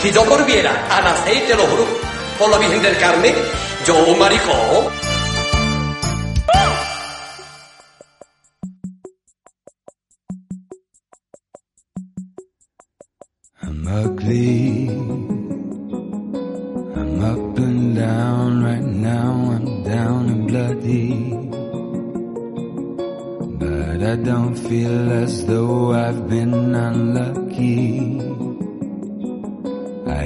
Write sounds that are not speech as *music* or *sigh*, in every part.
Si yo volviera a nacer, te lo juro, por la Virgen del Carmen, yo un maricón. I'm ugly. I'm up and down right now. I'm down and bloody. But I don't feel as though I've been unlucky.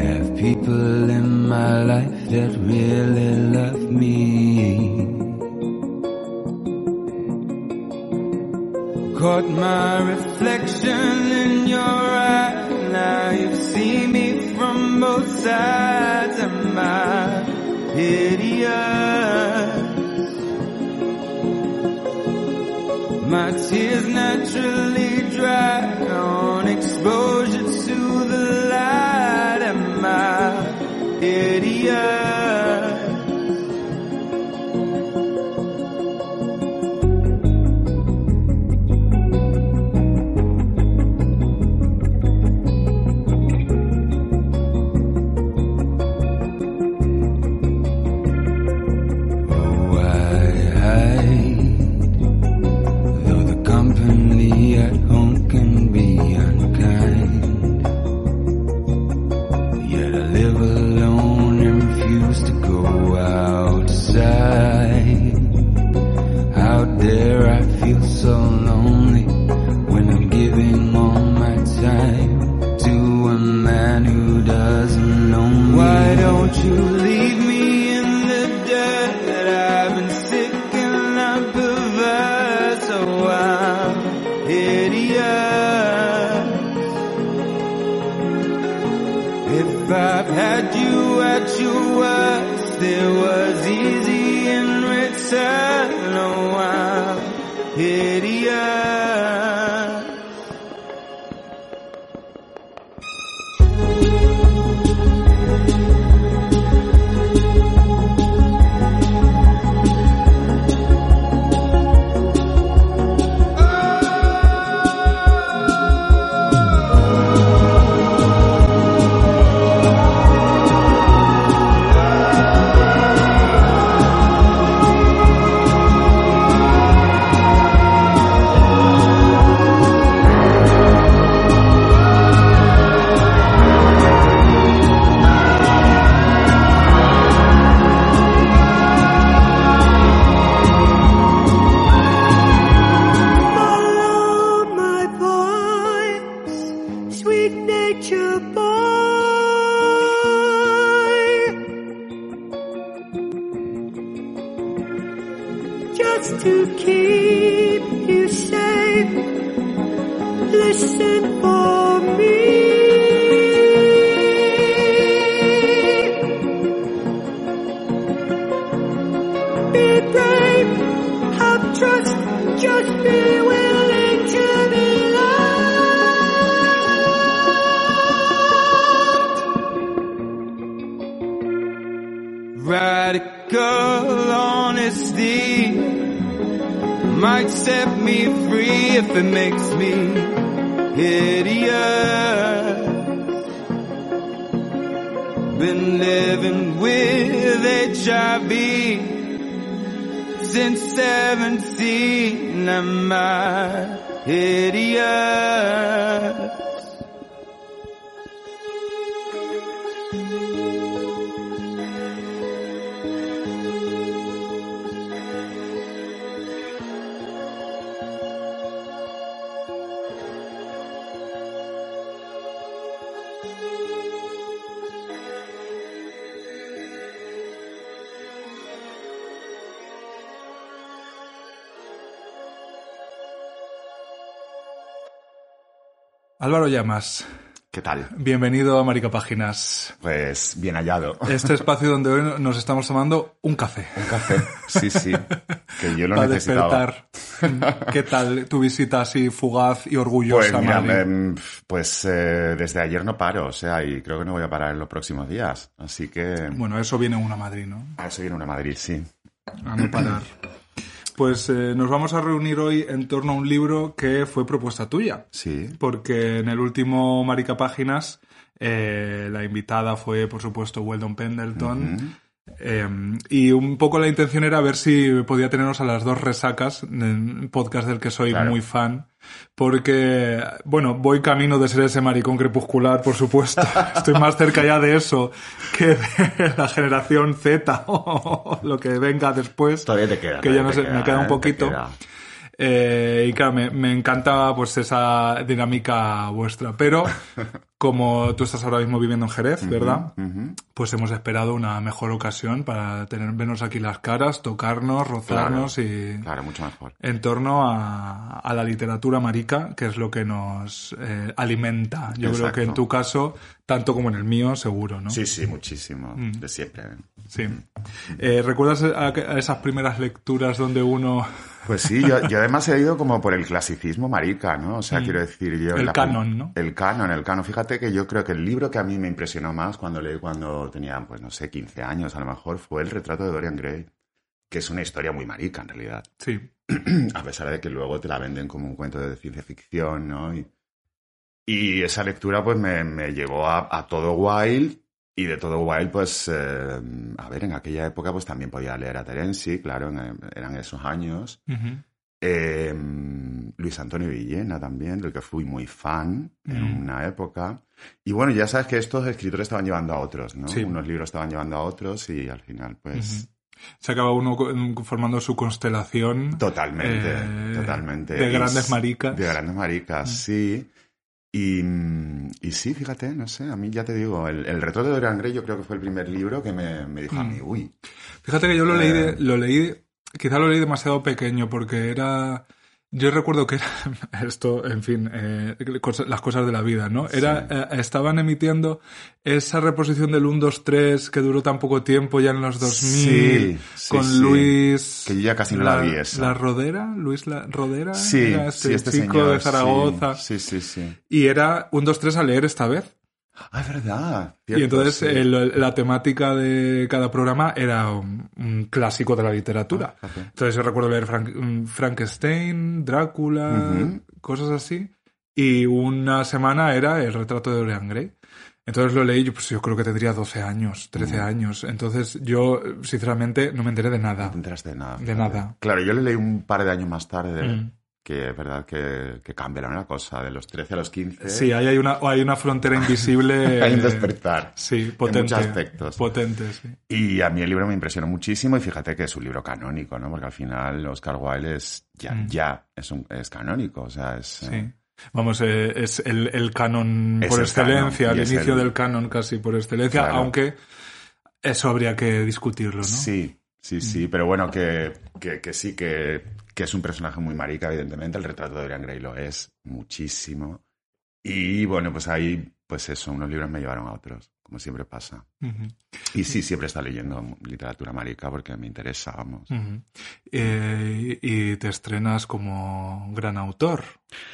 Have people in my life that really love me. Caught my reflection in your eye. Now you see me from both sides. Am I hideous? My tears naturally dry on exposure to the I Been living with HIV since 17. Am I hideous? Álvaro Llamas, ¿Qué tal? bienvenido a Marica Páginas. Pues bien hallado. Este *laughs* espacio donde hoy nos estamos tomando un café. Un café. Sí, sí. Que yo lo para necesitaba. despertar. ¿Qué tal tu visita así fugaz y Pues orgullosa, mira, Madrid? em, pues eh, desde ayer no paro, o sea, y creo que no voy a parar en los próximos días. Así que Bueno, eso viene una Madrid, ¿no? a eso viene una Madrid, sí. A no parar. *clears throat* Pues eh, nos vamos a reunir hoy en torno a un libro que fue propuesta tuya. Sí. Porque en el último Marica Páginas eh, la invitada fue, por supuesto, Weldon Pendleton. Eh, y un poco la intención era ver si podía tenernos a las dos resacas, en un podcast del que soy Claro. muy fan. Porque, bueno, voy camino de ser ese maricón crepuscular, por supuesto. *laughs* Estoy más cerca ya de eso que de la generación Z o lo que venga después. Todavía te queda. Que ya no sé, me queda un ¿eh? Poquito. queda. Eh, y claro, me, me encanta pues esa dinámica vuestra. Pero *laughs* como tú estás ahora mismo viviendo en Jerez, ¿verdad? Pues hemos esperado una mejor ocasión para tener, vernos aquí las caras, tocarnos, rozarnos y Claro, mucho mejor. en torno a, a la literatura marica, que es lo que nos eh, alimenta. Yo creo que en tu caso, tanto como en el mío, seguro, ¿no? Sí, sí, muchísimo. Mm. De siempre. Sí. Eh, ¿Recuerdas a, a esas primeras lecturas donde uno... Pues sí, yo, yo además he ido como por el clasicismo marica, ¿no? O sea, *laughs* quiero decir, yo... Mm. El la- canon, ¿no? El canon, el canon. Fíjate que yo creo que el libro que a mí me impresionó más cuando leí cuando tenía, pues no sé, 15 años a lo mejor, fue El retrato de Dorian Gray, que es una historia muy marica en realidad. Sí. *clears throat* a pesar de que luego te la venden como un cuento de ciencia ficción, ¿no? Y, y esa lectura pues me, me llevó a, a todo Wild y de todo Wild pues, eh, a ver, en aquella época pues también podía leer a Terenzi, claro, en- eran esos años. Ujú. Eh, Luis Antonio Villena también, del que fui muy fan en una época. Y bueno, ya sabes que estos escritores estaban llevando a otros, ¿no? Sí. Unos libros estaban llevando a otros y al final pues... Se acaba uno formando su constelación. Totalmente, Eh, totalmente. de grandes maricas. De grandes maricas, sí. Y, mm, y sí, fíjate, no sé, a mí ya te digo, el, el retrato de Dorian Gray yo creo que fue el primer libro que me, me dijo a Mm. mí, uy, Fíjate que yo lo leí, de- Eh. lo leí, quizá lo leí demasiado pequeño porque era, yo recuerdo que era, *laughs* esto, en fin, eh, las cosas de la vida, ¿no? Era, eh, estaban emitiendo esa reposición del 1, 2, 3 que duró tan poco tiempo ya en los 2000 Sí, sí, con sí. Luis... Que yo ya casi no la vi esa. ¿La Rodera? ¿Luis la Rodera? sí, Era este, sí, este chico señor, de Zaragoza. Sí, sí, sí. sí. Y era 1, 2, 3 a leer esta vez. Ah, es verdad. Y entonces cierto, sí. el- la temática de cada programa era un, un clásico de la literatura. Ah, fíjate. entonces yo recuerdo leer Frank- mm, Frankenstein, Drácula, Ujú. cosas así. Y una semana era el retrato de Dorian Gray. Entonces lo leí, yo, pues yo creo que tendría 12 años, 13 años. Entonces yo, sinceramente, no me enteré de nada. No te enteraste de nada. De fíjate. nada. Claro, yo le leí un par de años más tarde. Que es verdad que, que cambia la cosa, de los 13 a los 15. Sí, ahí hay una, hay una frontera invisible. *laughs* hay un eh, despertar. Sí, potente. muchos aspectos. Potente, sí. Y a mí el libro me impresionó muchísimo y fíjate que es un libro canónico, ¿no? Porque al final Oscar Wilde es ya, Mm. ya es, un, es canónico, o sea, es... Sí. eh, Vamos, eh, es el, el canon Es por el excelencia, canon, el inicio el- del canon casi por excelencia, Claro. aunque eso habría que discutirlo, ¿no? Sí, sí, Mm. sí, pero bueno, que, que, que sí, que, que es un personaje muy marica, evidentemente, el retrato de Dorian Gray lo es muchísimo. Y bueno, pues ahí, pues eso, unos libros me llevaron a otros, como siempre pasa. Y sí, siempre está leyendo literatura marica porque me interesa, vamos. Eh, y te estrenas como gran autor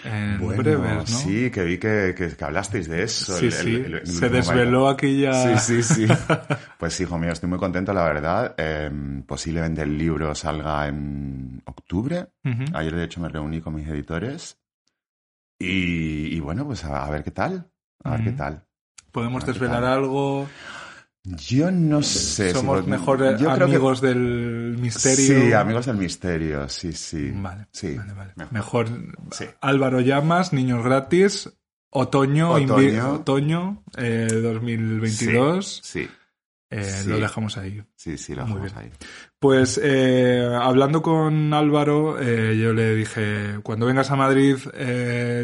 en Bueno, breves, ¿no? sí, que vi que, que, que hablasteis de eso. Sí, el- sí. el- el- el Se desveló aquí ya. Sí, sí, sí. *laughs* Pues hijo mío, estoy muy contento, la verdad. Eh, posiblemente el libro salga en octubre. Ayer, de hecho, me reuní con mis editores. Y, y bueno, pues a, a ver qué tal. A ver qué tal. Podemos Ah, ¿qué desvelar algo. Yo no sé. si Somos pod- mejores yo creo que- amigos del misterio. Sí, amigos del misterio, sí, sí. Vale, Sí. vale, vale. Mejor. Mejor Sí. Álvaro Llamas, Niños Gratis, Otoño, Otoño. Otoño eh, 2022. Sí, Eh, Sí. Lo dejamos ahí. sí, sí, lo dejamos ahí. Pues eh, hablando con Álvaro, eh, yo le dije, cuando vengas a Madrid,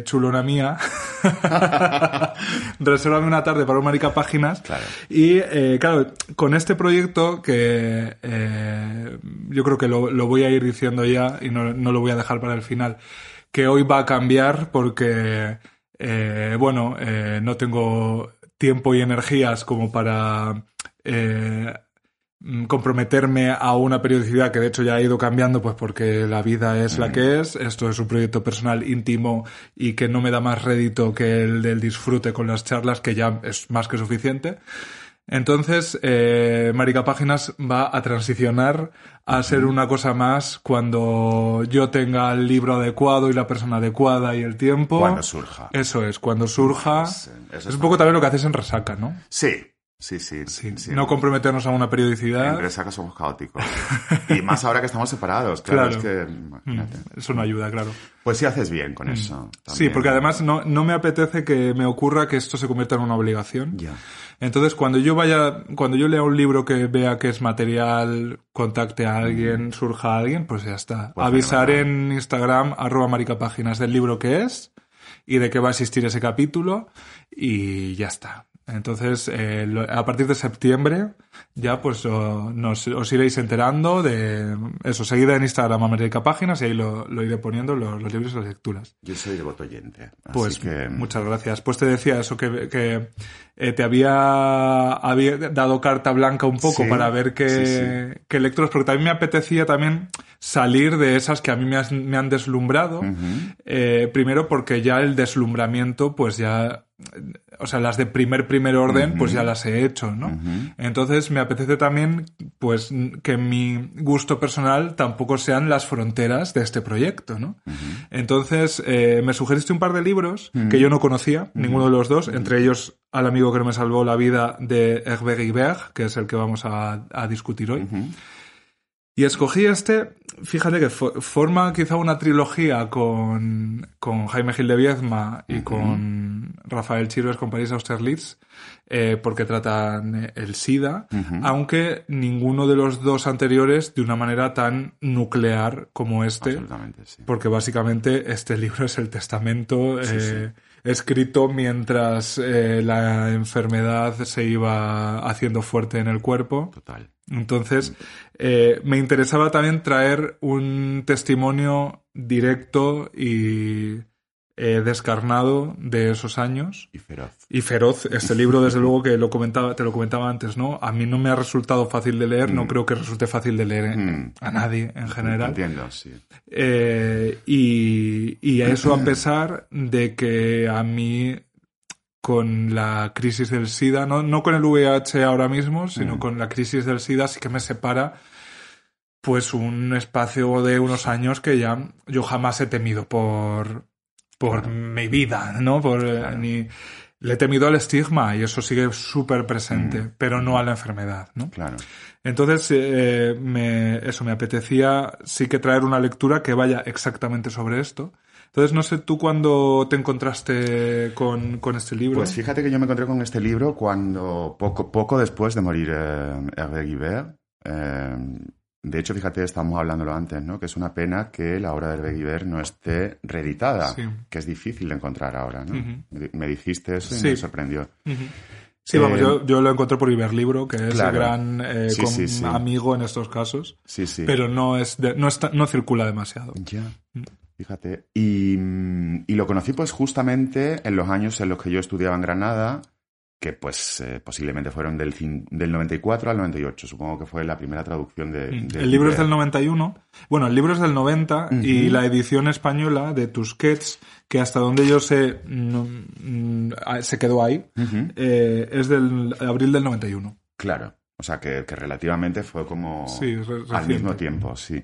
chulona mía, *laughs* resérvame una tarde para un marica páginas. Claro. Y claro, con este proyecto que yo creo que lo, lo voy a ir diciendo ya y no, no lo voy a dejar para el final, que hoy va a cambiar porque, eh, bueno, eh, no tengo tiempo y energías como para eh, mm, comprometerme a una periodicidad que de hecho ya ha ido cambiando pues porque la vida es la que es, esto es un proyecto personal íntimo y que no me da más rédito que el del disfrute con las charlas que ya es más que suficiente. Entonces, eh, Marica Páginas va a transicionar a ser una cosa más cuando yo tenga el libro adecuado y la persona adecuada y el tiempo. Cuando surja. Eso es, cuando surja. Eso es está un poco también lo que haces en Resaca, ¿no? Sí, sí, sí. Sí, sí. no comprometernos a una En periodicidad. Resaca somos caóticos. y más ahora que estamos separados, claro, Claro. es que, Mm, imagínate. Eso no ayuda, claro. Pues sí haces bien con eso. Sí, porque además no, no me apetece que me ocurra que esto se convierta en una obligación. Ya. Entonces, cuando yo vaya, cuando yo lea un libro que vea que es material, contacte a alguien, surja a alguien, pues ya está. Pues Avisar en Instagram, arroba maricapáginas del libro que es y de qué va a existir ese capítulo y ya está. Entonces, eh, lo- a partir de septiembre, ya pues o- nos, os iréis enterando de eso, seguida en Instagram a Maricapáginas y ahí lo, lo iré poniendo los, los libros y las lecturas. Yo soy devoto oyente. Así Pues que, muchas gracias. Pues te decía eso, que, que, eh, te había, había dado carta blanca un poco Sí, para ver qué, sí, sí. qué lecturas, porque también me apetecía también salir de esas que a mí me, has- me han deslumbrado. Eh, primero porque ya el deslumbramiento, pues ya, o sea, las de primer, primer orden, pues ya las he hecho, ¿no? Entonces me apetece también, pues, que mi gusto personal tampoco sean las fronteras de este proyecto, ¿no? Entonces, eh, me sugeriste un par de libros que yo no conocía, ninguno de los dos, entre ellos Al amigo que no me salvó la vida de Hervé Guibert, que es el que vamos a, a discutir hoy. Y escogí este, fíjate que fo- forma quizá una trilogía con, con Jaime Gil de Viezma y con Rafael Chirves con París Austerlitz, eh, porque tratan eh, el SIDA, aunque ninguno de los dos anteriores de una manera tan nuclear como este, absolutamente, sí. porque básicamente este libro es el testamento eh, escrito mientras eh, la enfermedad se iba haciendo fuerte en el cuerpo. Total. Entonces, eh, me interesaba también traer un testimonio directo y eh, descarnado de esos años. Y feroz. Y feroz, este libro, desde luego que lo comentaba, te lo comentaba antes, ¿no? A mí no me ha resultado fácil de leer, no creo que resulte fácil de leer Mm. a nadie en general. Entiendo, sí. Eh, y, y a eso a pesar de que a mí con la crisis del SIDA, no, no con el VIH ahora mismo, sino con la crisis del SIDA sí que me separa pues un espacio de unos años que ya yo jamás he temido por, por mi vida, ¿no? Por, eh, ni, le he temido al estigma y eso sigue súper presente, pero no a la enfermedad, ¿no? Claro. Entonces, eh, me, eso, me apetecía sí que traer una lectura que vaya exactamente sobre esto. Entonces, no sé tú cuándo te encontraste con, con este libro. Pues fíjate que yo me encontré con este libro cuando, poco, poco después de morir eh, Hervé Guibert. Eh, de hecho, fíjate, estábamos hablándolo antes, ¿no? Que es una pena que la obra de Hervé Guibert no esté reeditada, Sí. que es difícil de encontrar ahora, ¿no? Ujú. me, me dijiste eso y Sí. me sorprendió. Sí, vamos, Eh, yo, yo lo encontré por Iberlibro, que es Claro. el gran eh, Sí, sí, sí. amigo en estos casos, Sí, sí. pero no es de- no está, no circula demasiado. Ya, fíjate. Y, y lo conocí pues justamente en los años en los que yo estudiaba en Granada, que pues eh, posiblemente fueron del, del 94 al 98, supongo que fue la primera traducción de... de El libro es del 91. Bueno, el libro es del 90 y la edición española de Tusquets, que hasta donde yo sé no- mm, se quedó ahí, eh, es del abril del 91. Claro, o sea que, que relativamente fue como Sí, al mismo tiempo, sí.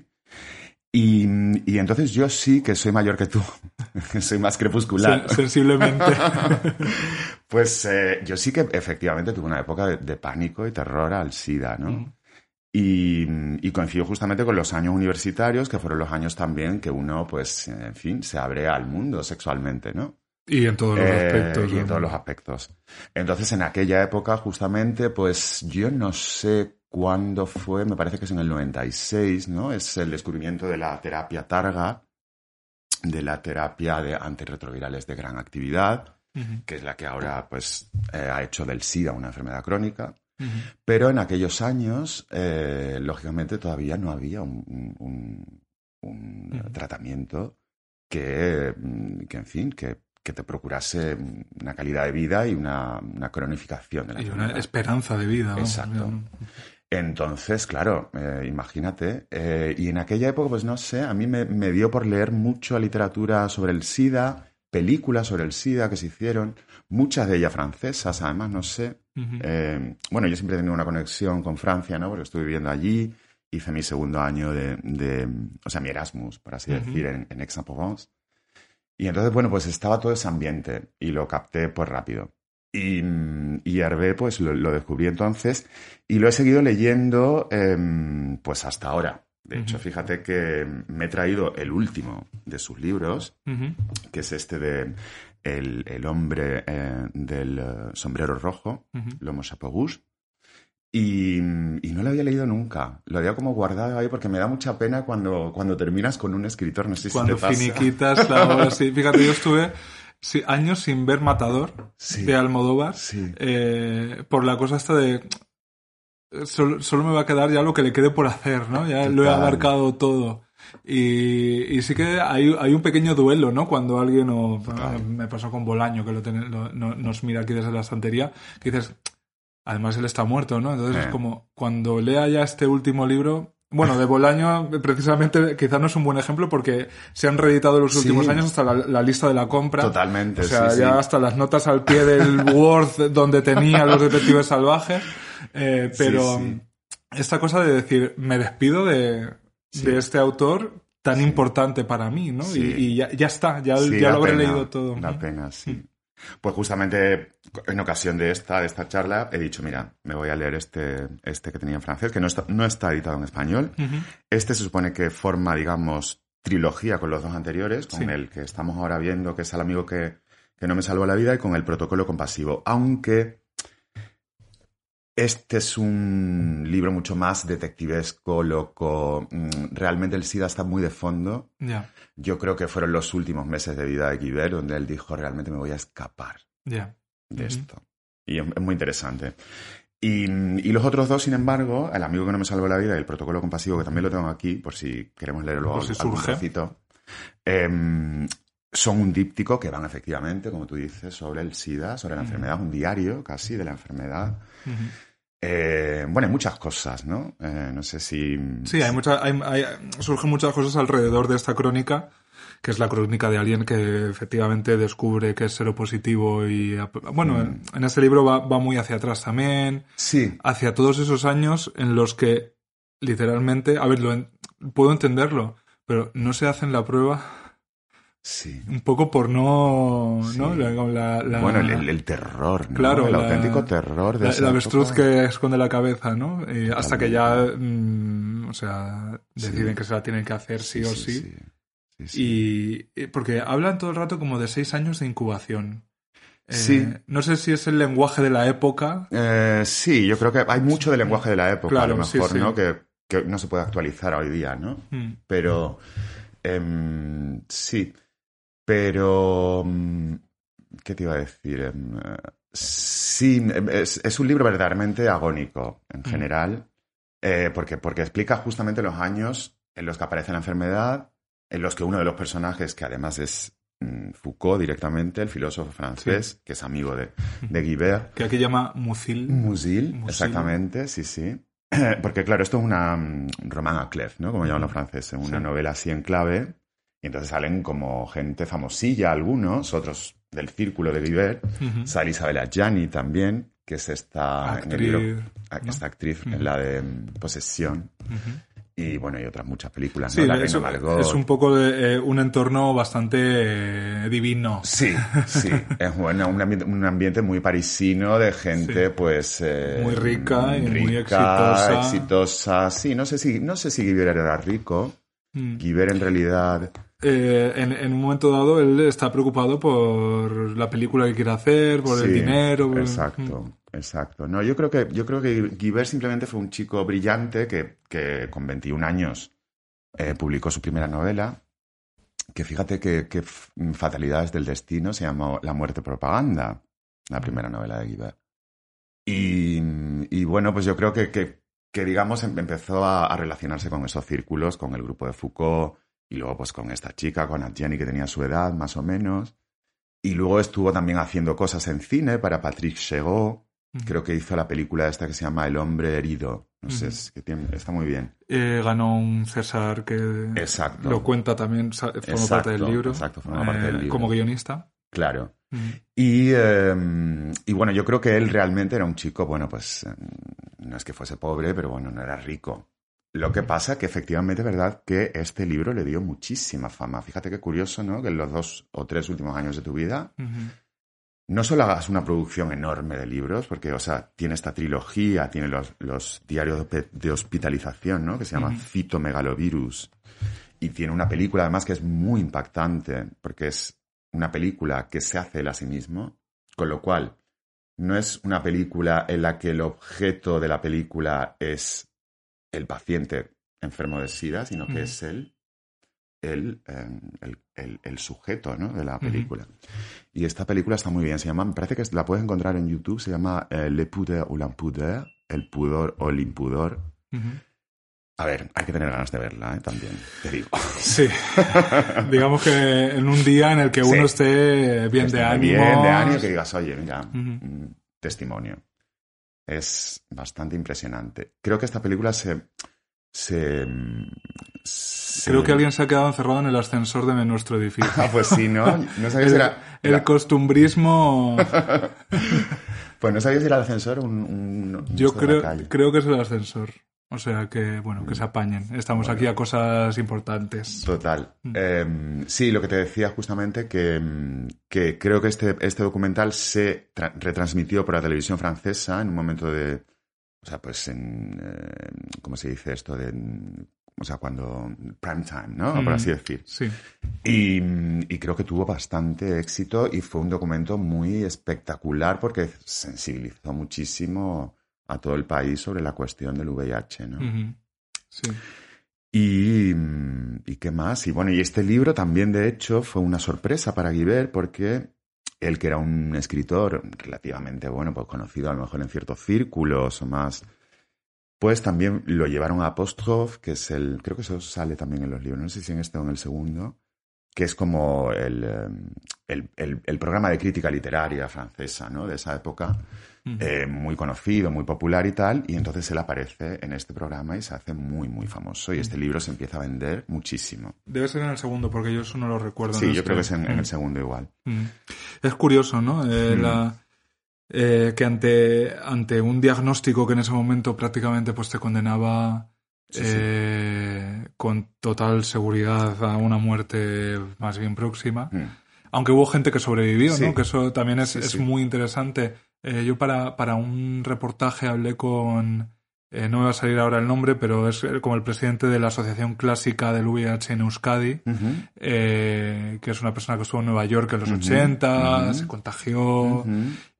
Y, y entonces yo sí que soy mayor que tú, *laughs* soy más crepuscular. Sen- sensiblemente. *laughs* Pues eh, yo sí que efectivamente tuve una época de, de pánico y terror al SIDA, ¿no? Y, y coincido justamente con los años universitarios, que fueron los años también que uno, pues, en fin, se abre al mundo sexualmente, ¿no? y en todos los Eh, aspectos. y en todos los aspectos. Entonces, en aquella época, justamente, pues yo no sé cuándo fue, me parece que es en el 96, ¿no? Es el descubrimiento de la terapia targa, de la terapia de antirretrovirales de gran actividad, que es la que ahora, pues, eh, ha hecho del SIDA una enfermedad crónica. Pero en aquellos años, eh, lógicamente, todavía no había un, tratamiento que, mm, que, en fin, que, que te procurase una calidad de vida y una, una cronificación de la Y una esperanza de vida. vamos, Exacto. Entonces, claro, eh, imagínate. eh, y en aquella época, pues no sé, a mí me, me dio por leer mucha literatura sobre el SIDA, películas sobre el SIDA que se hicieron, muchas de ellas francesas, además, no sé. Eh, bueno, yo siempre he tenido una conexión con Francia, ¿no? Porque estuve viviendo allí, hice mi segundo año de, de- o sea, mi Erasmus, por así decir, en, en Aix-en-Provence. Y entonces, bueno, pues estaba todo ese ambiente y lo capté pues rápido. Y, y Hervé, pues lo, lo descubrí entonces y lo he seguido leyendo em, pues hasta ahora. De hecho, Ujú. fíjate que me he traído el último de sus libros, Ujú. que es este de El, el hombre eh, del eh, sombrero rojo, Ujú. L'homme chapeau rouge. Y, y no lo había leído nunca. Lo había como guardado ahí porque me da mucha pena cuando, cuando terminas con un escritor. No sé si Cuando te pasa. finiquitas la obra, sí. *laughs* Fíjate, yo estuve sí, años sin ver Matador Sí. de Almodóvar Sí. eh, por la cosa esta de eh, solo, solo me va a quedar ya lo que le quede por hacer, ¿no? Ya lo he abarcado todo. Y, y sí que hay, hay un pequeño duelo, ¿no? Cuando alguien, o Total. me pasó con Bolaño, que lo ten- lo- no- nos mira aquí desde la estantería, que dices, además él está muerto, ¿no? Entonces Eh. es como, cuando lea ya este último libro, bueno, de Bolaño precisamente quizás no es un buen ejemplo porque se han reeditado en los Sí. últimos años hasta la, la lista de la compra. Totalmente, O sea, sí, ya sí. hasta las notas al pie del *laughs* Word donde tenía los detectives salvajes. Eh, pero esta cosa de decir, me despido de, de este autor tan importante para mí, ¿no? Y, y ya, ya está, ya, lo habré pena, leído todo. Da pena, sí. Pues justamente en ocasión de esta, de esta charla he dicho, mira, me voy a leer este, este que tenía en francés, que no está, no está editado en español. Este se supone que forma, digamos, trilogía con los dos anteriores, con Sí. el que estamos ahora viendo, que es el amigo que, que no me salvó la vida, y con el protocolo compasivo. Aunque este es un libro mucho más detectivesco, loco. mm, Realmente el SIDA está muy de fondo. Ya, Yo creo que fueron los últimos meses de vida de Guibert donde él dijo, realmente me voy a escapar de esto. Y es, es muy interesante. Y, y los otros dos, sin embargo, El amigo que no me salvó la vida y El protocolo compasivo, que también lo tengo aquí, por si queremos leerlo Por si algún surge. trocito, em, son un díptico que van efectivamente, como tú dices, sobre el SIDA, sobre la enfermedad, un diario casi de la enfermedad. Eh, bueno, hay muchas cosas, ¿no? Eh, no sé si... Sí, hay mucha, hay, hay- surgen muchas cosas alrededor de esta crónica, que es la crónica de alguien que efectivamente descubre que es seropositivo y... Bueno, en, en este libro va, va muy hacia atrás también, Sí, hacia todos esos años en los que literalmente, a ver, lo en- puedo entenderlo, pero no se hacen la prueba sí. un poco por no... Sí. ¿no? La, la- la- Bueno, el, terror, ¿no? Claro, el auténtico terror de la- avestruz que esconde la cabeza, ¿no? Y hasta que ya, mm, o sea, deciden Sí. que se la tienen que hacer sí, o sí. Y, y- porque hablan todo el rato como de seis años de incubación. Eh, Sí. No sé si es el lenguaje de la época. Eh, sí, yo creo que hay mucho del lenguaje de la época, Claro, a lo mejor. Que, que no se puede actualizar hoy día, ¿no? Mm, Pero em, sí, pero mm, ¿qué te iba a decir? Em, sí, em, es, es un libro verdaderamente agónico en Mm. general, eh, porque, porque explica justamente los años en los que aparece la enfermedad, en los que uno de los personajes, que además es mm, Foucault directamente, el filósofo francés, que es amigo de, *laughs* de Guibert, Que aquí llama. Musil, Musil. exactamente, sí, sí. *clears throat* Porque claro, esto es una mm, roman à clef, ¿no? Como llaman los franceses, una Sí. novela así en clave. Y entonces salen como gente famosilla, algunos, otros del círculo de Guibert. Ujú. Sale Isabel Adjani también, que es esta, en Actriz, libro- ¿no? esta actriz en la de mm, Posesión. Y bueno, y otras muchas películas, Sí, ¿no? La es, Reina es un poco de, eh, un entorno bastante eh, divino. Sí, sí. *laughs* es bueno, un ambiente, un ambiente muy parisino de gente, Sí. pues. eh, Muy rica y muy exitosa. exitosa. Sí, no sé si, no sé si era rico. Mm. En realidad. Eh, en, en un momento dado él está preocupado por la película que quiere hacer, por el sí, dinero. por- Exacto, exacto. No, yo creo que, yo creo que Guibert simplemente fue un chico brillante que, que con 21 años eh, publicó su primera novela. Que fíjate que, que Fatalidades del Destino se llamó La muerte propaganda, la primera novela de Guibert. Y, y bueno, pues yo creo que, que, que, digamos, em- empezó a, a relacionarse con esos círculos, con el grupo de Foucault, y luego pues con esta chica, con Adjani, que tenía su edad, más o menos. Y luego estuvo también haciendo cosas en cine para Patrick. Ujú. Creo que hizo la película esta que se llama El hombre herido. No sé, es que tiene- está muy bien. Eh, ganó un César que Exacto. lo cuenta también, sa- forma Exacto, parte del libro. exacto, forma parte del eh, libro. Como guionista. Claro. Y, eh, y bueno, yo creo que él realmente era un chico, bueno, pues eh, no es que fuese pobre, pero bueno, no era rico. Lo que pasa que efectivamente es verdad que este libro le dio muchísima fama. Fíjate qué curioso, ¿no? Que en los dos o tres últimos años de tu vida no solo hagas una producción enorme de libros, porque, o sea, tiene esta trilogía, tiene los, los diarios de, hospitalización, ¿no? Que se llama Ujú. Citomegalovirus. Y tiene una película, además, que es muy impactante, porque es una película que se hace él a sí mismo, con lo cual no es una película en la que el objeto de la película es el paciente enfermo de SIDA, sino que es él el, el, el- el sujeto ¿no? de la película. Y esta película está muy bien. Se llama, me parece que la puedes encontrar en YouTube. Se llama eh, Le Pudeur ou l'Impudeur. El pudor o el impudor. A ver, hay que tener ganas de verla, ¿eh? también, te digo. *laughs* Sí. *laughs* Digamos que en un día en el que uno Sí. esté bien Que de esté ánimo. Bien de ánimo, que digas, oye, mira, mm, testimonio. Es bastante impresionante. Creo que esta película se... se, se- Creo que alguien se ha quedado encerrado en el ascensor de nuestro edificio. *laughs* Ah, pues sí, ¿no? No sabía si El, era... el costumbrismo. *laughs* Pues no sabía si era el ascensor o un... un- un Yo creo, creo que es el ascensor. O sea que, bueno, que se apañen. Estamos Bueno. aquí a cosas importantes. Total. Mm. Eh, sí, lo que te decía justamente que, mm, que creo que este, este documental se tra- retransmitió por la televisión francesa en un momento de, o sea, pues en, eh, ¿cómo se dice esto? De, o sea, cuando prime time, ¿no? Mm. Por así decir. Sí. Y, y creo que tuvo bastante éxito y fue un documento muy espectacular porque sensibilizó muchísimo a todo el país sobre la cuestión del VIH, ¿no? Sí. Y, mm, ¿y qué más? Y bueno, y este libro también, de hecho, fue una sorpresa para Guibert porque él, que era un escritor relativamente, bueno, pues conocido a lo mejor en ciertos círculos o más, pues también lo llevaron a Apostrophe, que es el, creo que eso sale también en los libros, no sé si en este o en el segundo, que es como el, eh, el, el- el programa de crítica literaria francesa, ¿no? De esa época Eh, muy conocido, muy popular y tal, y entonces él aparece en este programa y se hace muy, muy famoso. Y este libro se empieza a vender muchísimo. Debe ser en el segundo, porque yo eso no lo recuerdo. Sí, yo este. creo que es en, en el segundo igual. Es curioso, ¿no? Eh, la- eh, que ante, ante un diagnóstico que en ese momento prácticamente pues te condenaba Sí, sí. con total seguridad a una muerte más bien próxima. Mm. Aunque hubo gente que sobrevivió, Sí. ¿no? Que eso también es, es muy interesante. Eh, yo para, para un reportaje hablé con... eh, no me va a salir ahora el nombre, pero es eh, como el presidente de la Asociación Clásica del VIH en Euskadi, eh, que es una persona que estuvo en Nueva York en los Ujú, 80, ujú. se contagió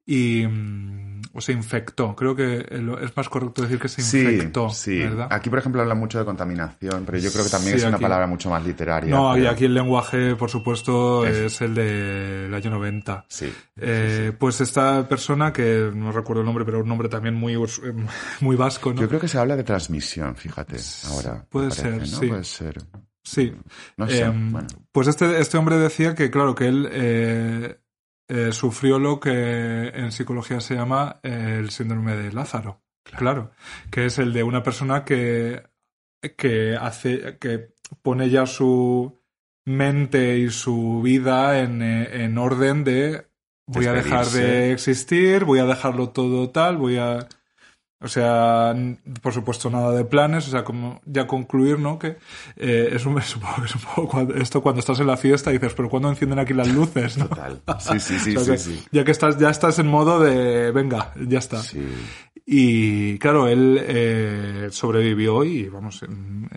y mm, o se infectó. Creo que es más correcto decir que se Sí, infectó, sí. ¿verdad? Aquí, por ejemplo, habla mucho de contaminación, pero yo creo que también Sí, es una aquí. palabra mucho más literaria. No, y aquí el lenguaje, por supuesto, Es- es el del año 90. Sí. Eh, Pues esta persona, que no recuerdo el nombre, pero un nombre también muy, eh, *laughs* muy vasco, ¿no? Yo creo que se habla de transmisión, fíjate, ahora. Puede parece, ser, ¿no? sí. Puede ser. Sí. No sé, Em, bueno. Pues este, este hombre decía que, claro, que él eh, eh, sufrió lo que en psicología se llama eh, el síndrome de Lázaro. Claro. Que es el de una persona que, que hace, que pone ya su mente y su vida en, en orden de voy a dejar de existir, voy a dejarlo todo tal, voy a... O sea, por supuesto, nada de planes, o sea, como ya concluir, ¿no? Que eh, es un, *laughs* supongo que es un poco cuando- esto cuando estás en la fiesta y dices, pero ¿cuándo encienden aquí las luces, no? Total. Sí, sí, sí, *laughs* O sea, sí, que sí. Ya que estás, ya estás en modo de, venga, ya está. Sí. Y claro, él eh, sobrevivió y, vamos,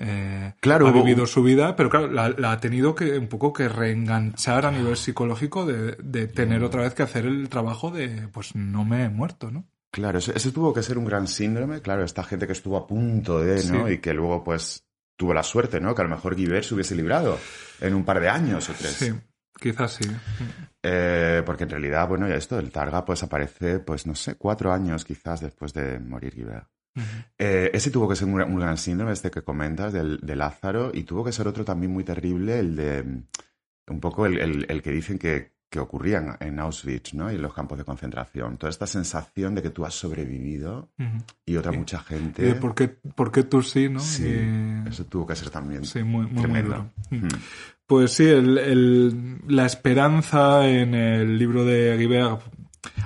eh, Claro, ha hubo- vivido su vida, pero claro, la, la ha tenido que un poco que reenganchar a nivel psicológico de, de tener otra vez que hacer el trabajo de, pues no me he muerto, ¿no? Claro, ese, tuvo que ser un gran síndrome, claro, esta gente que estuvo a punto de, ¿no? Sí. Y que luego, pues, tuvo la suerte, ¿no? Que a lo mejor Guibert se hubiese librado en un par de años o tres. Sí, quizás sí. Eh, porque en realidad, bueno, ya esto del Targa, pues aparece, pues, no sé, cuatro años quizás después de morir Guibert. Eh, ese tuvo que ser un, gran- un gran síndrome, este que comentas, del, de Lázaro, y tuvo que ser otro también muy terrible, el de, mm, un poco el, el- el que dicen que, que ocurrían en Auschwitz, ¿no? Y en los campos de concentración. Toda esta sensación de que tú has sobrevivido y otra mucha Y gente. de por qué, por qué tú sí, ¿no? Sí, Y- eso tuvo que ser también sí, muy, muy, muy tremendo. duro. Mm. Pues sí, el- el- la esperanza en el libro de Guibert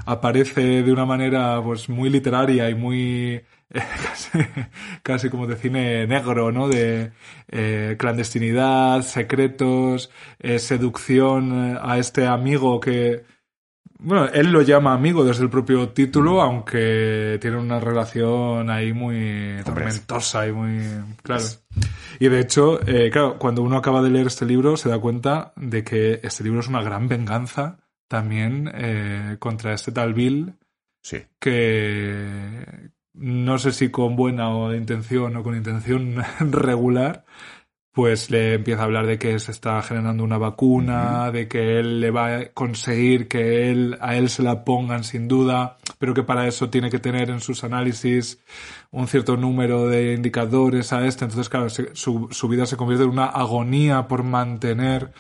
aparece de una manera pues muy literaria y muy casi, *laughs* casi como de cine negro, ¿no? De eh, clandestinidad, secretos, eh, seducción eh, a este amigo que bueno, él lo llama amigo desde el propio título, aunque tiene una relación ahí muy tormentosa y muy... Claro. Y de hecho, eh, claro, cuando uno acaba de leer este libro se da cuenta de que este libro es una gran venganza también contra este tal Bill Sí. que no sé si con buena o intención o con intención *laughs* regular, pues le empieza a hablar de que se está generando una vacuna, de que él le va a conseguir que él, a él se la pongan sin duda, pero que para eso tiene que tener en sus análisis un cierto número de indicadores a este. Entonces, claro, su, su vida se convierte en una agonía por mantener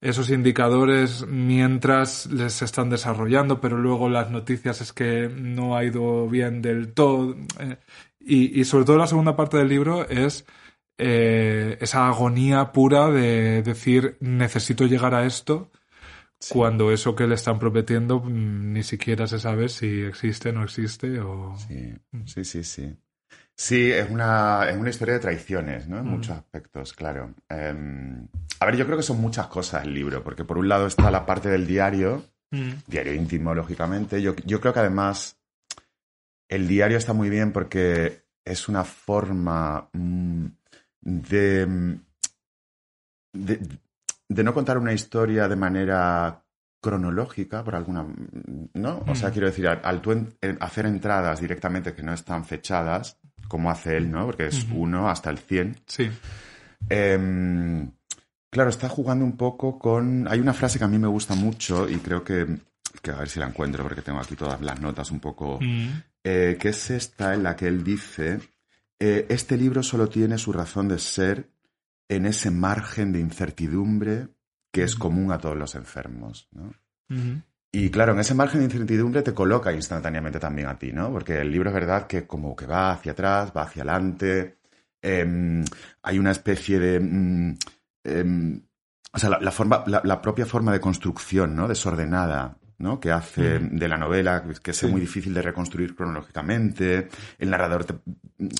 esos indicadores mientras les están desarrollando, pero luego las noticias es que no ha ido bien del todo. eh, y, y sobre todo la segunda parte del libro es eh, esa agonía pura de decir necesito llegar a esto cuando eso que le están prometiendo mm, ni siquiera se sabe si existe, no existe o... Sí, Mm. sí, sí, sí. Sí, es una, es una historia de traiciones, ¿no? En Mm. muchos aspectos, claro. Em, a ver, yo creo que son muchas cosas el libro, porque por un lado está la parte del diario, Mm. diario íntimo, lógicamente. Yo, yo creo que además el diario está muy bien porque es una forma mm, de, de, de no contar una historia de manera cronológica, por alguna, ¿no? O sea, quiero decir, al, al tú en- en hacer entradas directamente que no están fechadas, como hace él, ¿no? Porque es uno hasta el 100. Sí. Em, claro, está jugando un poco con... Hay una frase que a mí me gusta mucho y creo que, que a ver si la encuentro porque tengo aquí todas las notas un poco... Mm. eh, que es esta en la que él dice, eh, este libro solo tiene su razón de ser en ese margen de incertidumbre que es común a todos los enfermos. ¿no? Mm. Y claro, en ese margen de incertidumbre te coloca instantáneamente también a ti, ¿no? Porque el libro es verdad que como que va hacia atrás, va hacia adelante, em, hay una especie de... mm, em, o sea, la, la forma, la, la propia forma de construcción, ¿no? Desordenada, ¿no? Que hace de la novela, que es Sí. muy difícil de reconstruir cronológicamente. El narrador, te-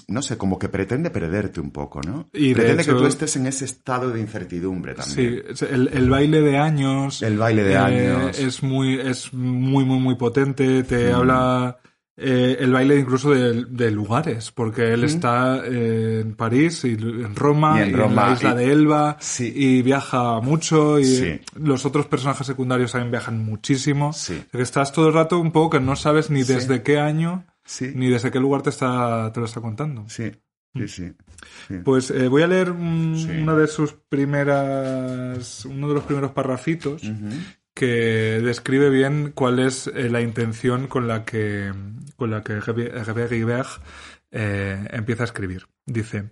no sé, como que pretende perderte un poco, ¿no? Y de pretende que tú estés en ese estado de incertidumbre Sí, también. es el, el baile de años. El baile de eh, años. Es muy, es muy, muy, muy potente. Te Mm. habla eh, el baile incluso de, de lugares, porque él Mm. está eh, en París y en Roma Y y en en, Roma, la isla y- de Elba Sí. y viaja mucho y Sí. los otros personajes secundarios también viajan muchísimo. Sí. Que estás todo el rato un poco que no sabes ni Sí. desde qué año Sí, ni desde qué lugar te está te lo está contando. sí, sí, sí. sí. Pues eh, voy a leer un- Sí. una de sus primeras, uno de los primeros parrafitos que describe bien cuál es eh, la intención con la que con la que eh, empieza a escribir. Dice: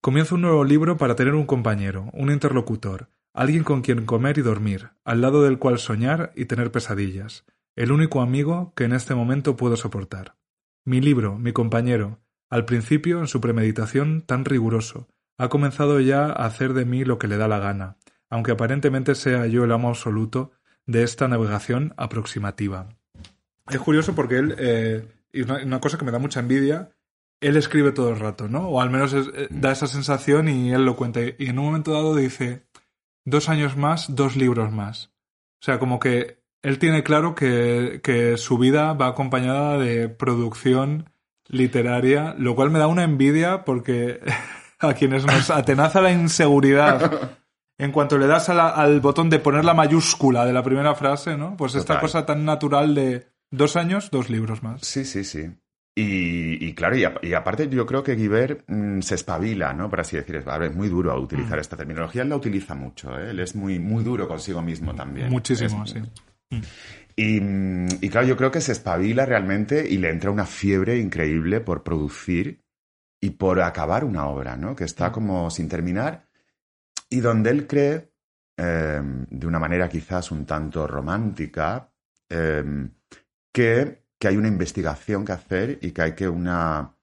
Comienzo un nuevo libro para tener un compañero, un interlocutor, alguien con quien comer y dormir, al lado del cual soñar y tener pesadillas, el único amigo que en este momento puedo soportar. Mi libro, mi compañero, al principio, en su premeditación tan riguroso, ha comenzado ya a hacer de mí lo que le da la gana, aunque aparentemente sea yo el amo absoluto de esta navegación aproximativa. Es curioso porque él, eh, y una, cosa que me da mucha envidia, él escribe todo el rato, ¿no? O al menos eh, da esa sensación y él lo cuenta. Y en un momento dado dice, dos años más, dos libros más. O sea, como que él tiene claro que, que su vida va acompañada de producción literaria, lo cual me da una envidia porque *laughs* a quienes nos *laughs* atenaza la inseguridad en cuanto le das a la- al botón de poner la mayúscula de la primera frase, ¿no? Pues esta Total. cosa tan natural de dos años, dos libros más. Sí, sí, sí. Y, y claro, y, a- y aparte yo creo que Guibert mm, se espabila, ¿no? Por así decir, es, es muy duro a utilizar Mm. esta terminología. Él la utiliza mucho, ¿eh? Él es muy, muy duro consigo mismo también. Muchísimo, Es- sí. Y, mm, y claro, yo creo que se espabila realmente y le entra una fiebre increíble por producir y por acabar una obra, ¿no? Que está como sin terminar y donde él cree eh, de una manera quizás un tanto romántica, eh, que, que hay una investigación que hacer y que hay que una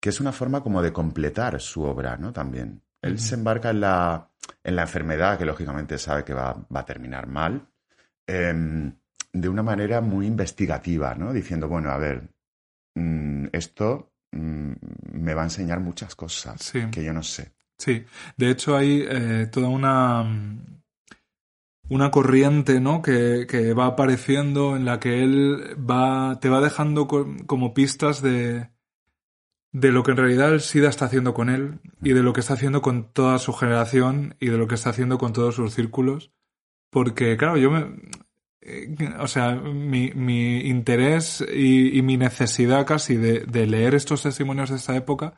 que es una forma como de completar su obra, ¿no? También. Él se embarca en la, en la enfermedad, que lógicamente sabe que va, va a terminar mal, em, de una manera muy investigativa, ¿no? Diciendo, bueno, a ver, mm, esto mm, me va a enseñar muchas cosas Sí. que yo no sé. Sí, de hecho hay eh, toda una, una corriente, ¿no? Que, que va apareciendo en la que él va, te va dejando co- como pistas de, de lo que en realidad el SIDA está haciendo con él y de lo que está haciendo con toda su generación y de lo que está haciendo con todos sus círculos. Porque, claro, yo me... eh, O sea, mi, mi interés y, y mi necesidad casi de, de leer estos testimonios de esta época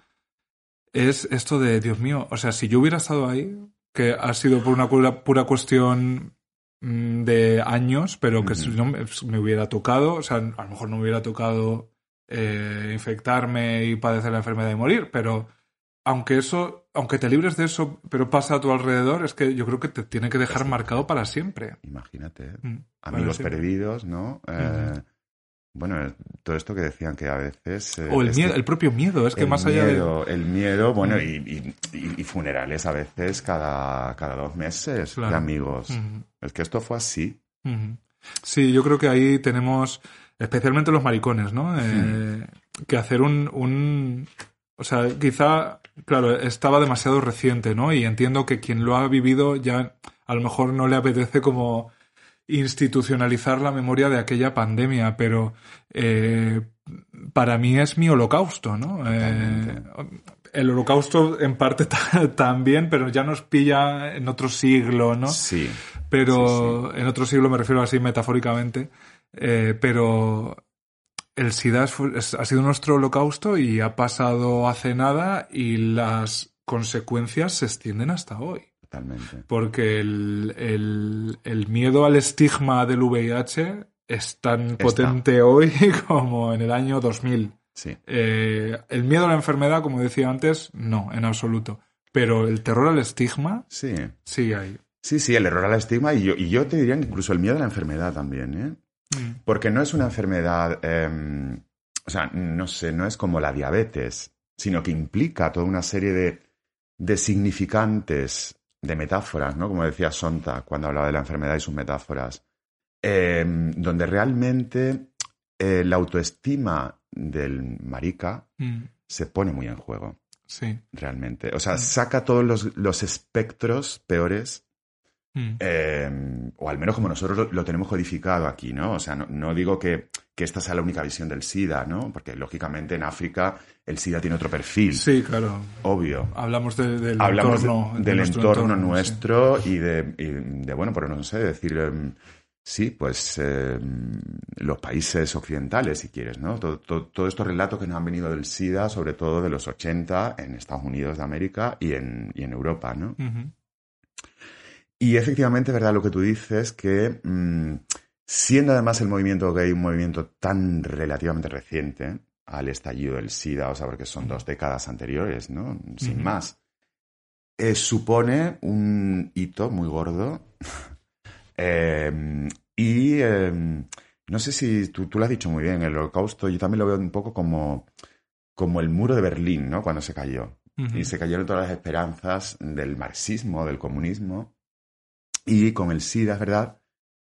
es esto de, Dios mío, o sea, si yo hubiera estado ahí, que ha sido por una pura, pura cuestión mm, de años, pero que si no me, me hubiera tocado, o sea, a lo mejor no me hubiera tocado eh, infectarme y padecer la enfermedad y morir, pero aunque eso, aunque te libres de eso, pero pasa a tu alrededor, es que yo creo que te tiene que dejar marcado para siempre. Imagínate. ¿eh? Mm, Amigos perdidos, ¿no? Eh, Bueno, eh, todo esto que decían que a veces... eh, O el miedo, el propio miedo, es que más allá de... miedo, El miedo, bueno, y, y- funerales a veces cada, cada dos meses Claro. de amigos. Es que esto fue así. Sí, yo creo que ahí tenemos, especialmente los maricones, ¿no? Eh, que hacer un, un... O sea, quizá, claro, estaba demasiado reciente, ¿no? Y entiendo que quien lo ha vivido ya a lo mejor no le apetece como institucionalizar la memoria de aquella pandemia, pero eh, para mí es mi holocausto, ¿no? Eh, el holocausto en parte *laughs* ta- también, pero ya nos pilla en otro siglo, ¿no? Sí. pero en otro siglo me refiero así metafóricamente, eh, pero el SIDA es- ha sido nuestro holocausto y ha pasado hace nada y las consecuencias se extienden hasta hoy. Totalmente. Porque el, el- el miedo al estigma del VIH es tan potente hoy *laughs* como en el año 2000. Sí. Eh, el miedo a la enfermedad, como decía antes, no, en absoluto. Pero el terror al estigma Sí. sigue ahí. Sí, sí, el error al estigma y yo, y yo te diría que incluso el miedo a la enfermedad también, ¿eh? Porque no es una enfermedad, eh, o sea, no sé, no es como la diabetes, sino que implica toda una serie de, de significantes, de metáforas, ¿no? Como decía Sonta cuando hablaba de la enfermedad y sus metáforas, eh, donde realmente eh, la autoestima del marica Mm, se pone muy en juego, Sí. realmente. O sea, saca todos los, los espectros peores Mm. eh, o al menos como nosotros lo, lo tenemos codificado aquí, ¿no? O sea, no, no digo que, que esta sea la única visión del SIDA, ¿no? Porque lógicamente en África el SIDA tiene otro perfil, Sí, claro. obvio. Hablamos de- del Hablamos entorno. de del nuestro entorno, nuestro y, de, y de, bueno, pero no sé, decir, em, sí, pues em, los países occidentales, si quieres, ¿no? Todo, todo- todos estos relatos que nos han venido del SIDA, sobre todo de los 80 en Estados Unidos de América y en, y en Europa, ¿no? Y efectivamente, verdad, lo que tú dices, que mm, siendo además el movimiento gay un movimiento tan relativamente reciente al estallido del SIDA, o sea, porque son dos décadas anteriores, ¿no? Sin más, eh, supone un hito muy gordo. *laughs* Eh, y eh, no sé si tú, tú lo has dicho muy bien, el holocausto, yo también lo veo un poco como, como el muro de Berlín, ¿no? Cuando se cayó y se cayeron todas las esperanzas del marxismo, del comunismo. Y con el SIDA es verdad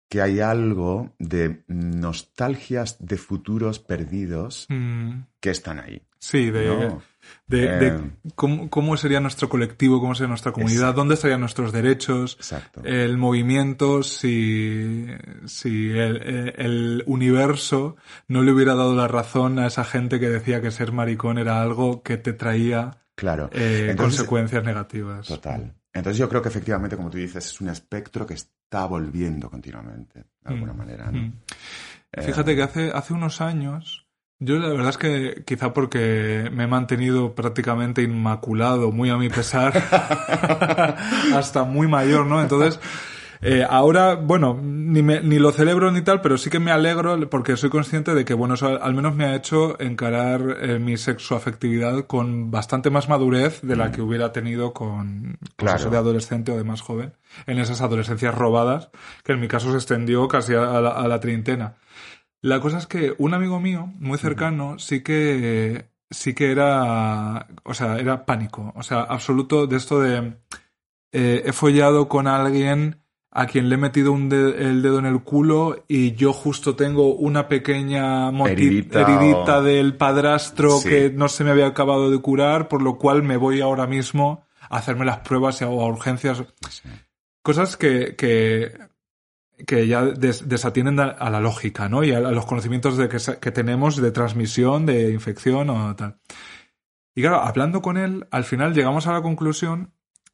que hay algo de nostalgias de futuros perdidos Mm, que están ahí. Sí, de, ¿no? de, Eh. de cómo, cómo sería nuestro colectivo, cómo sería nuestra comunidad, Exacto. dónde estarían nuestros derechos, Exacto. el movimiento, si, si el, el universo no le hubiera dado la razón a esa gente que decía que ser maricón era algo que te traía claro. eh, Entonces- consecuencias negativas. Total. Entonces yo creo que efectivamente, como tú dices, es un espectro que está volviendo continuamente, de alguna Mm, manera. ¿no? mm. Fíjate que hace, hace unos años, yo la verdad es que quizá porque me he mantenido prácticamente inmaculado, muy a mi pesar, *laughs* hasta muy mayor, ¿no? Entonces, Eh, ahora, bueno, ni, me- ni lo celebro ni tal, pero sí que me alegro porque soy consciente de que, bueno, eso al, menos me ha hecho encarar eh, mi sexoafectividad con bastante más madurez de la que hubiera tenido con pues Mm. Claro. eso de adolescente o de más joven, en esas adolescencias robadas, que en mi caso se extendió casi a la, a la treintena. La cosa es que un amigo mío, muy cercano, sí que sí que era, o sea, era pánico, o sea, absoluto de esto de eh, he follado con alguien a quien le he metido un de- el dedo en el culo y yo justo tengo una pequeña Heridita heridita o- del padrastro Sí. que no se me había acabado de curar, por lo cual me voy ahora mismo a hacerme las pruebas y hago a urgencias. Cosas que, que, que ya des- desatienden a, la lógica, ¿no? Y a, a los conocimientos de que, que tenemos de transmisión, de infección o tal. Y claro, hablando con él, al final llegamos a la conclusión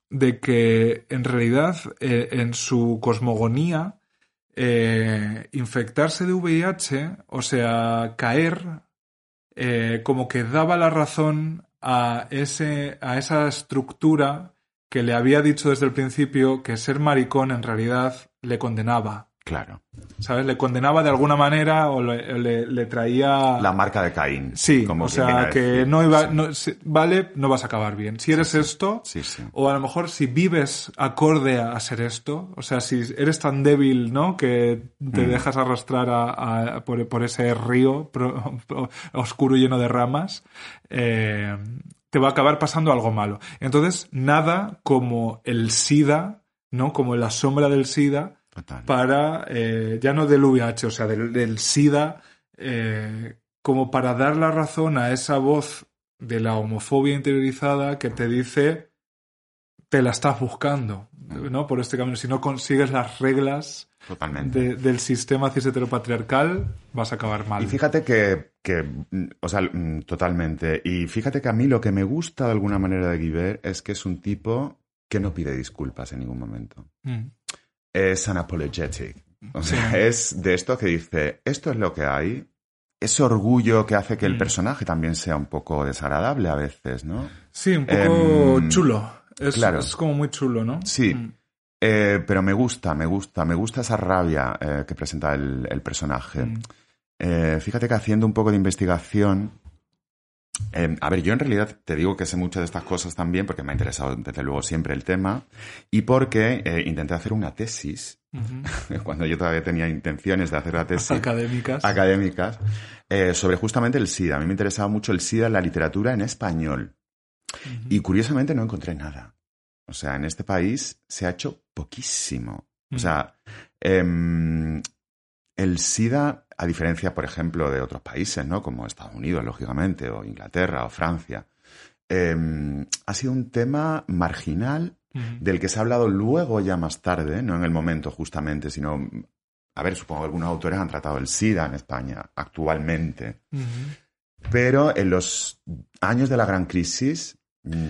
de que en realidad eh, en su cosmogonía eh, infectarse de VIH, o sea, caer, eh, como que daba la razón a, ese, a esa estructura que le había dicho desde el principio que ser maricón en realidad le condenaba. Claro. ¿Sabes? Le condenaba de alguna manera o le, le- le traía... La marca de Caín. Sí, como o sea, que no iba, Sí. no, si- vale, no vas a acabar bien. Si eres esto, Sí, sí. o a lo mejor si vives acorde a ser esto, o sea, si eres tan débil, ¿no? Que te Mm. dejas arrastrar a- a- por, por ese río pro- oscuro y lleno de ramas, eh, te va a acabar pasando algo malo. Entonces, nada como el SIDA, ¿no? Como la sombra del SIDA, Total. para, eh, ya no del VIH, o sea, del, del SIDA, eh, como para dar la razón a esa voz de la homofobia interiorizada que te dice, te la estás buscando, ¿no? Por este camino. Si no consigues las reglas Totalmente. de- del sistema cis heteropatriarcal, vas a acabar mal. Y fíjate que, que, mm, o sea, mm, totalmente. Y fíjate que a mí lo que me gusta de alguna manera de Guiver es que es un tipo que no pide disculpas en ningún momento. Mm. Es unapologetic. O sea, es de esto que dice, esto es lo que hay. Ese orgullo que hace que el Mm. personaje también sea un poco desagradable a veces, ¿no? Sí, un poco Em, chulo. Es, claro. es como muy chulo, ¿no? Sí. Mm. Eh, pero me gusta, me gusta, me gusta esa rabia eh, que presenta el, el personaje. Mm. Eh, fíjate que haciendo un poco de investigación, eh, a ver, yo en realidad te digo que sé muchas de estas cosas también porque me ha interesado desde luego siempre el tema y porque eh, intenté hacer una tesis *laughs* cuando yo todavía tenía intenciones de hacer la tesis Académicas. académicas eh, sobre justamente el SIDA. A mí me interesaba mucho el SIDA en la literatura en español y curiosamente no encontré nada. O sea, en este país se ha hecho poquísimo. O sea, em, el SIDA, a diferencia, por ejemplo, de otros países, ¿no? Como Estados Unidos, lógicamente, o Inglaterra, o Francia, em, ha sido un tema marginal del que se ha hablado luego ya más tarde, no en el momento justamente, sino, a ver, supongo que algunos autores han tratado el SIDA en España actualmente, pero en los años de la gran crisis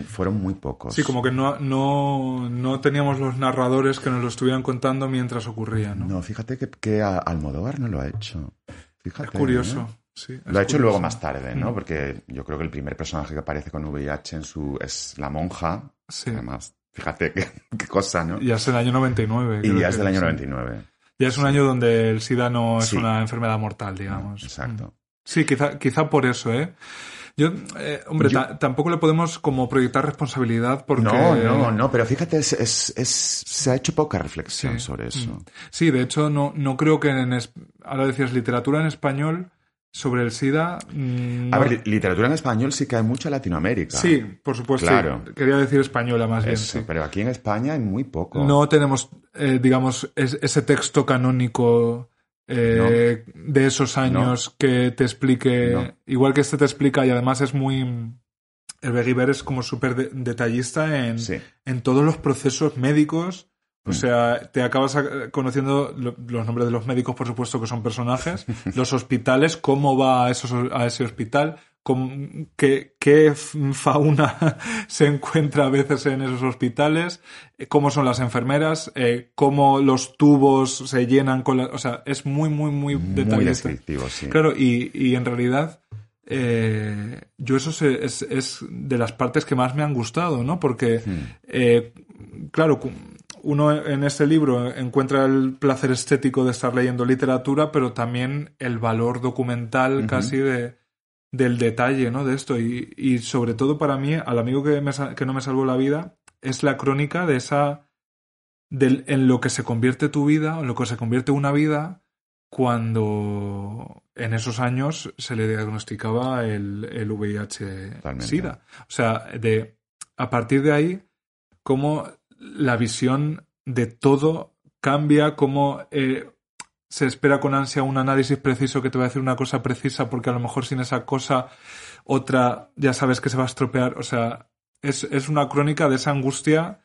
fueron muy pocos. Sí, como que no, no, no teníamos los narradores que nos lo estuvieran contando mientras ocurría, ¿no? No, fíjate que, que Almodóvar no lo ha hecho. Fíjate, es curioso. ¿eh? Sí, es Lo ha hecho luego más tarde, ¿no? Mm. Porque yo creo que el primer personaje que aparece con VIH en su es la monja. Sí. Además, fíjate qué, qué cosa, ¿no? Ya es el año 99. Y ya es del año sí. 99. Ya es un año donde el SIDA no es Sí. una enfermedad mortal, digamos. Exacto. Sí, quizá, quizá por eso, ¿eh? Yo, eh, hombre, Yo- tampoco le podemos como proyectar responsabilidad porque... No, no, no, pero fíjate, es, es- es- se ha hecho poca reflexión Sí. sobre eso. Mm. Sí, de hecho, no, no creo que en... es- Ahora decías literatura en español sobre el SIDA... mm, A ver, li- literatura en español sí que hay mucha en Latinoamérica. Sí, por supuesto. Claro. sí. Quería decir española más bien, sí. pero aquí en España hay muy poco. No tenemos, eh, digamos, es- ese texto canónico eh, de esos años que te explique, No. igual que este te explica y además es muy... El Beguiber es como súper de- detallista en, Sí. en todos los procesos médicos. O Mm. sea, te acabas eh, conociendo lo- los nombres de los médicos, por supuesto, que son personajes, *laughs* los hospitales, cómo va a, esos, a ese hospital, qué, fauna *laughs* se encuentra a veces en esos hospitales, eh, cómo son las enfermeras, eh, cómo los tubos se llenan con la... O sea, es muy, muy, muy Muy detallista. descriptivo, sí. Claro, y, y en realidad eh, yo eso se- es, es de las partes que más me han gustado, ¿no? Porque, Hmm. eh, claro, uno en este libro encuentra el placer estético de estar leyendo literatura, pero también el valor documental casi de, del detalle, ¿no? De esto. Y, y sobre todo para mí, al amigo que, me que no me salvó la vida, es la crónica de esa. Del, en lo que se convierte tu vida, en lo que se convierte una vida, cuando en esos años se le diagnosticaba el, el VIH-Sida. O sea, de, a partir de ahí, cómo la visión de todo cambia, cómo eh, se espera con ansia un análisis preciso que te va a decir una cosa precisa, porque a lo mejor sin esa cosa, otra ya sabes que se va a estropear. O sea, es, es una crónica de esa angustia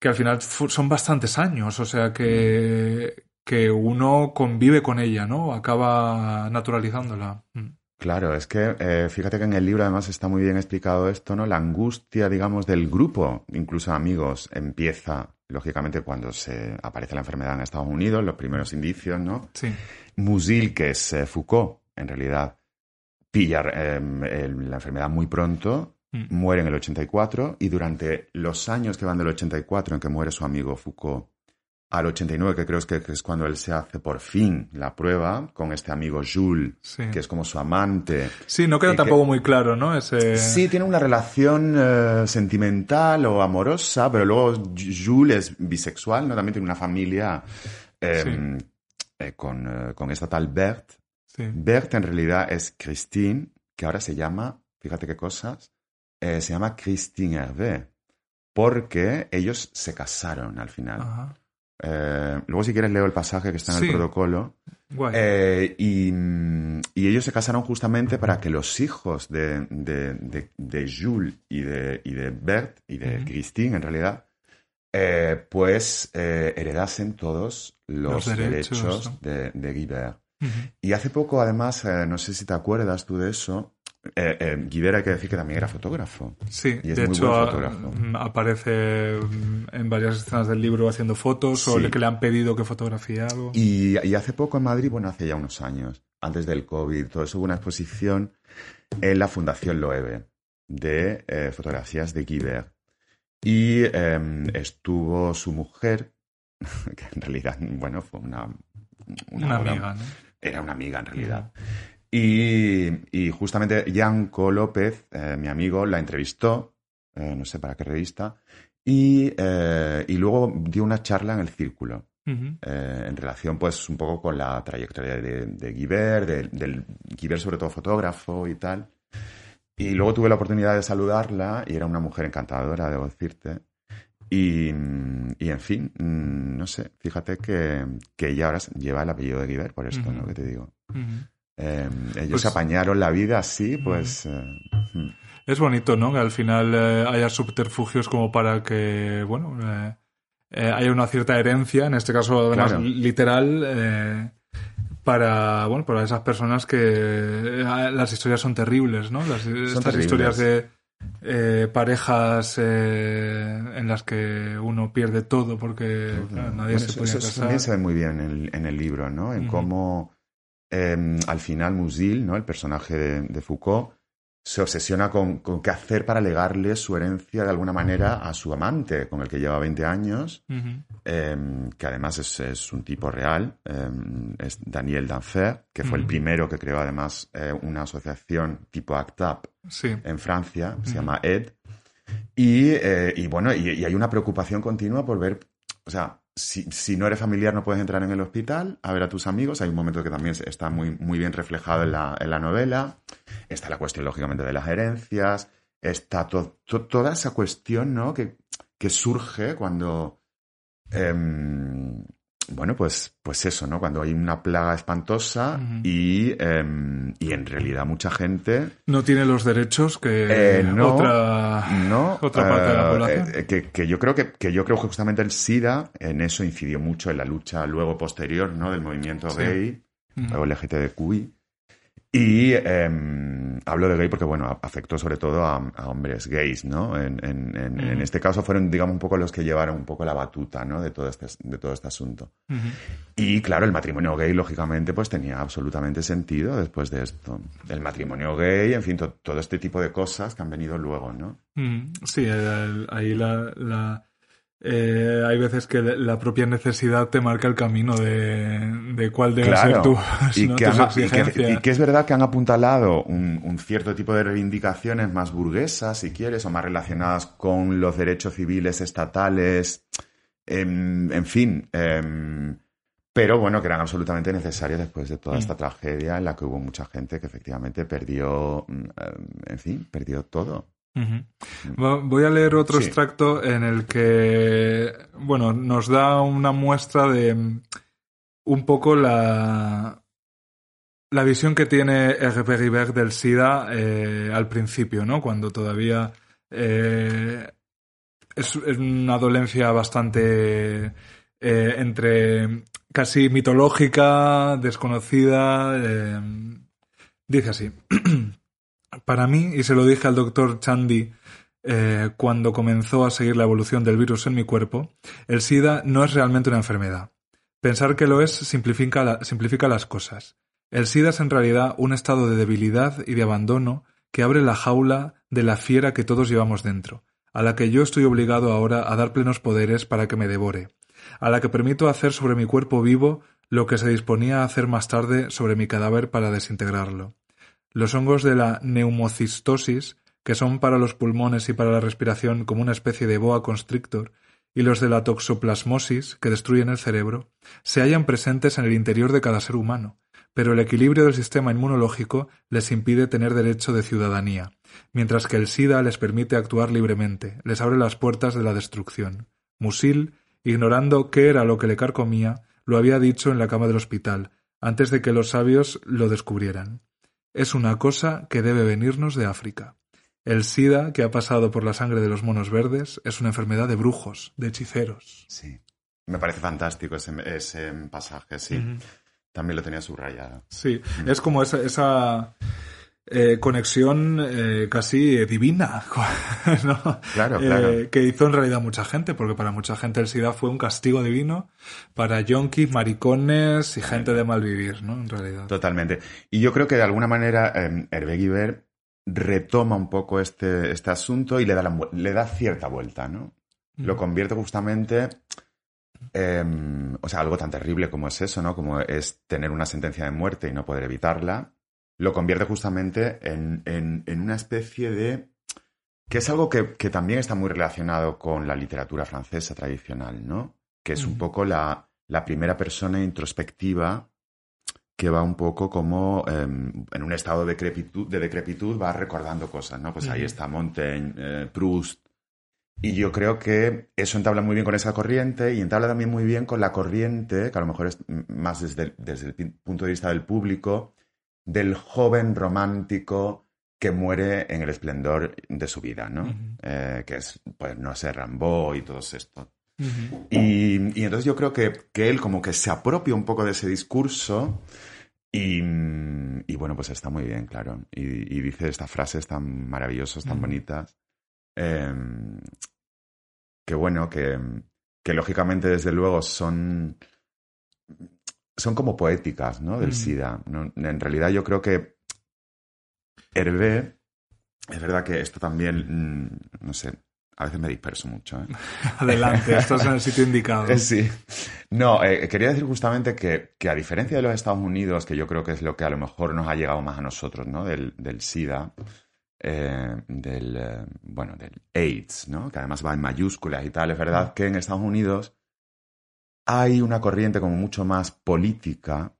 que al final son bastantes años, o sea que, que uno convive con ella, ¿no? Acaba naturalizándola. Mm. Claro, es que eh, fíjate que en el libro además está muy bien explicado esto, ¿no? La angustia, digamos, del grupo, incluso amigos, empieza, lógicamente, cuando se aparece la enfermedad en Estados Unidos, los primeros indicios, ¿no? Sí. Musil, que es eh, Foucault, en realidad, pilla eh, el- la enfermedad muy pronto, Mm. muere en el 84 y durante los años que van del 84 en que muere su amigo Foucault al 89, que creo que, que es cuando él se hace por fin la prueba con este amigo Jules, Sí. que es como su amante. Sí, no queda que- tampoco muy claro, ¿no? Ese... Sí, tiene una relación eh, sentimental o amorosa, pero luego Jules es bisexual, ¿no? También tiene una familia eh, eh, con, eh, con esta tal Berthe. Sí. Berthe en realidad es Christine, que ahora se llama, fíjate qué cosas, se llama Christine Hervé, porque ellos se casaron al final. Ajá. Eh, luego si quieres leo el pasaje que está en Sí. el protocolo. Guay. Eh, y, y ellos se casaron justamente para que los hijos de, de, de- de Jules y de, y de Bert y de. Christine, en realidad, eh, pues heredasen todos los, Los derechos, derechos, ¿no? de, de Guibert. Y hace poco, además, no sé si te acuerdas tú de eso, eh, eh, Guibert hay que decir que también era fotógrafo. Sí, Y es de muy hecho buen a- fotógrafo. mm, aparece mm, en varias escenas del libro haciendo fotos o le- que le han pedido que fotografíe algo. Y, y hace poco en Madrid, bueno, hace ya unos años, antes del COVID, todo eso, hubo una exposición en la Fundación Loewe de eh, fotografías de Guibert. Y em, estuvo su mujer, *laughs* que en realidad, bueno, fue una... Amiga, ¿no? Era una amiga en realidad. Y, y justamente Yanko López, eh, mi amigo, la entrevistó, eh, no sé para qué revista, y, eh, y luego dio una charla en el Círculo Ujú. eh, en relación pues un poco con la trayectoria de, de Guibert, de- del Guibert sobre todo fotógrafo y tal. Y luego tuve la oportunidad de saludarla y era una mujer encantadora, debo decirte. Y, y en fin, mm, no sé, fíjate que, que ella ahora lleva el apellido de Guibert, por esto, ¿no? Ujú. Que te digo. Ujú. Eh, ellos Pues- apañaron la vida así, pues... eh, mm. Es bonito, ¿no? Que al final eh, haya subterfugios como para que, bueno, eh, haya una cierta herencia, en este caso además Claro. literal, para, bueno, para esas personas que las historias son terribles, ¿no? Las, estas terribles. historias de eh, parejas eh, en las que uno pierde todo porque claro, nadie Bueno, se eso, podía eso casar. también se ve muy bien en el, en el libro, ¿no? En cómo eh, al final Musil, ¿no? El personaje de, de Foucault, se obsesiona con, con qué hacer para legarle su herencia de alguna manera a su amante, con el que lleva 20 años, eh, que además es, es un tipo real, eh, es Daniel Danfer, que fue el primero que creó además eh, una asociación tipo ACT UP Sí. en Francia, se llama ED. Y, eh, y bueno, y, y hay una preocupación continua por ver, o sea, si, si no eres familiar no puedes entrar en el hospital a ver a tus amigos. Hay un momento que también está muy, muy bien reflejado en la, en la novela. Está la cuestión, lógicamente, de las herencias. Está to- to- toda esa cuestión, ¿no? Que, que surge cuando, em, bueno, pues, pues eso, ¿no? Cuando hay una plaga espantosa y, em, y en realidad mucha gente No tiene los derechos que Eh, no, otra, no, otra parte de la eh, población. eh, que, que yo creo que, que yo creo que justamente el SIDA en eso incidió mucho en la lucha luego posterior, ¿no? Del movimiento Sí. gay Ujú. o LGTBQI. Y em, hablo de gay porque, bueno, afectó sobre todo a, a hombres gays, ¿no? En, en- en- en Ujú. este caso fueron, digamos, un poco los que llevaron un poco la batuta, ¿no? De todo este, de todo este asunto. Y claro, el matrimonio gay, lógicamente, pues tenía absolutamente sentido después de esto. El matrimonio gay, en fin, to- todo este tipo de cosas que han venido luego, ¿no? Sí, ahí la, la- eh, hay veces que la propia necesidad te marca el camino de, de cuál debe ser Claro, tu, *laughs* y, ¿no? que tus han- y que- exigencias. y que es verdad que han apuntalado un, un cierto tipo de reivindicaciones más burguesas, si quieres, o más relacionadas con los derechos civiles estatales, em, en fin, em, pero bueno, que eran absolutamente necesarias después de toda Mm. esta tragedia en la que hubo mucha gente que efectivamente perdió, mm, em, en fin, perdió todo. Voy a leer otro Sí. extracto en el que, bueno, nos da una muestra de mm, un poco la, la visión que tiene Hervé Ribert del SIDA eh, al principio, ¿no? Cuando todavía eh, es, es una dolencia bastante eh, entre casi mitológica, desconocida. dice así. *clears throat* Para mí, y se lo dije al doctor Chandy eh, cuando comenzó a seguir la evolución del virus en mi cuerpo, el SIDA no es realmente una enfermedad. Pensar que lo es simplifica, simplifica las cosas. El SIDA es en realidad un estado de debilidad y de abandono que abre la jaula de la fiera que todos llevamos dentro, a la que yo estoy obligado ahora a dar plenos poderes para que me devore, a la que permito hacer sobre mi cuerpo vivo lo que se disponía a hacer más tarde sobre mi cadáver para desintegrarlo. Los hongos de la neumocistosis, que son para los pulmones y para la respiración como una especie de boa constrictor, y los de la toxoplasmosis, que destruyen el cerebro, se hallan presentes en el interior de cada ser humano, pero el equilibrio del sistema inmunológico les impide tener derecho de ciudadanía, mientras que el SIDA les permite actuar libremente, les abre las puertas de la destrucción. Musil, ignorando qué era lo que le carcomía, lo había dicho en la cama del hospital, antes de que los sabios lo descubrieran. Es una cosa que debe venirnos de África. El SIDA, que ha pasado por la sangre de los monos verdes, es una enfermedad de brujos, de hechiceros. Sí. Me parece fantástico ese, ese pasaje, sí. También lo tenía subrayado. Sí, es como esa, esa eh, conexión eh, casi eh, divina, *laughs* ¿no? Claro, Eh, claro. que hizo en realidad mucha gente, porque para mucha gente el SIDA fue un castigo divino, para yonkis, maricones y gente de mal vivir, ¿no? En realidad. Totalmente. Y yo creo que de alguna manera eh, Hervé Guibert retoma un poco este, este asunto y le da, la le da cierta vuelta, ¿no? Lo convierte justamente, eh, o sea, algo tan terrible como es eso, ¿no? Como es tener una sentencia de muerte y no poder evitarla, lo convierte justamente en, en- en una especie de... que es algo que, que también está muy relacionado con la literatura francesa tradicional, ¿no? Que es un poco la, la primera persona introspectiva que va un poco como eh, en un estado de decrepitud, de decrepitud, va recordando cosas, ¿no? Pues ahí está Montaigne, eh, Proust. Y yo creo que eso entabla muy bien con esa corriente y entabla también muy bien con la corriente, que a lo mejor es más desde el, desde el punto de vista del público, del joven romántico que muere en el esplendor de su vida, ¿no? Eh, que es, pues, no sé, Rambo y todo esto. Y, y entonces yo creo que, que él como que se apropia un poco de ese discurso y, y bueno, pues está muy bien, claro. Y, y dice estas frases tan maravillosas, tan bonitas, eh, que bueno, que, que lógicamente desde luego son, son como poéticas, ¿no? Del Mm. SIDA. ¿no? En realidad yo creo que Hervé, es verdad que esto también, mm, no sé, a veces me disperso mucho, ¿eh? *laughs* Adelante, estás en el sitio indicado. *laughs* Sí. No, eh, quería decir justamente que, que a diferencia de los Estados Unidos, que yo creo que es lo que a lo mejor nos ha llegado más a nosotros, ¿no? Del, del SIDA, eh, del, bueno, del AIDS, ¿no? Que además va en mayúsculas y tal. Es verdad que en Estados Unidos hay una corriente como mucho más política,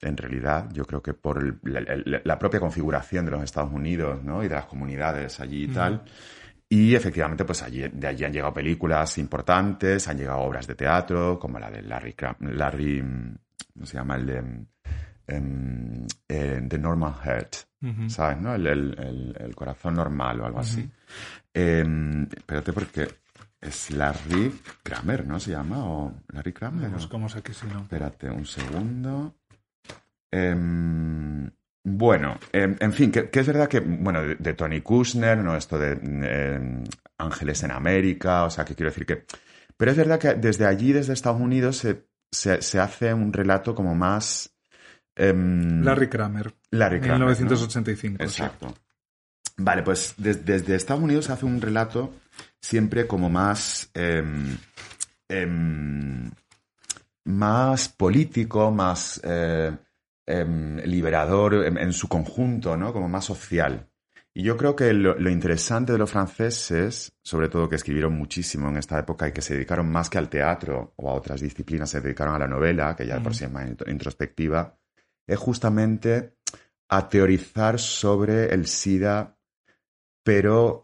en realidad, yo creo que por el- la, la- la propia configuración de los Estados Unidos, ¿no? Y de las comunidades allí y tal. Y efectivamente, pues allí, de allí han llegado películas importantes, han llegado obras de teatro, como la de Larry, Larry ¿cómo se llama? El de mm, em, eh, The Normal Heart. ¿sabes? ¿no? El, el- corazón normal o algo así. Em, espérate, porque es Larry Kramer, ¿no? Se llama, o Larry Kramer. Lo o- buscamos aquí si no. Espérate un segundo. Em, bueno, em, en fin, que, que es verdad que, bueno, de, de Tony Kushner, ¿no? Esto de em, Ángeles en América, o sea, que quiero decir que... Pero es verdad que desde allí, desde Estados Unidos, se, se, se hace un relato como más... Larry Kramer, Larry Kramer, ¿no? 1985. sí. Exacto. Vale, pues des- desde Estados Unidos se hace un relato siempre como más, em, em, más político, más eh, em, liberador en, en su conjunto, ¿no? Como más social. Y yo creo que lo, lo interesante de los franceses, sobre todo que escribieron muchísimo en esta época y que se dedicaron más que al teatro o a otras disciplinas, se dedicaron a la novela, que ya por sí es más int- introspectiva, es justamente a teorizar sobre el SIDA, pero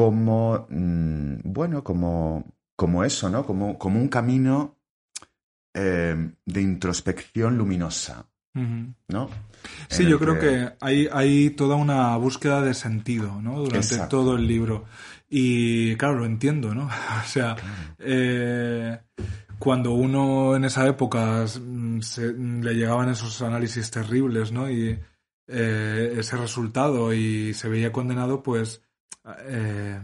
como, mm, bueno, como, como eso, ¿no? Como, como un camino em, de introspección luminosa. ¿no? Sí, En yo creo que hay, hay toda una búsqueda de sentido, ¿no? Durante Exacto. todo el libro. Y claro, lo entiendo, ¿no? *laughs* O sea, eh, cuando uno en esa época mm, se- le llegaban esos análisis terribles, ¿no? Y eh, ese resultado y se veía condenado, pues eh,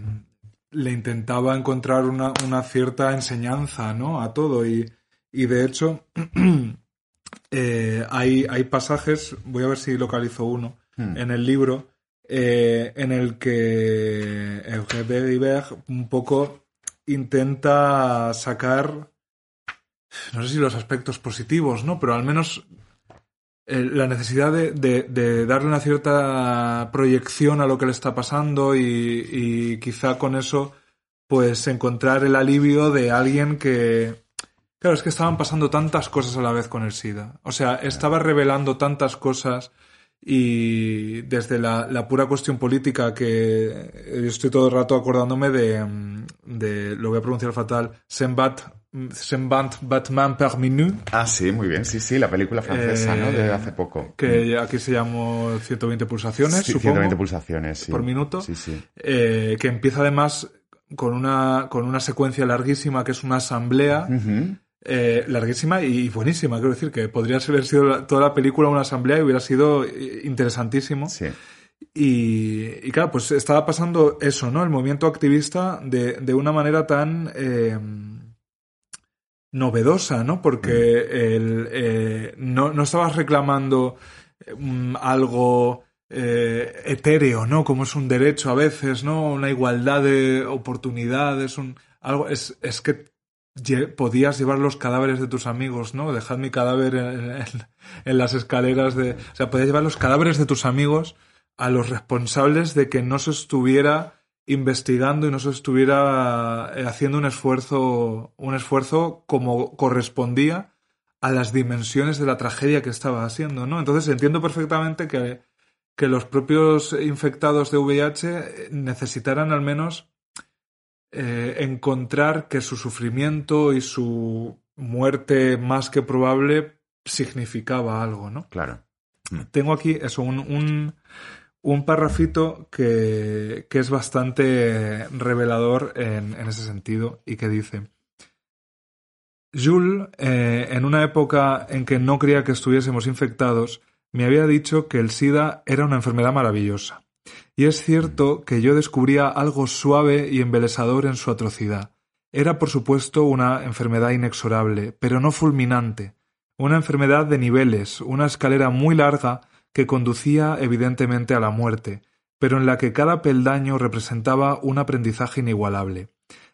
le intentaba encontrar una, una cierta enseñanza, ¿no? A todo. Y, y de hecho, *clears throat* eh, hay, hay pasajes, voy a ver si localizo uno, Hmm. en el libro, eh, en el que Eugène Ribert un poco intenta sacar, no sé si los aspectos positivos, ¿no? Pero al menos eh, la necesidad de, de- de darle una cierta proyección a lo que le está pasando y, y quizá con eso pues encontrar el alivio de alguien que... Claro, es que estaban pasando tantas cosas a la vez con el SIDA. O sea, estaba revelando tantas cosas y desde la, la pura cuestión política que yo estoy todo el rato acordándome de, mm, de lo voy a pronunciar fatal, Sembat Batman per minute, Ah, sí, muy bien, sí, sí, la película francesa, ¿no? De Eh, hace poco. que aquí se llamó 120 pulsaciones, Sí, supongo. 120 pulsaciones, sí. por minuto. Sí, sí. eh, que empieza además con una, con una secuencia larguísima que es una asamblea eh, larguísima y buenísima. Quiero decir que podría haber sido toda la película una asamblea y hubiera sido interesantísimo. Sí. Y, y claro, pues estaba pasando eso, ¿no? El movimiento activista de, de una manera tan eh, novedosa, ¿no? Porque el, eh, no, no estabas reclamando mm, algo eh, etéreo, ¿no? Como es un derecho a veces, ¿no? Una igualdad de oportunidades, un, algo, es, es que lle- podías llevar los cadáveres de tus amigos, ¿no? Dejar mi cadáver en, en- en las escaleras de... O sea, podías llevar los cadáveres de tus amigos a los responsables de que no se estuviera investigando y no se estuviera eh, haciendo un esfuerzo, un esfuerzo como correspondía a las dimensiones de la tragedia que estaba haciendo, ¿no? Entonces entiendo perfectamente que, que los propios infectados de VIH necesitaran al menos eh, encontrar que su sufrimiento y su muerte más que probable significaba algo, ¿no? Claro. Tengo aquí eso, un, un, un parrafito que, que es bastante revelador en, en ese sentido y que dice, Jules, eh, en una época en que no creía que estuviésemos infectados, me había dicho que el SIDA era una enfermedad maravillosa. Y es cierto que yo descubría algo suave y embelesador en su atrocidad. Era, por supuesto, una enfermedad inexorable, pero no fulminante. Una enfermedad de niveles, una escalera muy larga que conducía evidentemente a la muerte, pero en la que cada peldaño representaba un aprendizaje inigualable.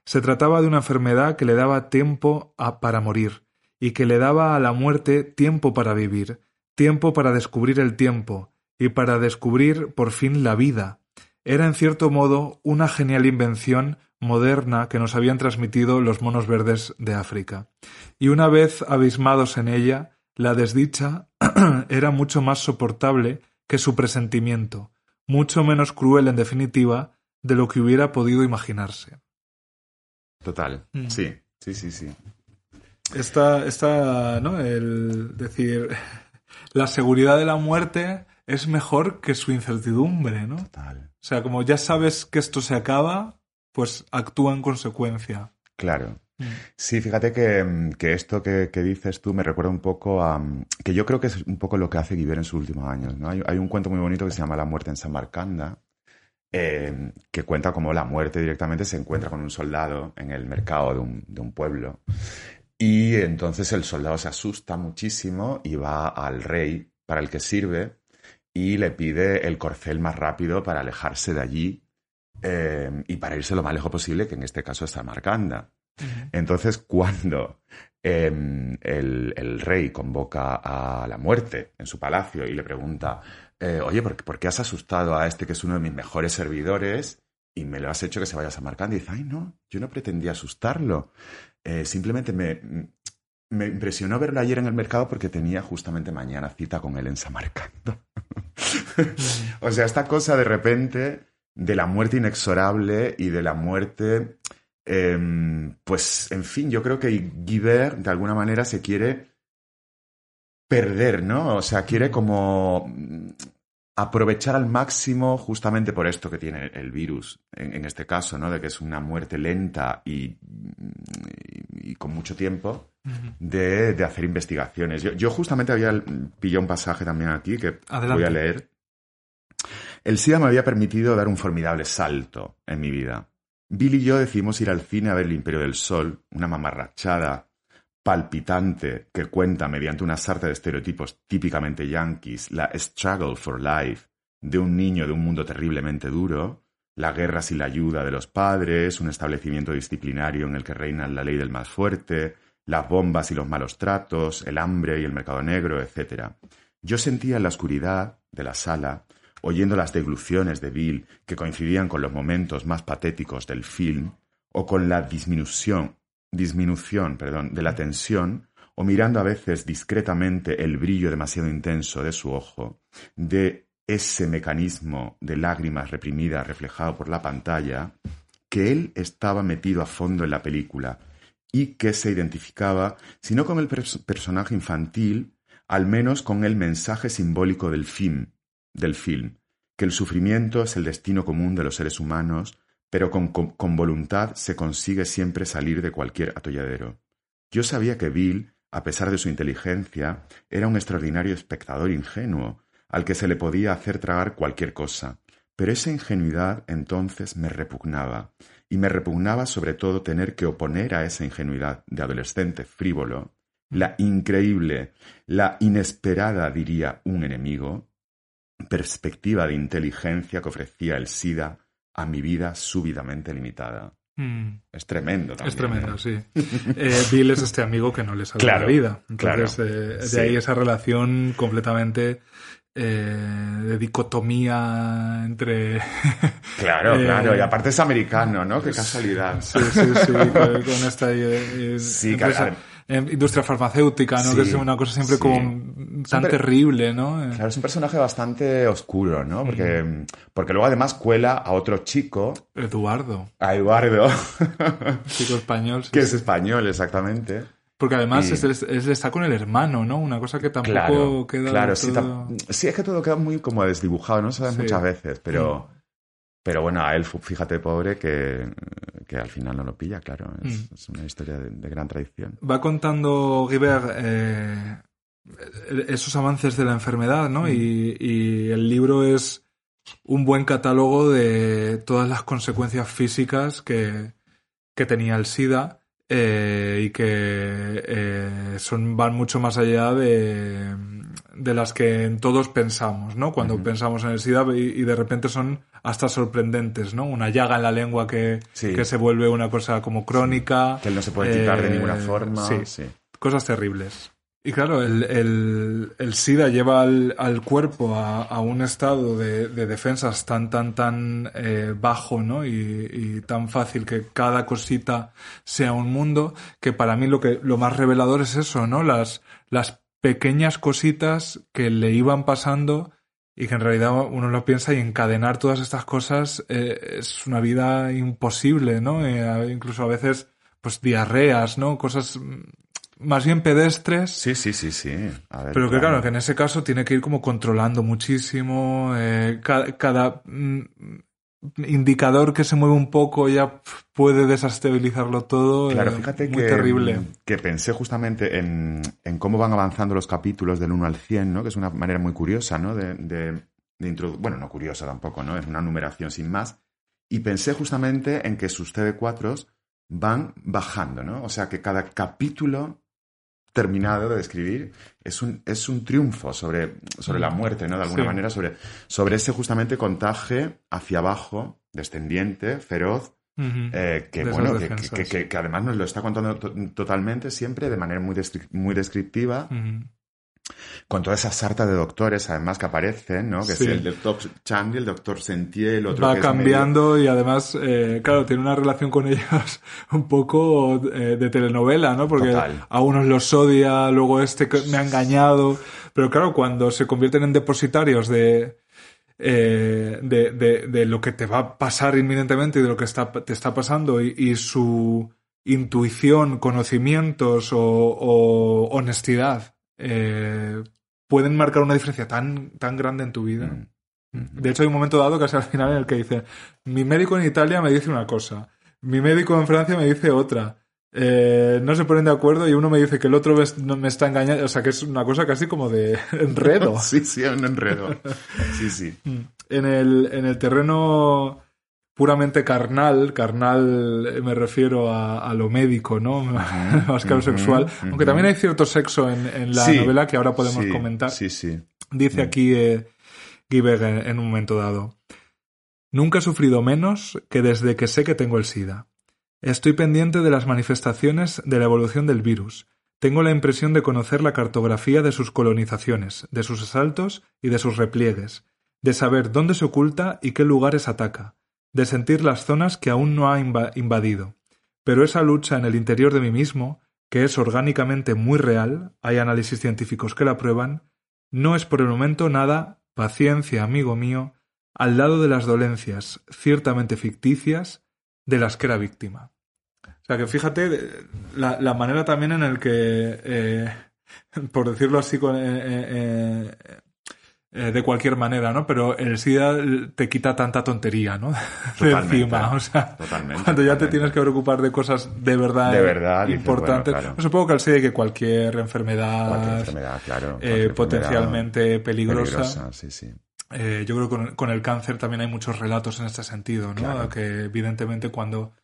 Se trataba de una enfermedad que le daba tiempo a- para morir, y que le daba a la muerte tiempo para vivir, tiempo para descubrir el tiempo, y para descubrir por fin la vida. Era en cierto modo una genial invención moderna que nos habían transmitido los monos verdes de África. Y una vez abismados en ella, la desdicha *clears throat* era mucho más soportable que su presentimiento, mucho menos cruel en definitiva de lo que hubiera podido imaginarse. Total. Mm. Sí, sí, sí, sí. Esta, esta, ¿no? El decir, *laughs* la seguridad de la muerte es mejor que su incertidumbre, ¿no? Total. O sea, como ya sabes que esto se acaba, pues actúa en consecuencia. Claro. Sí, fíjate que, mm, que esto que, que dices tú me recuerda un poco a... mm, que yo creo que es un poco lo que hace Guiver en sus últimos años, ¿no? Hay, un cuento muy bonito que se llama La muerte en Samarcanda, eh, que cuenta cómo la muerte directamente se encuentra con un soldado en el mercado de un, de un pueblo. Y entonces el soldado se asusta muchísimo y va al rey para el que sirve y le pide el corcel más rápido para alejarse de allí eh, y para irse lo más lejos posible, que en este caso Entonces, cuando em, el, el rey convoca a la muerte en su palacio y le pregunta, eh, oye, ¿por, qué- por qué has asustado a este que es uno de mis mejores servidores y me lo has hecho que se vaya a Samarcanda? Y dice, ay, no, yo no pretendía asustarlo. Eh, simplemente me, me impresionó verlo ayer en el mercado porque tenía justamente mañana cita con él en Samarcanda. *laughs* o sea, esta cosa de repente de la muerte inexorable y de la muerte, em, pues, en fin, yo creo que Guibert de alguna manera se quiere perder, ¿no? O sea, quiere como mm, aprovechar al máximo justamente por esto que tiene el virus, en, en este caso, ¿no? De que es una muerte lenta y, y- y con mucho tiempo de, de hacer investigaciones. Yo, yo justamente había pillado un pasaje también aquí que Adelante. voy a leer. El SIDA me había permitido dar un formidable salto en mi vida. Bill y yo decidimos ir al cine a ver El Imperio del Sol, una mamarrachada palpitante que cuenta mediante una sarta de estereotipos típicamente yankees la struggle for life de un niño de un mundo terriblemente duro, la guerra sin la ayuda de los padres, un establecimiento disciplinario en el que reina la ley del más fuerte, las bombas y los malos tratos, el hambre y el mercado negro, etc. Yo sentía en la oscuridad de la sala, oyendo las degluciones de Bill que coincidían con los momentos más patéticos del film, o con la disminución, disminución perdón, de la tensión, o mirando a veces discretamente el brillo demasiado intenso de su ojo, de ese mecanismo de lágrimas reprimidas reflejado por la pantalla, que él estaba metido a fondo en la película y que se identificaba, si no con el pers- personaje infantil, al menos con el mensaje simbólico del film, del film, que el sufrimiento es el destino común de los seres humanos, pero con, con- con voluntad se consigue siempre salir de cualquier atolladero. Yo sabía que Bill, a pesar de su inteligencia, era un extraordinario espectador ingenuo, al que se le podía hacer tragar cualquier cosa, pero esa ingenuidad entonces me repugnaba, y me repugnaba sobre todo tener que oponer a esa ingenuidad de adolescente frívolo la increíble, la inesperada, diría un enemigo, perspectiva de inteligencia que ofrecía el SIDA a mi vida súbitamente limitada. Mm. Es tremendo también. Es tremendo, ¿no? sí. Eh, Bill es este amigo que no le salva Claro, la vida. Entonces, claro, eh, de sí. ahí esa relación completamente eh, de dicotomía entre... *laughs* Claro, *laughs* Eh, claro. Y aparte es americano, ¿no? Qué casualidad. Sí, sí, sí, *laughs* con, esta eh, Sí, claro. Eh, industria farmacéutica, ¿no? Sí, que es una cosa siempre sí. como tan Siempre- terrible, ¿no? Eh, Claro, es un personaje bastante oscuro, ¿no? Mm. Porque, porque luego además cuela a otro chico, Eduardo, a Eduardo, chico español. sí, que es español exactamente. Porque además y- es, es- es- está con el hermano, ¿no? Una cosa que tampoco Claro, queda claro, sí, todo- tam- sí, es que todo queda muy como desdibujado, no sabes Sí. Mm. muchas veces, pero, pero bueno, a él, fíjate, pobre, que, que al final no lo pilla, claro, es, Mm. es una historia de, de gran tradición. Va contando Guibert eh, esos avances de la enfermedad, Mm. ¿no? Y, y el libro es un buen catálogo de todas las consecuencias físicas que, que tenía el SIDA eh, y que eh, son, van mucho más allá de, de las que todos pensamos, ¿no? Cuando pensamos en el SIDA y, y de repente son hasta sorprendentes, ¿no? Una llaga en la lengua que, Sí. que se vuelve una cosa como crónica. Que él no se puede quitar de Eh, ninguna forma. sí. sí. Cosas terribles. Y claro, el, el- el SIDA lleva al, al cuerpo a, a un estado de, de defensas tan, tan, tan eh, bajo, ¿no? Y, y tan fácil que cada cosita sea un mundo, que para mí lo que lo más revelador es eso, ¿no? Las, las pequeñas cositas que le iban pasando y que en realidad uno lo piensa y encadenar todas estas cosas eh, es una vida imposible, ¿no? Eh, incluso a veces, pues diarreas, ¿no? Cosas mm, más bien pedestres. Sí, sí, sí, sí. A ver, Pero que claro, que en ese caso tiene que ir como controlando muchísimo. eh, ca- cada, mm, indicador que se mueve un poco ya puede desestabilizarlo todo. Claro, eh, fíjate muy que, terrible. que pensé justamente en, en cómo van avanzando los capítulos del 1 al 100, ¿no? Que es una manera muy curiosa, ¿no? De, de, de Bueno, no curiosa tampoco, ¿no? Es una numeración sin más. Y pensé justamente en que sus CD4 van bajando, ¿no? O sea, que cada capítulo terminado de escribir es un, es un triunfo sobre, sobre la muerte, ¿no? De alguna Sí. manera, sobre, sobre ese justamente contaje hacia abajo descendiente, feroz, eh, que De bueno, que, que- además nos lo está contando to- totalmente siempre de manera muy, descri- muy descriptiva. Con toda esa sarta de doctores además que aparecen, ¿no? Que Sí. es el doctor Chang, el doctor Sentier, el otro va que es medio- cambiando y además, eh, claro, tiene una relación con ellos *laughs* un poco eh, de telenovela, ¿no? Porque Total. a unos los odia, luego este me ha engañado. Pero claro, cuando se convierten en depositarios de, eh, de, de- de lo que te va a pasar inminentemente y de lo que está, te está pasando y, y su intuición, conocimientos o, o honestidad eh, pueden marcar una diferencia tan, tan grande en tu vida. Mm. De hecho, hay un momento dado casi al final en el que dice, mi médico en Italia me dice una cosa, mi médico en Francia me dice otra. Eh, no se ponen de acuerdo y uno me dice que el otro me, no- me está engañando. O sea, que es una cosa casi como de *laughs* enredo. Sí, sí, un enredo. *laughs* Sí, sí. En el, en el terreno puramente carnal, carnal eh, me refiero a, a lo médico, ¿no? *laughs* Más que a lo sexual. Aunque también hay cierto sexo en, en la Sí, novela que ahora podemos sí, comentar. Sí, sí. Dice aquí eh, Giebel en, en un momento dado. Nunca he sufrido menos que desde que sé que tengo el SIDA. Estoy pendiente de las manifestaciones de la evolución del virus. Tengo la impresión de conocer la cartografía de sus colonizaciones, de sus asaltos y de sus repliegues, de saber dónde se oculta y qué lugares ataca, de sentir las zonas que aún no ha inva- invadido. Pero esa lucha en el interior de mí mismo, que es orgánicamente muy real, hay análisis científicos que la prueban, no es por el momento nada, paciencia, amigo mío, al lado de las dolencias ciertamente ficticias de las que era víctima. O sea que fíjate de- la, la manera también en el que, eh, *laughs* por decirlo así, con, eh, eh, eh, de cualquier manera, ¿no? Pero el SIDA te quita tanta tontería, ¿no? *laughs* De encima, o sea, totalmente, *laughs* cuando ya te tienes que preocupar de cosas de verdad, De verdad, dices, importantes. bueno, claro. Supongo que al SIDA que cualquier enfermedad, Cualquier enfermedad, claro. eh, cualquier enfermedad potencialmente peligrosa. peligrosa, sí, sí. Eh, yo creo que con, con el cáncer también hay muchos relatos en este sentido, ¿no? Claro. Que evidentemente cuando,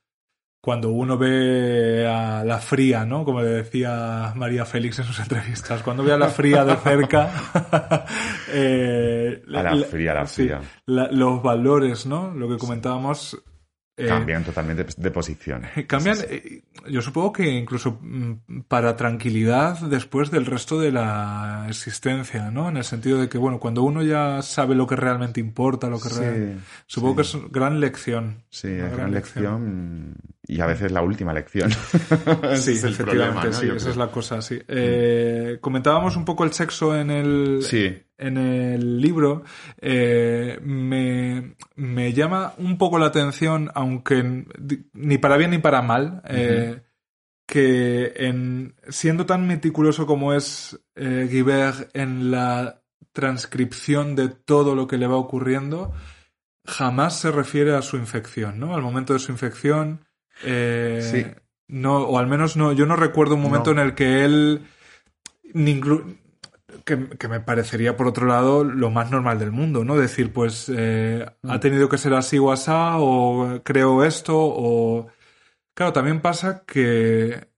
cuando uno ve a la fría, ¿no? Como le decía María Félix en sus entrevistas, cuando ve a la fría de cerca, *laughs* eh, A la fría, a la sí, fría. la- los valores, ¿no? Lo que comentábamos. Eh, Cambian totalmente de posición. *laughs* Cambian, Sí, sí. eh, yo supongo que incluso mm, para tranquilidad después del resto de la existencia, ¿no? En el sentido de que, bueno, cuando uno ya sabe lo que realmente importa, lo que Sí, real- supongo que es gran lección. Sí, es gran lección y a veces la última lección. *laughs* Sí, es efectivamente, problema, ¿no? sí, Yo esa creo. es la cosa, sí. Eh, comentábamos un poco el sexo en el, Sí. En el libro. Eh, me, me llama un poco la atención, aunque ni para bien ni para mal, eh, que en, siendo tan meticuloso como es eh, Guibert en la transcripción de todo lo que le va ocurriendo, jamás se refiere a su infección, ¿no? Al momento de su infección. eh, Sí. No, o al menos no, yo no recuerdo un momento No. en el que él ninglu- que, que me parecería por otro lado lo más normal del mundo, ¿no? Decir, pues eh, Mm. ha tenido que ser así o asá, o creo esto, o... Claro, también pasa que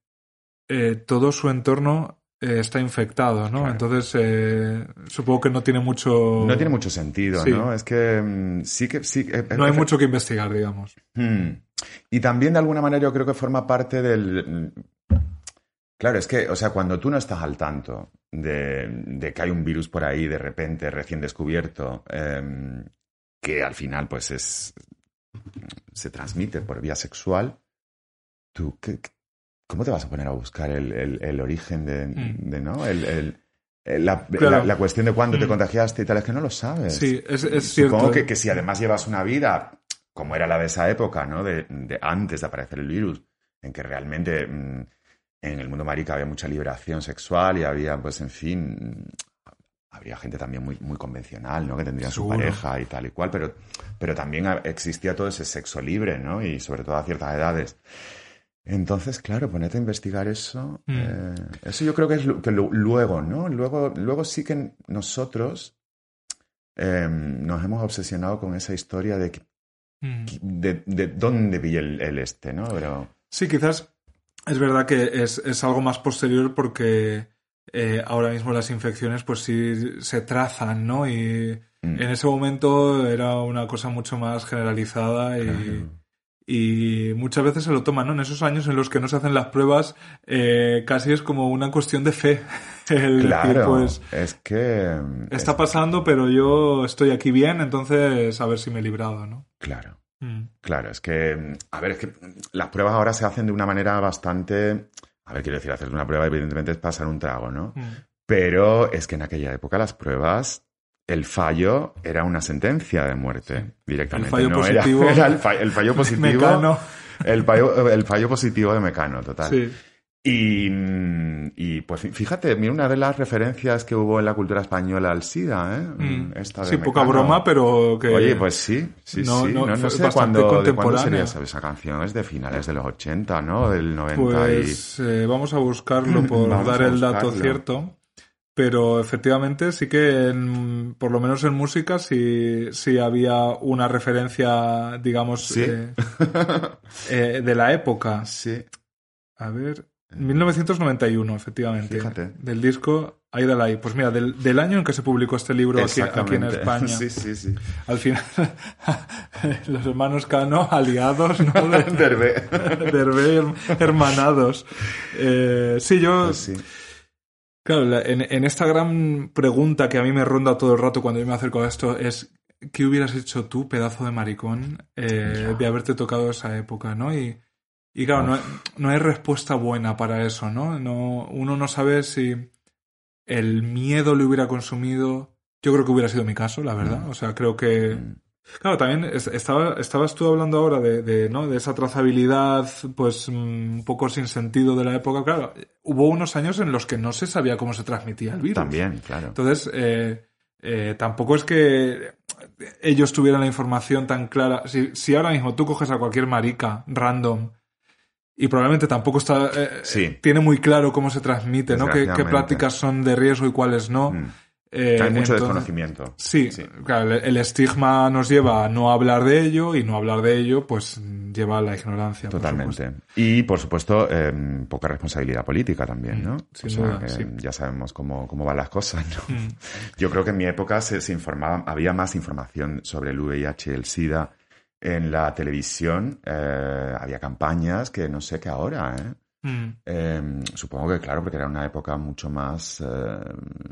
eh, todo su entorno eh, está infectado, ¿no? Claro. Entonces, supongo que no tiene mucho... No tiene mucho sentido, Sí. ¿no? Es que mm, sí que sí. No hay mucho que investigar, digamos. Hmm. Y también de alguna manera yo creo que forma parte del... Claro, es que, o sea, cuando tú no estás al tanto de, de que hay un virus por ahí de repente recién descubierto, em, que al final pues es... se transmite por vía sexual, tú, ¿qué- ¿cómo te vas a poner a buscar el, el- el origen de, Mm. de, ¿no? El, el- la, Claro. la- la cuestión de cuándo te Mm. contagiaste y tal, es que no lo sabes. Sí, es, es cierto. Supongo que, que si además llevas una vida como era la de esa época, ¿no? De, de antes de aparecer el virus, en que realmente mm, en el mundo marica había mucha liberación sexual y había, pues, en fin, habría gente también muy, muy convencional, ¿no? Que tendría su pareja y tal y cual, pero, pero también existía todo ese sexo libre, ¿no? Y sobre todo a ciertas edades. Entonces, claro, ponerte a investigar eso, Mm. eh, eso yo creo que es lo- que lo- luego, ¿no? Luego, luego sí que nosotros eh, nos hemos obsesionado con esa historia de, que- Mm. de, de dónde vi el, el este, ¿no? Pero Sí, quizás es verdad que es, es algo más posterior porque eh, ahora mismo las infecciones pues sí se trazan, ¿no? Y Mm. En ese momento era una cosa mucho más generalizada y, y muchas veces se lo toman, ¿no? En esos años en los que no se hacen las pruebas, eh, casi es como una cuestión de fe. *laughs* El decir, Claro, pues, es que... está es- pasando, pero yo estoy aquí bien, entonces a ver si me he librado, ¿no? Claro. Mm. Claro, es que, a ver, es que las pruebas ahora se hacen de una manera bastante... A ver, quiero decir, hacer una prueba evidentemente es pasar un trago, ¿no? Mm. Pero es que en aquella época las pruebas, el fallo era una sentencia de muerte directamente. El fallo no era- positivo *laughs* Era, el fallo *laughs* positivo. Mecano. El fallo, el fallo positivo de Mecano, total. Sí. Y, y, pues fíjate, mira una de las referencias que hubo en la cultura española al SIDA, ¿eh? Mm. Esta de Sí, poca broma, pero que... Oye, pues sí, sí, No, sí. no, No, no sé cuándo, de cuándo sería esa, canción. Es de finales de los 80, ¿no? Del 90 Pues eh, vamos a buscarlo *clears throat* por Vamos dar el dato cierto. Pero efectivamente sí que, en- por lo menos en música, sí, sí había una referencia, digamos, Sí. eh, *laughs* eh, de la época. y... Sí. A ver, 1991, efectivamente. Fíjate. Del disco Aida Lai. Pues mira, del, del año en que se publicó este libro aquí, aquí en. España. *laughs* Sí, sí, sí. Al final, *laughs* los hermanos Cano, aliados, ¿no? De- *laughs* Derbe. Derbez, hermanados. Eh, sí, yo. Pues sí. Claro, la- en, en esta gran pregunta que a mí me ronda todo el rato cuando yo me acerco a esto es. ¿Qué hubieras hecho tú, pedazo de maricón, eh, de haberte tocado esa época, ¿no? Y, y claro, no, hay- no hay respuesta buena para eso, ¿no? no uno no sabe si el miedo le hubiera consumido. Yo creo que hubiera sido mi caso, la verdad. O sea, creo que. Mm. Claro, también es- estaba, estabas tú hablando ahora de, de, ¿no? de esa trazabilidad, pues mm, un poco sin sentido de la época. Claro, hubo unos años en los que no se sabía cómo se transmitía el virus. También, claro. Entonces, eh, eh, tampoco es que ellos tuvieran la información tan clara. Si, si ahora mismo tú coges a cualquier marica random y probablemente tampoco está eh, Sí. tiene muy claro cómo se transmite, ¿no? ¿Qué, prácticas son de riesgo y cuáles no? Mm. Eh, Hay mucho entonces- desconocimiento. Sí, Sí. claro, el- el estigma nos lleva a no hablar de ello y no hablar de ello, pues lleva a la ignorancia. Totalmente. Y, por supuesto, eh, poca responsabilidad política también, ¿no? Mm, sin O sea, duda, que sí. ya sabemos cómo, cómo van las cosas, ¿no? Mm. Yo creo que en mi época se, se informaba, había más información sobre el VIH y el SIDA en la televisión. eh, había campañas que no sé qué ahora, ¿eh? Mm. Eh, supongo que claro, porque era una época mucho más... eh,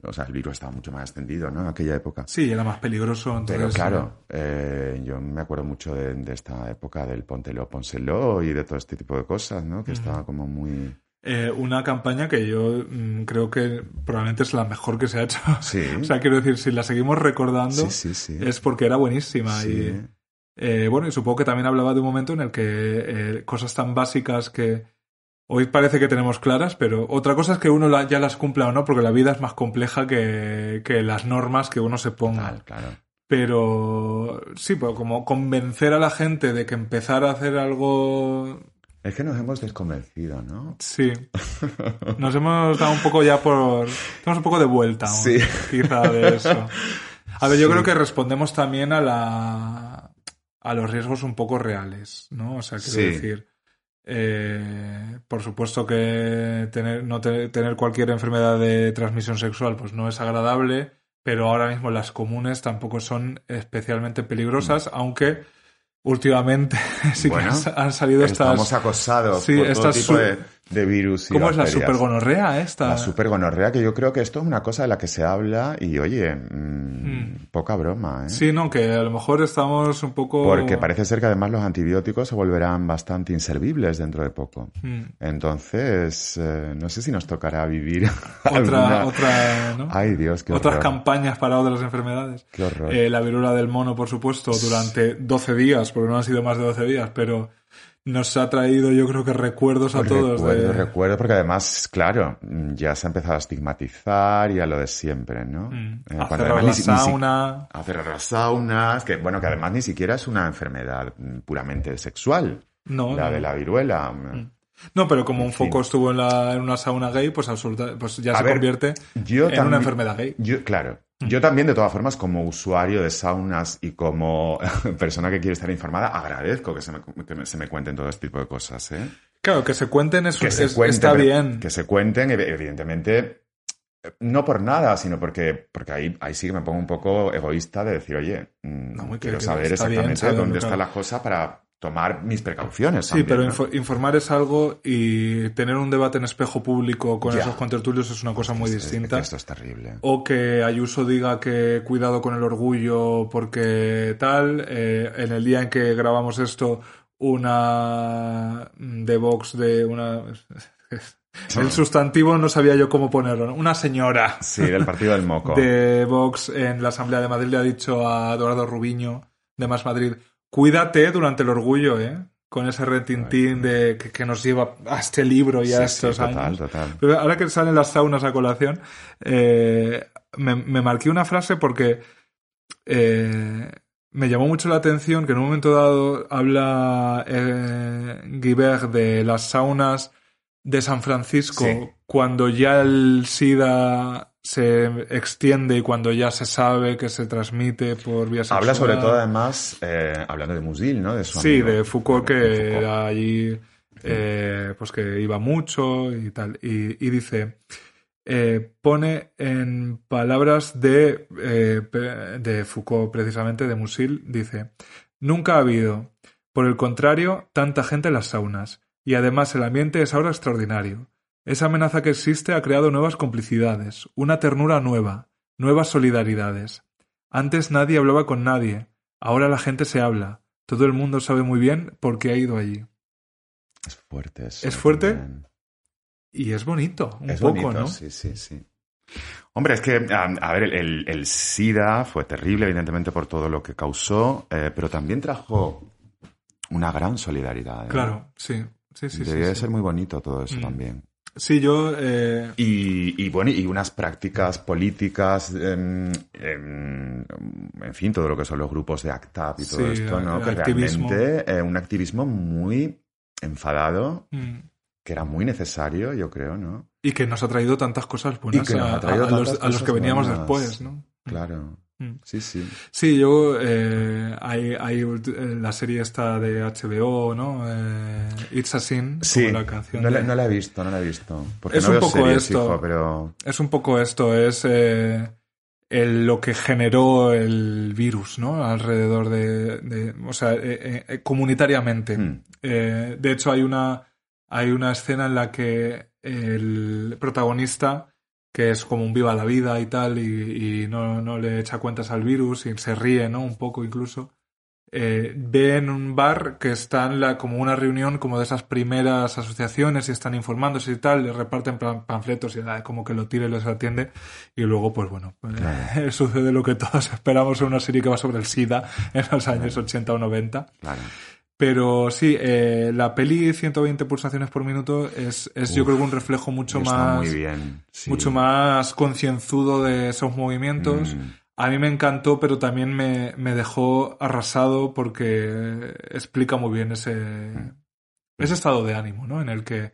o sea, el virus estaba mucho más extendido, ¿no? En aquella época. Sí, era más peligroso. Entonces, Pero claro, eh, yo me acuerdo mucho de, de esta época del Póntelo, Pónselo y de todo este tipo de cosas, ¿no? Que estaba como muy... eh, una campaña que yo mm, creo que probablemente es la mejor que se ha hecho. Sí. *laughs* o sea, quiero decir, si la seguimos recordando, Sí, sí, sí. es porque era buenísima. Y, eh, bueno, y supongo que también hablaba de un momento en el que eh, cosas tan básicas que hoy parece que tenemos claras, pero otra cosa es que uno la- ya las cumpla o no, porque la vida es más compleja que, que las normas que uno se ponga. Claro. Pero sí, pues como convencer a la gente de que empezar a hacer algo... Es que nos hemos desconvencido, ¿no? Sí. Nos hemos dado un poco ya por... Estamos un poco de vuelta, aún, Sí. quizá, de eso. A ver, yo creo que respondemos también a la... a los riesgos un poco reales, ¿no? O sea, quiero Sí. decir... eh, por supuesto que tener, no te- tener cualquier enfermedad de transmisión sexual pues no es agradable, pero ahora mismo las comunes tampoco son especialmente peligrosas, aunque últimamente *laughs* sí Mm. Bueno, que han, han salido Estamos estas... acosados sí, por todo estas tipo de, de virus y ¿Cómo es la supergonorrea esta? La supergonorrea, que yo creo que esto es una cosa de la que se habla y, oye, mm, poca broma, ¿eh? Sí, no, que a lo mejor estamos un poco... Porque parece ser que además los antibióticos se volverán bastante inservibles dentro de poco. Mm. Entonces, eh, no sé si nos tocará vivir *laughs* Otra, alguna- otra, ¿no? Ay, Dios, qué Otras horror. campañas para otras enfermedades. Qué horror. Eh, la viruela del mono, por supuesto, durante 12 días, porque no han sido más de 12 días, pero nos ha traído, yo creo que recuerdos a todos. Recuerdo, de... recuerdo, porque además, claro, ya se ha empezado a estigmatizar y a lo de siempre, ¿no? Mm. Eh, A cerrar la si- si- sauna. a cerrar las saunas, que bueno, que además ni siquiera es una enfermedad mm, puramente sexual, No, la no. de la viruela. No, pero como un fin. foco estuvo en, la, en una sauna gay, pues absoluta, pues ya A se ver, convierte Yo en también- una enfermedad gay. Yo, claro. Mm. Yo también, de todas formas, como usuario de saunas y como *laughs* persona que quiere estar informada, agradezco que se me, que me- se me cuenten todo este tipo de cosas, ¿eh? Claro, que se cuenten es, Que se es- cuenten, está bien. Que se cuenten, ev- evidentemente, No por nada, sino porque, porque ahí, ahí sí que me pongo un poco egoísta de decir, oye, mm, No, quiero que saber bien exactamente dónde está claro. la cosa para tomar mis precauciones. Sí, también, pero informar es algo y tener un debate en espejo público con Ya. esos contertulios es una cosa muy Es- es- distinta. Esto es terrible. O que Ayuso diga que cuidado con el orgullo porque tal. eh, en el día en que grabamos esto, una de Vox de una... *laughs* El sustantivo no sabía yo cómo ponerlo. ¿no? Una señora Sí, del partido del moco. *laughs* de Vox en la Asamblea de Madrid le ha dicho a Eduardo Rubiño de Más Madrid, cuídate durante el orgullo, ¿eh? Con ese retintín de, que, que nos lleva a este libro y Sí, a sí, estos total, años. total. Pero ahora que salen las saunas a colación, eh, me, me marqué una frase porque eh, me llamó mucho la atención que en un momento dado habla eh, Guibert de las saunas de San Francisco Sí. cuando ya el SIDA se extiende y cuando ya se sabe que se transmite por vía sexual. Habla sobre todo, además, eh, hablando de Musil, ¿no? De su Sí, amigo. de Foucault que De Foucault. era allí, eh, pues que iba mucho y tal. Y, y dice, eh, pone en palabras de, eh, de Foucault, precisamente, de Musil, dice, nunca ha habido, por el contrario, tanta gente en las saunas. Y además el ambiente es ahora extraordinario. Esa amenaza que existe ha creado nuevas complicidades, una ternura nueva, nuevas solidaridades. Antes nadie hablaba con nadie, ahora la gente se habla. Todo el mundo sabe muy bien por qué ha ido allí. Es fuerte eso. ¿Es fuerte? también. Y es bonito, un es poco, bonito, ¿no? Sí, sí, sí. Hombre, es que, a, a ver, el, el SIDA fue terrible, evidentemente, por todo lo que causó, eh, pero también trajo una gran solidaridad. ¿eh? Claro, sí. Sí, sí, sí, Debería de sí. ser muy bonito todo eso Mm. también. Sí, yo... eh, Y, y, bueno, y unas prácticas políticas, em, em, en fin, todo lo que son los grupos de ACTAP y todo Sí, esto, ¿no? Que activismo. realmente eh, un activismo muy enfadado, mm, que era muy necesario, yo creo, ¿no? y que nos ha traído tantas cosas buenas a, los, tantas a los que veníamos buenas. después, ¿no? Claro. Mm. Sí, sí. Sí, yo eh, hay, hay eh, la serie esta de HBO, ¿no? Eh, It's a Sin, Sí, como la canción. no, la, de- no la he visto, no la he visto. Porque Es no un veo poco series, esto. hijo, pero... Es un poco esto, es eh, el- lo que generó el virus, ¿no? Alrededor de, de- o sea, comunitariamente. Mm. Eh, de hecho, hay una, hay una escena en la que el protagonista, que es como un viva la vida y tal, y, y no, no le echa cuentas al virus y se ríe, ¿no? Un poco incluso. eh, ve en un bar que está en la, como una reunión como de esas primeras asociaciones y están informándose y tal, le reparten pan- panfletos y ah, como que lo tira y les atiende y luego pues bueno, eh, *laughs* sucede lo que todos *laughs* esperamos en una serie que va sobre el SIDA en los años 80 o 90. Claro. Pero sí, eh, la peli 120 pulsaciones por minuto es, es yo creo que un reflejo mucho más muy bien. sí. mucho más concienzudo de esos movimientos. Mm. A mí me encantó, pero también me, me dejó arrasado porque explica muy bien ese, Mm. ese estado de ánimo, ¿no? En el que,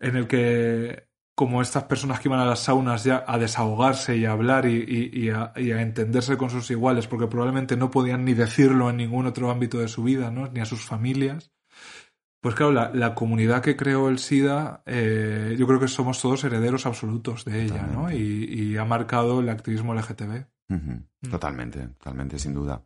en el que, como estas personas que iban a las saunas ya a desahogarse y a hablar y, y- y a, y a entenderse con sus iguales, porque probablemente no podían ni decirlo en ningún otro ámbito de su vida, ¿no? Ni a sus familias. Pues claro, la, la comunidad que creó el SIDA, eh, yo creo que somos todos herederos absolutos de ella, ¿no? Totalmente. Y, y ha marcado el activismo LGTB. Mm. Totalmente, totalmente, sin duda.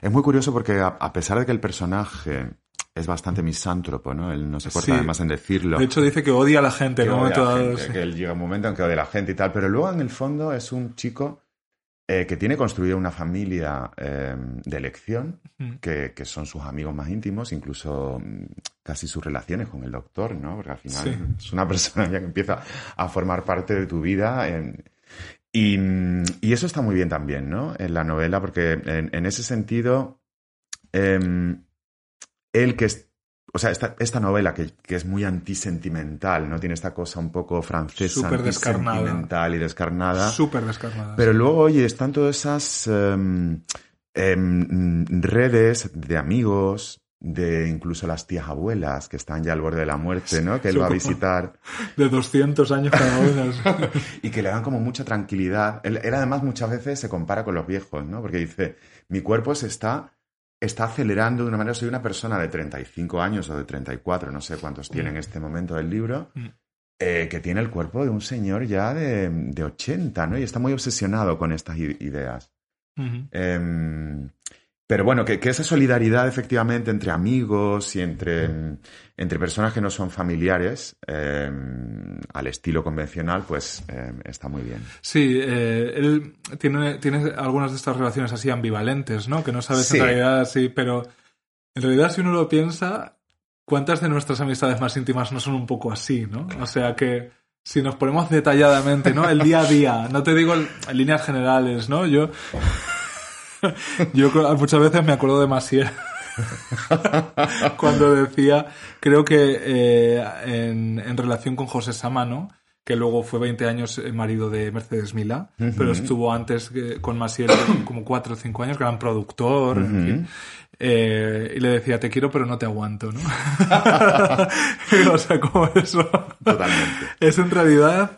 Es muy curioso porque a, a pesar de que el personaje es bastante misántropo, ¿no? Él no se corta Sí. además en decirlo. De hecho, dice que odia a la gente que odia a la gente, sí. que él llega un momento en que odia a la gente y tal, pero luego en el fondo es un chico eh, que tiene construida una familia eh, de elección, Mm. que, que son sus amigos más íntimos, incluso mm, casi sus relaciones con el doctor, ¿no? Porque al final Sí. es una *laughs* persona ya que empieza a formar parte de tu vida. en- y, mm, y eso está muy bien también, ¿no? En la novela, porque en, en ese sentido, em, él que es o sea, esta, esta novela que, que es muy antisentimental, ¿no? Tiene esta cosa un poco francesa, Súper descarnada. y descarnada. Súper descarnada. Pero luego, oye, están todas esas em, em, redes de amigos, de incluso las tías abuelas que están ya al borde de la muerte, ¿no? Que él va a visitar De 200 años cada una. *laughs* y que le dan como mucha tranquilidad. Él, él además muchas veces se compara con los viejos, ¿no? Porque dice, mi cuerpo se está, está acelerando de una manera, soy una persona de 35 años o de 34, no sé cuántos tiene en este momento del libro, Mm. eh, que tiene el cuerpo de un señor ya de, de 80, ¿no? Y está muy obsesionado con estas ideas. Pero bueno, que, que esa solidaridad efectivamente entre amigos y entre, entre personas que no son familiares em, al estilo convencional, pues em, está muy bien. Sí, eh, él tiene, tiene algunas de estas relaciones así ambivalentes, ¿no? Que no sabes Sí. en realidad sí, pero en realidad si uno lo piensa, ¿cuántas de nuestras amistades más íntimas no son un poco así, ¿no? O sea que si nos ponemos detalladamente, ¿no? El día a día, no te digo en líneas generales, ¿no? Yo, *laughs* yo muchas veces me acuerdo de Masier *laughs* cuando decía, creo que eh, en, en relación con José Samano, que luego fue 20 años eh, marido de Mercedes Milá, pero estuvo antes con Masier como 4 o 5 años, gran productor, en fin. Eh, y le decía, te quiero pero no te aguanto, ¿no? *laughs* o sea, como eso Totalmente. es en realidad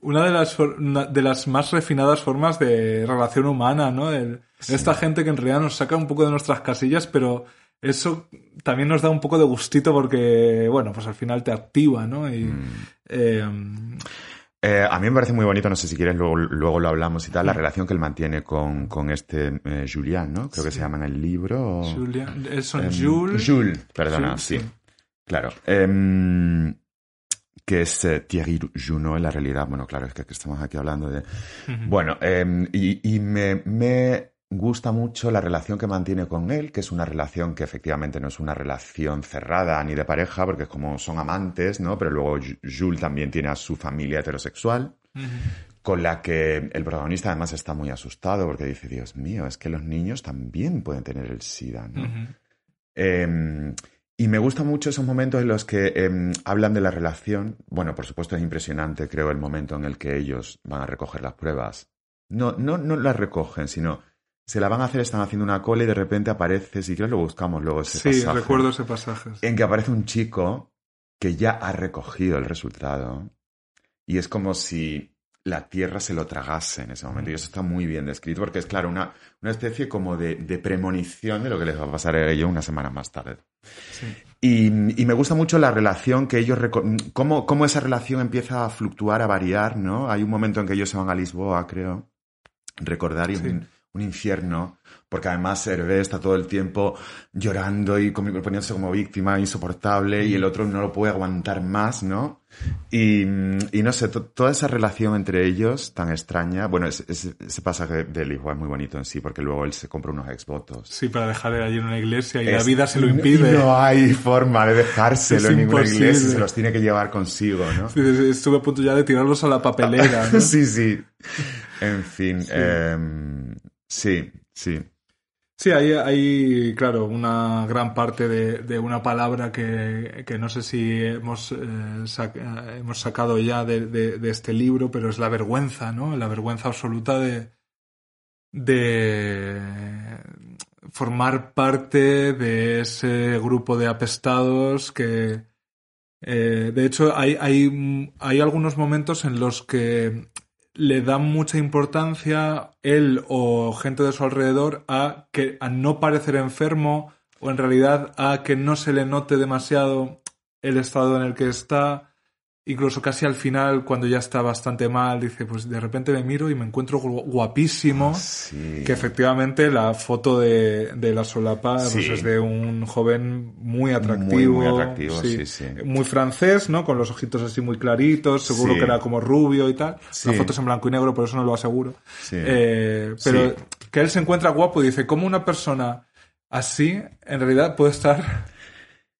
una de las, de las más refinadas formas de relación humana, ¿no? El- Esta gente que en realidad nos saca un poco de nuestras casillas, pero eso también nos da un poco de gustito porque, bueno, pues al final te activa, ¿no? Y, eh, Eh, a mí me parece muy bonito, no sé si quieres, luego, luego lo hablamos y tal, la relación que él mantiene con, con este eh, Julián, ¿no? Creo que se llama en el libro. o- Julian, eh, son Em, Jules. Jules, perdona, Jules, sí. sí. Claro. Em, que es eh, Thierry Junot en la realidad. Bueno, claro, es que estamos aquí hablando de... Bueno, em, y, y me, me gusta mucho la relación que mantiene con él, que es una relación que efectivamente no es una relación cerrada ni de pareja, porque es como son amantes, ¿no? Pero luego Ju- Jules también tiene a su familia heterosexual con la que el protagonista además está muy asustado porque dice, Dios mío, es que los niños también pueden tener el SIDA, ¿no? Eh, y me gustan mucho esos momentos en los que eh, hablan de la relación. Bueno, por supuesto es impresionante, creo, el momento en el que ellos van a recoger las pruebas. No, no, no las recogen, sino se la van a hacer, están haciendo una cola y de repente aparece, si quieres lo buscamos luego ese Sí, pasaje, recuerdo ese pasaje. en que aparece un chico que ya ha recogido el resultado y es como si la tierra se lo tragase en ese momento. Y eso está muy bien descrito porque es, claro, una, una especie como de, de premonición de lo que les va a pasar a ellos una semana más tarde. Sí. Y, y me gusta mucho la relación que ellos... Cómo, cómo esa relación empieza a fluctuar, a variar, ¿no? Hay un momento en que ellos se van a Lisboa, creo. Recordar y Sí. un, un infierno, porque además Hervé está todo el tiempo llorando y poniéndose como víctima insoportable y el otro no lo puede aguantar más, ¿no? Y, y no sé, to- toda esa relación entre ellos tan extraña, bueno, es- es- ese pasaje de Lisboa es muy bonito en sí, porque luego él se compra unos exvotos. Sí, para dejar allí en una iglesia y la Es- vida se lo impide. No hay forma de dejárselo en ninguna iglesia, se los tiene que llevar consigo, ¿no? Sí, Estuve a punto ya de tirarlos a la papelera. ¿no? *laughs* sí, sí. En fin, em, sí, sí. Sí, hay, hay, claro, una gran parte de, una palabra que, que no sé si hemos, eh, eh, hemos sacado ya de este libro, pero es la vergüenza, ¿no? La vergüenza absoluta de, de formar parte de ese grupo de apestados que, eh, de hecho, hay, hay, hay algunos momentos en los que le dan mucha importancia él o gente de su alrededor a que a no parecer enfermo o en realidad a que no se le note demasiado el estado en el que está incluso casi al final cuando ya está bastante mal dice pues de repente me miro y me encuentro gu- guapísimo Sí. que efectivamente la foto de, de la solapa pues, es de un joven muy atractivo. Muy, muy atractivo, sí. Muy francés, ¿no? Con los ojitos así muy claritos, seguro que era como rubio y tal. La foto es en blanco y negro, por eso no lo aseguro. Sí. Eh, pero que él se encuentra guapo y dice, ¿cómo una persona así en realidad puede estar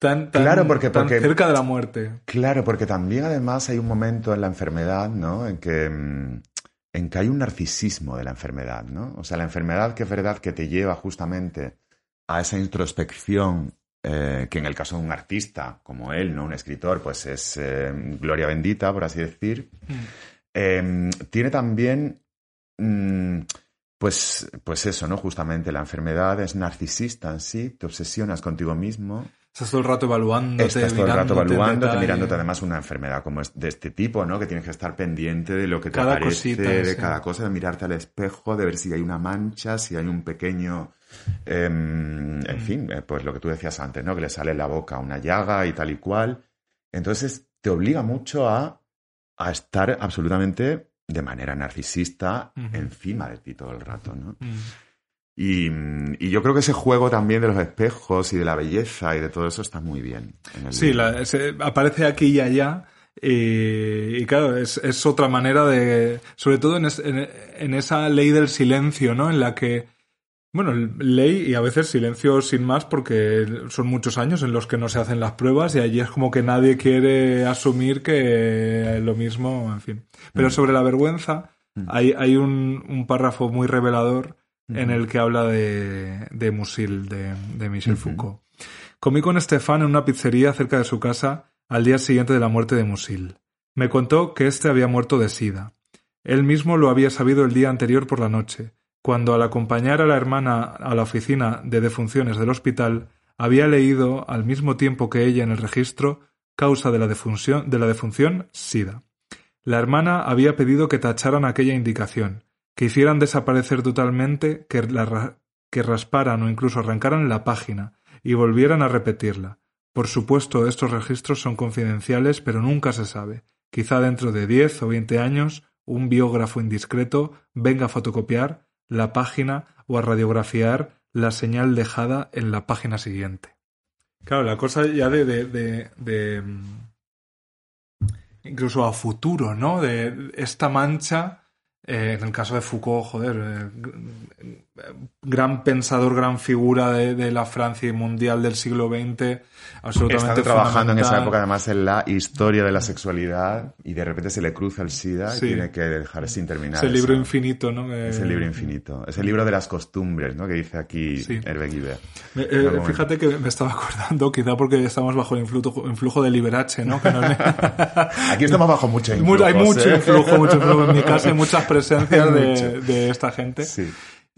tan, tan, Claro, porque- tan porque- cerca de la muerte? Claro, porque también además hay un momento en la enfermedad, ¿no? En que, mm, en que hay un narcisismo de la enfermedad, ¿no? O sea, la enfermedad que es verdad que te lleva justamente a esa introspección eh, que en el caso de un artista como él, ¿no? Un escritor, pues es eh, gloria bendita, por así decir. Eh, tiene también, mm, pues, pues eso, ¿no? Justamente la enfermedad es narcisista en sí, te obsesionas contigo mismo. Estás todo el rato evaluándote, Estás todo el rato evaluándote, mirándote además una enfermedad como es de este tipo, ¿no? Que tienes que estar pendiente de lo que te Cada aparece, cosita, de sí. cada cosa, de mirarte al espejo, de ver si hay una mancha, si hay un pequeño... em, Mm. en fin, eh, pues lo que tú decías antes, ¿no? Que le sale en la boca una llaga y tal y cual. Entonces, te obliga mucho a, a estar absolutamente de manera narcisista encima de ti todo el rato, ¿no? Mm. Y, y yo creo que ese juego también de los espejos y de la belleza y de todo eso está muy bien. en el Sí, la- se- aparece aquí y allá. Y, y claro, es, es otra manera de. Sobre todo en, es- en- en esa ley del silencio, ¿no? En la que. Bueno, ley y a veces silencio sin más porque son muchos años en los que no se hacen las pruebas y allí es como que nadie quiere asumir que lo mismo, en fin. Pero sobre la vergüenza hay, hay un, un párrafo muy revelador en el que habla de, de Musil, de, de Michel Foucault. Comí con Estefan en una pizzería cerca de su casa al día siguiente de la muerte de Musil. Me contó que éste había muerto de sida. Él mismo lo había sabido el día anterior por la noche, cuando al acompañar a la hermana a la oficina de defunciones del hospital, había leído al mismo tiempo que ella en el registro causa de la defunción, de la defunción sida. La hermana había pedido que tacharan aquella indicación, que hicieran desaparecer totalmente, que, la que rasparan o incluso arrancaran la página y volvieran a repetirla. Por supuesto, estos registros son confidenciales, pero nunca se sabe. Quizá dentro de 10 o 20 años un biógrafo indiscreto venga a fotocopiar la página o a radiografiar la señal dejada en la página siguiente. Claro, la cosa ya de, de, de- de, mm, incluso a futuro, ¿no? De esta mancha, eh, en el caso de Foucault, joder, eh, gran pensador, gran figura de, de la Francia mundial del siglo XX, absolutamente Estando trabajando en esa época además en la historia de la sexualidad y de repente se le cruza el SIDA Sí. y tiene que dejar sin terminar. Ese libro esa- infinito, ¿no? Que- Ese libro infinito. Ese libro de las costumbres, ¿no? Que dice aquí Sí. Hervé Guibert. Eh, fíjate que me estaba acordando, quizá porque estamos bajo el influjo, influjo de Liberace, ¿no? Que no le- *laughs* Aquí estamos bajo mucho Mu- influjo. hay mucho ¿eh? influjo, mucho influjo. En mi casa hay muchas presencias *laughs* Hay de, esta gente. Sí.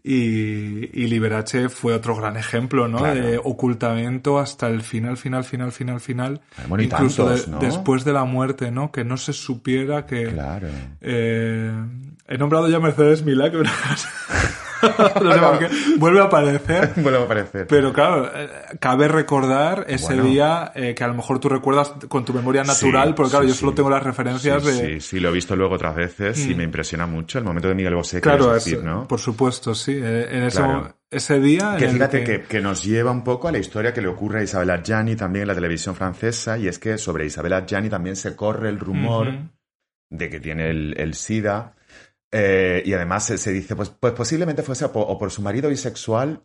Y, y Liberace fue otro gran ejemplo, ¿no? Claro. De ocultamiento hasta el final, final, final, final, final. Bueno, Incluso tantos, de- ¿no? después de la muerte, ¿no? Que no se supiera que... Claro. Eh, he nombrado ya Mercedes Milá, que *laughs* *laughs* no sé por qué. Vuelve a aparecer. *laughs* Vuelve a aparecer. Pero claro, eh, cabe recordar ese Bueno. día eh, que a lo mejor tú recuerdas con tu memoria natural, Sí, porque claro, sí, yo solo sí. tengo las referencias sí, de... Mm. Sí, sí, lo he visto luego otras veces y me impresiona mucho el momento de Miguel Bosé, Claro, es- decir, ¿no? por supuesto, sí. Eh, En ese, Claro. mo- ese día... Que fíjate que... que nos lleva un poco a la historia que le ocurre a Isabel Adjani también en la televisión francesa, y es que sobre Isabel Adjani también se corre el rumor de que tiene el, el SIDA, eh, y además se, dice, pues, pues posiblemente fuese o por su marido bisexual,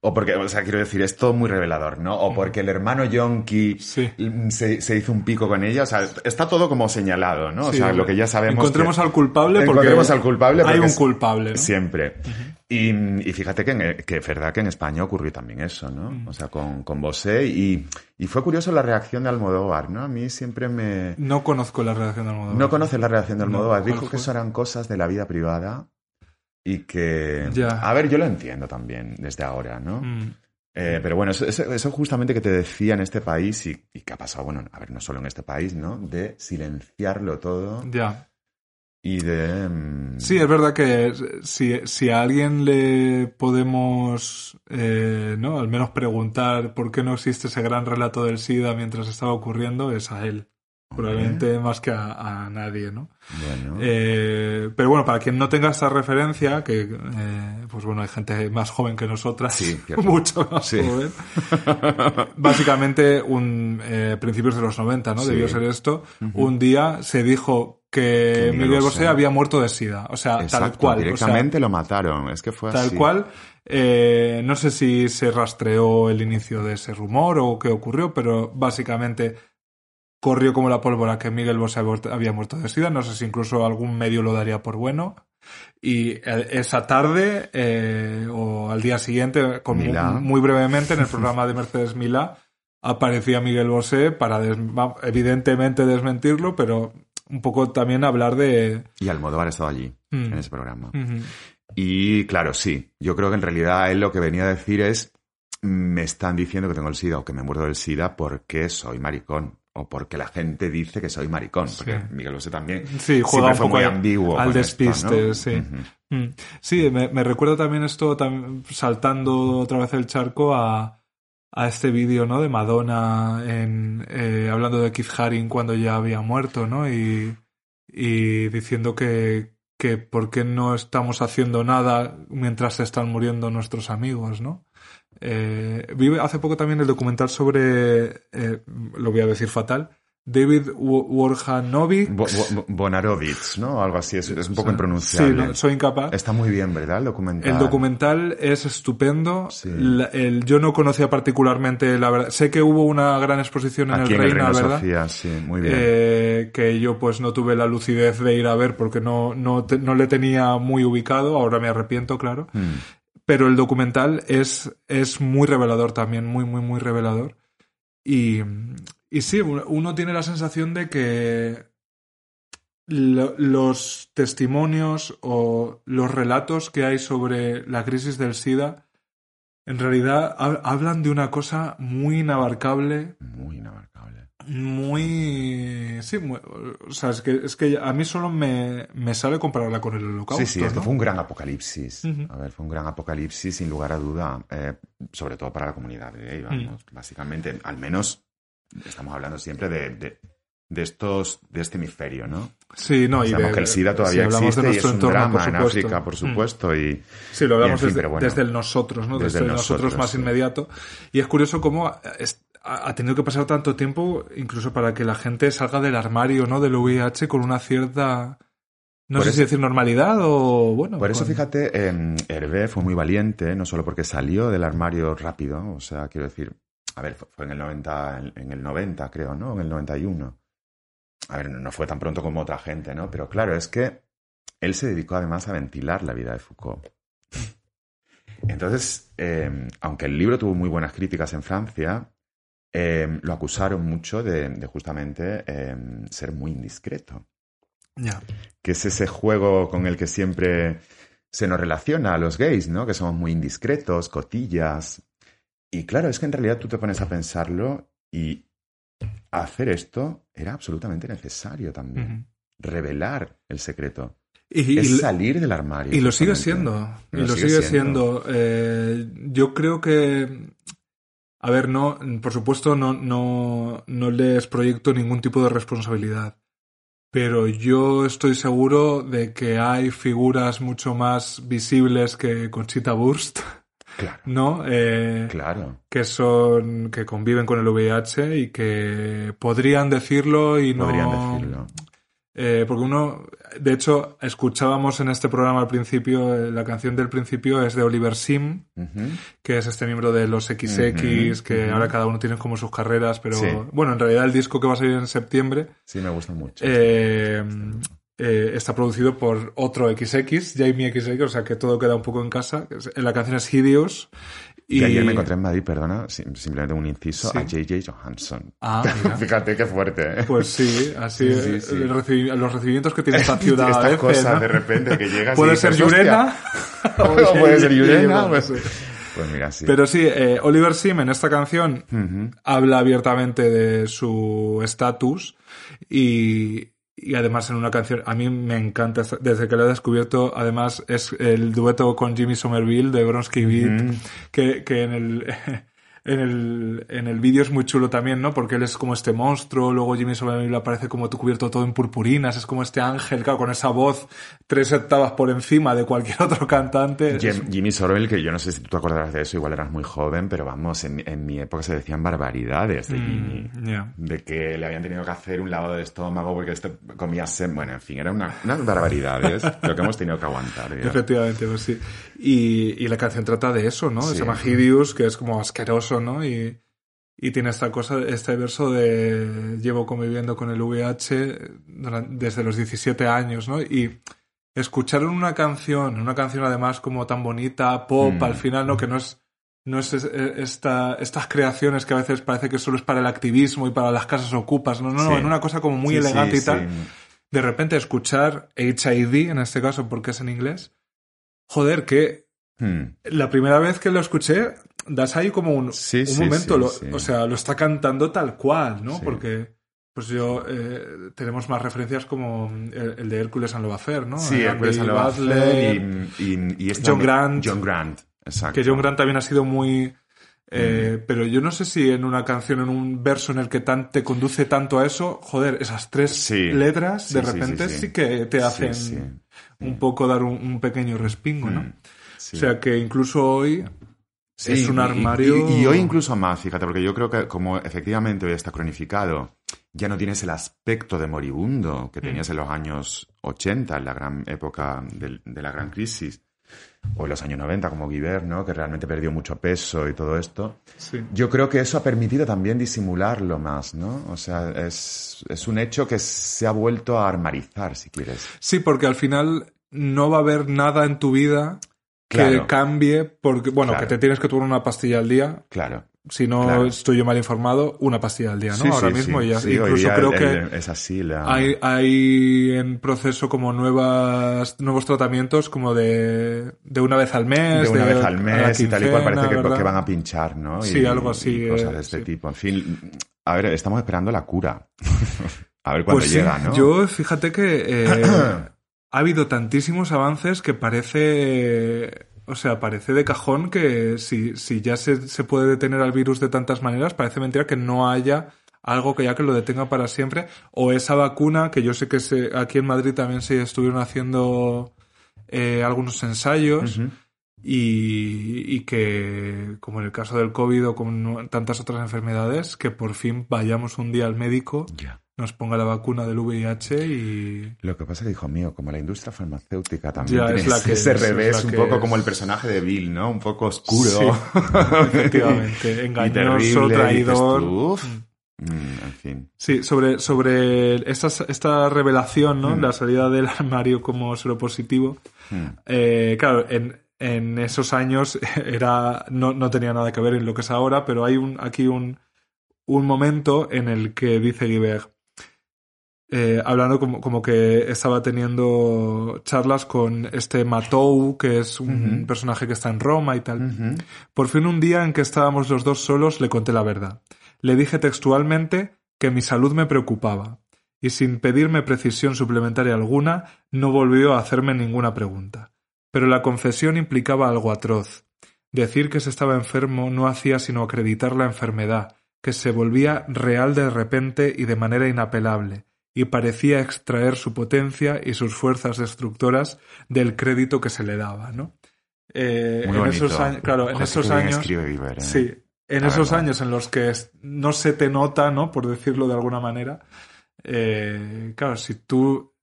o porque, o sea, quiero decir, es todo muy revelador, ¿no? O porque el hermano Yonki Sí. se, se hizo un pico con ella, o sea, está todo como señalado, ¿no? O Sí, sea, lo que ya sabemos. Encontremos que- al culpable porque Encontremos al culpable hay un culpable, ¿no? Siempre. y, y fíjate que, en- que es verdad que en España ocurrió también eso, ¿no? Mm. O sea, con, con Bosé. Y, y fue curioso la reacción de Almodóvar, ¿no? A mí siempre me... No conozco la redacción del modo. No conoces la reacción de Almodóvar. ¿cuál Dijo que eso eran cosas de la vida privada y que... Ya. A ver, yo lo entiendo también desde ahora, ¿no? Mm. Eh, pero bueno, eso, justamente que te decía en este país y, y que ha pasado, bueno, a ver, no solo en este país, ¿no? De silenciarlo todo Ya. y de... Sí, es verdad que si, si a alguien le podemos, eh, ¿no? Al menos preguntar por qué no existe ese gran relato del SIDA mientras estaba ocurriendo, es a él. Probablemente más que a, a nadie, ¿no? Bueno, Eh, pero bueno, para quien no tenga esta referencia, que eh, pues bueno, hay gente más joven que nosotras, Sí, *laughs* mucho más Sí. joven. *laughs* Básicamente, un eh, principios de los 90, ¿no? Sí. Debió ser esto. Un día se dijo que Que Miguel Bosé había muerto de sida. O sea, exacto, tal cual. o sea, directamente lo mataron. Es que fue Tal así. cual. Eh, no sé si se rastreó el inicio de ese rumor o qué ocurrió, pero básicamente corrió como la pólvora que Miguel Bosé había muerto- de sida. No sé si incluso algún medio lo daría por bueno. Y eh, esa tarde eh, o al día siguiente, con mu- Milá. muy brevemente, en el programa de Mercedes Milá, aparecía Miguel Bosé para des- evidentemente desmentirlo, pero un poco también hablar de... Y Almodóvar estaba allí, Mm. en ese programa. Y claro, sí. Yo creo que en realidad él lo que venía a decir es, me están diciendo que tengo el SIDA o que me muerdo del SIDA porque soy maricón. O porque la gente dice que soy maricón. Porque Sí. Miguel Bosé también Sí, juega un poco muy al- ambiguo. al esto, despiste, ¿no? sí. Mm. Sí, me, me recuerda también esto, tam- saltando otra vez el charco, a, a este vídeo, ¿no? De Madonna en, eh, hablando de Keith Haring cuando ya había muerto, ¿no? Y, y diciendo que, que por qué no estamos haciendo nada mientras se están muriendo nuestros amigos, ¿no? Eh, vi hace poco también el documental sobre, eh, lo voy a decir fatal, David Warhanovic. Bo- Bo- ¿no? Algo así, es, es un poco Sí, impronunciable. no, soy incapaz. Está muy bien, ¿verdad? El documental. El documental es estupendo. Sí. La- el- yo no conocía particularmente la verdad. Sé que hubo una gran exposición en Aquí el en el Reina, Reina ¿verdad? Sofía, sí, muy bien. Eh, que yo pues no tuve la lucidez de ir a ver porque no, no, te- no le tenía muy ubicado. Ahora me arrepiento, claro. Mm. Pero el documental es, es muy revelador también, muy, muy, muy revelador. Y, y sí, uno tiene la sensación de que lo- los testimonios o los relatos que hay sobre la crisis del SIDA en realidad hab- hablan de una cosa muy inabarcable, Muy inabarcable. Muy... Sí, muy- o sea, es que, es que a mí solo me, me sale compararla con el holocausto. Sí, sí, es que fue un gran apocalipsis. A ver, fue un gran apocalipsis sin lugar a duda, eh, sobre todo para la comunidad gay, vamos, básicamente, al menos estamos hablando siempre de, de, de estos, de este hemisferio, ¿no? Sí, no, y Sabemos de- que el SIDA si todavía de existe y es un entorno, drama en. África, por Mm. supuesto, y Sí, lo hablamos en fin, desde, pero bueno. desde el nosotros, ¿no? Desde Desde, el el nosotros, nosotros, más sí. inmediato. Y es curioso cómo es- ha tenido que pasar tanto tiempo, incluso para que la gente salga del armario, ¿no? Del VIH con una cierta. No Por sé eso- si decir normalidad o bueno. Por eso, con- fíjate, eh, Hervé fue muy valiente, no solo porque salió del armario rápido, o sea, quiero decir, a ver, fue- fue en el 90, en- en el 90 creo, ¿no? En el 91. A ver, no no fue tan pronto como otra gente, ¿no? Pero claro, es que él se dedicó además a ventilar la vida de Foucault. Entonces, eh, aunque el libro tuvo muy buenas críticas en Francia, eh, lo acusaron mucho de, de justamente eh, ser muy indiscreto Ya. que es ese juego con el que siempre se nos relaciona a los gays, ¿no? Que somos muy indiscretos, cotillas. Y claro, es que en realidad tú te pones a pensarlo y hacer esto era absolutamente necesario también. Revelar el secreto. Y, es y- salir del armario. y lo sigue siendo. Y Lo lo, sigue sigue, siendo. siendo. Eh, yo creo que. A ver, no, por supuesto, no, no, no les proyecto ningún tipo de responsabilidad. Pero yo estoy seguro de que hay figuras mucho más visibles que Conchita Wurst, Claro, ¿no? Eh, claro. que son, que conviven con el VIH y que podrían decirlo y no. Podrían decirlo. Eh, porque uno, de hecho, escuchábamos en este programa al principio, eh, la canción del principio es de Oliver Sim, que es este miembro de los XX, Ujú, que ahora cada uno tiene como sus carreras, pero Sí. bueno, en realidad el disco que va a salir en septiembre Sí, me gusta mucho. eh, eh, está producido por otro XX, Jamie XX, o sea que todo queda un poco en casa. La canción es Hideous. Y ayer me encontré en Madrid, perdona, sim- simplemente un inciso, Sí. a J.J. Johansson. Ah. *laughs* Fíjate qué fuerte, ¿eh? Pues sí, así Sí, recibi- los recibimientos que tiene esta *laughs* ciudad. a Estas veces, cosas ¿no? de repente que llegas Puede *laughs* ser. Yurena. O puede ser Yurena. Pues, pues mira, sí. Pero sí, eh, Oliver Sim en esta canción habla abiertamente de su estatus y, y además en una canción, a mí me encanta, desde que lo he descubierto, además es el dueto con Jimmy Somerville de Bronsky Beat, Ujú. que, que en el... *laughs* En el, en el vídeo es muy chulo también, ¿no? Porque él es como este monstruo, luego Jimmy Somerville aparece como tú cubierto todo en purpurinas, es como este ángel, claro, con esa voz tres octavas por encima de cualquier *laughs* otro cantante. Jim- Jimmy Sorrell, que yo no sé si tú te acordarás de eso, igual eras muy joven, pero vamos, en, en mi época se decían barbaridades de Jimmy. Mm, ya. De que le habían tenido que hacer un lavado de estómago porque este comía sem... Bueno, en fin, eran una, unas barbaridades *laughs* lo que hemos tenido que aguantar. Efectivamente, pues sí. Y, y la canción trata de eso, ¿no? Sí. Se llama Hideous, que es como asqueroso, ¿no? Y, y tiene esta cosa, este verso de llevo conviviendo con el VIH desde los 17 años, ¿no? Y escuchar una canción, una canción además como tan bonita, pop, Mm. al final, ¿no? Que no es, no es esta, estas creaciones que a veces parece que solo es para el activismo y para las casas ocupas, no, no, no, en una cosa como muy Sí, sí, elegante y tal de repente escuchar HID, en este caso porque es en inglés, joder, que Hmm. la primera vez que lo escuché, das ahí como un, Sí, un sí, momento, sí, lo- sí. o sea, lo está cantando tal cual, ¿no? Porque, pues yo, eh, tenemos más referencias como el, el de Hércules and Lovafer, ¿no? Sí, Eh, Hércules Andy lo va a hacer Butler, y, y, John Grant. John Grant, exacto. que John Grant también ha sido muy Eh, Pero yo no sé si en una canción, en un verso en el que tan, te conduce tanto a eso, joder, esas tres Sí. letras de Sí, repente sí, que te hacen un poco dar un, un pequeño respingo, ¿no? Mm, sí. O sea que incluso hoy Sí, es un y- armario... Y, y hoy incluso más, fíjate, porque yo creo que como efectivamente hoy está cronificado, ya no tienes el aspecto de moribundo Mm. que tenías en los años 80, en la gran época de, la gran crisis, o en los años 90 como Guibert, ¿no? que realmente perdió mucho peso y todo esto. Sí. Yo creo que eso ha permitido también disimularlo más, ¿no? O sea, es, es un hecho que se ha vuelto a armarizar, si quieres. Sí, porque al final no va a haber nada en tu vida que cambie porque, bueno, Claro. que te tienes que tomar una pastilla al día. Claro. Si no Claro. estoy yo mal informado, una pastilla al día, ¿no? Sí, Ahora sí, mismo sí. y ya- incluso creo el- que es así la... hay, hay en proceso como nuevas nuevos tratamientos como de, de una vez al mes, de una vez al mes y tal y cual parece que, van a pinchar, ¿no? Sí, algo así, y cosas eh, de este sí. tipo. En fin, a ver, estamos esperando la cura. *laughs* a ver cuándo Pues llega, ¿no? yo fíjate que eh, *coughs* ha habido tantísimos avances que parece, o sea, parece de cajón que si, si ya se, se puede detener al virus de tantas maneras, parece mentira que no haya algo que ya que lo detenga para siempre, o esa vacuna que yo sé que se, aquí en Madrid también se estuvieron haciendo eh, algunos ensayos. Y, y que, como en el caso del COVID o con tantas otras enfermedades, que por fin vayamos un día al médico. Nos ponga la vacuna del VIH y... Lo que pasa es que, hijo mío, como la industria farmacéutica también Ya, tiene es la que ese es, es revés, la un que poco es. como el personaje de Bill, ¿no? Un poco oscuro. Sí, *laughs* efectivamente. Engañoso, traidor. uf. Mm, en fin. Sí, sobre, sobre esta, esta revelación, ¿no? Mm. La salida del armario como seropositivo. Mm. Eh, claro, en, en esos años *laughs* era, no, no tenía nada que ver en lo que es ahora, pero hay un, aquí un, un momento en el que dice Guibert, eh, hablando como, como que estaba teniendo charlas con este Matou, que es un personaje que está en Roma y tal. Por fin un día en que estábamos los dos solos le conté la verdad. Le dije textualmente que mi salud me preocupaba, y sin pedirme precisión suplementaria alguna, no volvió a hacerme ninguna pregunta. Pero la confesión implicaba algo atroz. Decir que se estaba enfermo no hacía sino acreditar la enfermedad, que se volvía real de repente y de manera inapelable, y parecía extraer su potencia y sus fuerzas destructoras del crédito que se le daba, ¿no? Eh, Muy en esos años, claro, en esos años, ¿eh? sí, en La esos verdad. años en los que no se te nota, ¿no? Por decirlo de alguna manera, eh, claro, si tú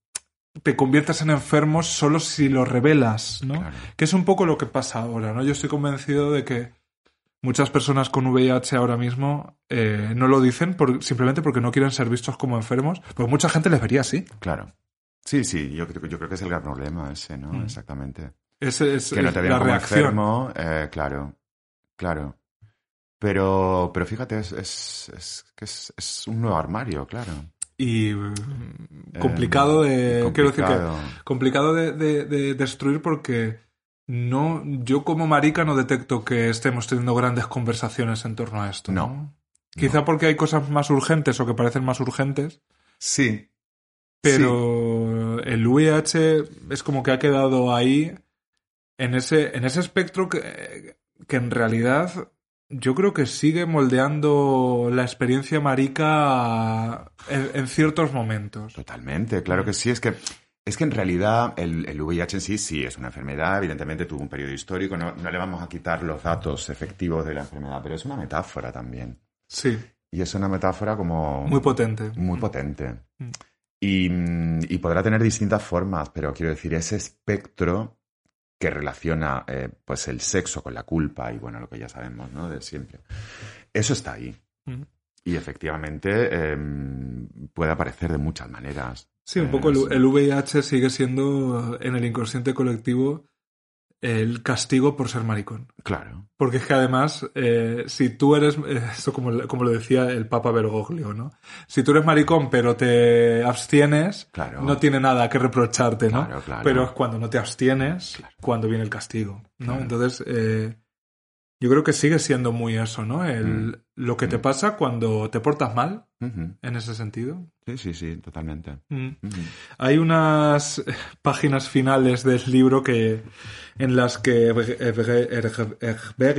te conviertes en enfermo solo si lo revelas, ¿no? Claro. Que es un poco lo que pasa ahora, ¿no? Yo estoy convencido de que muchas personas con VIH ahora mismo eh, no lo dicen por- simplemente porque no quieren ser vistos como enfermos, porque mucha gente les vería así. Claro. Sí, sí, yo, creo- yo creo que es el gran problema ese, ¿no? Mm. Exactamente. Ese es, que no te vean como reacción. enfermo, eh, claro, claro. Pero, pero fíjate, es, es, es, es, es un nuevo armario, claro. Y mm, complicado de... Eh, Quiero decir que complicado. complicado de, de- de destruir porque no yo como marica no detecto que estemos teniendo grandes conversaciones en torno a esto. No. No. Quizá porque hay cosas más urgentes o que parecen más urgentes, Sí. pero el VIH es como que ha quedado ahí en ese, en ese espectro que, que en realidad yo creo que sigue moldeando la experiencia marica en, en ciertos momentos. Totalmente, claro que sí. Es que, es que en realidad el, el VIH en sí sí es una enfermedad, evidentemente tuvo un periodo histórico, no, no le vamos a quitar los datos efectivos de la enfermedad, pero es una metáfora también. Sí, Y es una metáfora como... muy potente. muy potente. Mm. Y, mm, y podrá tener distintas formas, pero quiero decir, ese espectro que relaciona eh, pues el sexo con la culpa y bueno, lo que ya sabemos, ¿no? De siempre. Eso está ahí. Mm. Y efectivamente em, puede aparecer de muchas maneras. Sí, un Eh, poco el, sí. el VIH sigue siendo en el inconsciente colectivo el castigo por ser maricón. Claro. Porque es que además, eh, si tú eres, eh, esto como, como lo decía el Papa Bergoglio, ¿no? Si tú eres maricón pero te abstienes, Claro. no tiene nada que reprocharte, ¿no? Claro, claro. Pero es cuando no te abstienes, cuando viene el castigo, ¿no? Entonces, eh, yo creo que sigue siendo muy eso, ¿no? El, Mm. Lo que te pasa cuando te portas mal, en ese sentido. Sí, sí, sí, totalmente. Mm. Hay unas eh, páginas finales del libro que en las que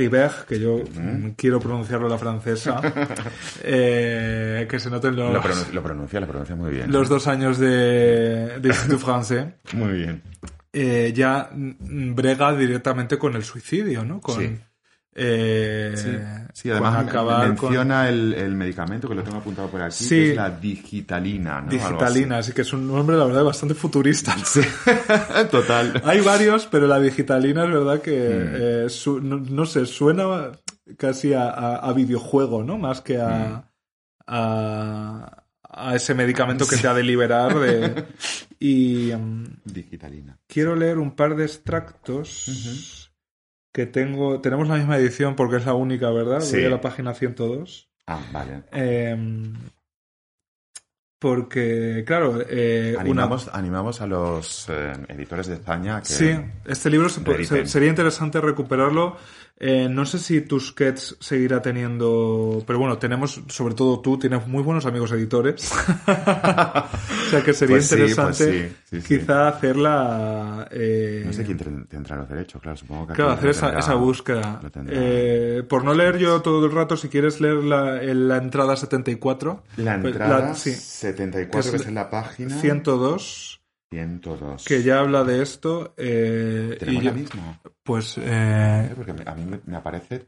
Berg, que yo mm, quiero pronunciarlo a la francesa, *laughs* eh, que se noten los, Lo, pronun- lo pronuncia, lo pronuncia muy bien. los dos años de, de Institut Français, *laughs* Muy bien. eh, ya mm, brega directamente con el suicidio, ¿no? Con, Sí. Eh, Sí, además acabar con menciona el, el medicamento que lo tengo apuntado por aquí, Sí. que es la digitalina, ¿no? Digitalina, así que es un nombre, la verdad, bastante futurista. *laughs* *laughs* Total. Hay varios, pero la digitalina es verdad que, Mm. eh, su- no, no sé, suena casi a, a- a videojuego, ¿no? Más que Mm. a, a, a ese medicamento que te ha de liberar de... *laughs* Y mm, Digitalina. quiero leer un par de extractos que tengo... Tenemos la misma edición porque es la única, ¿verdad? Sí. Voy a la página 102. Ah, vale. Eh, porque, claro, eh, una- Animamos, animamos a los eh, editores de España que... Sí, este libro se se- sería interesante recuperarlo. Eh, no sé si Tusquets seguirá teniendo, pero bueno, tenemos, sobre todo tú, tienes muy buenos amigos editores. *laughs* o sea que sería Pues sí, interesante pues sí, sí, sí. quizá hacerla... eh, No sé quién ten- tendrá los derechos, claro, supongo que... Claro, hacer esa, esa búsqueda. Eh, por no leer yo todo el rato, si quieres leer la, la entrada 74. La pues, entrada sí, 74, Que que es es, en la página... 102, 102. que ya habla de esto. eh, ¿Tenemos y la misma? Pues, eh, Porque a mí me, aparece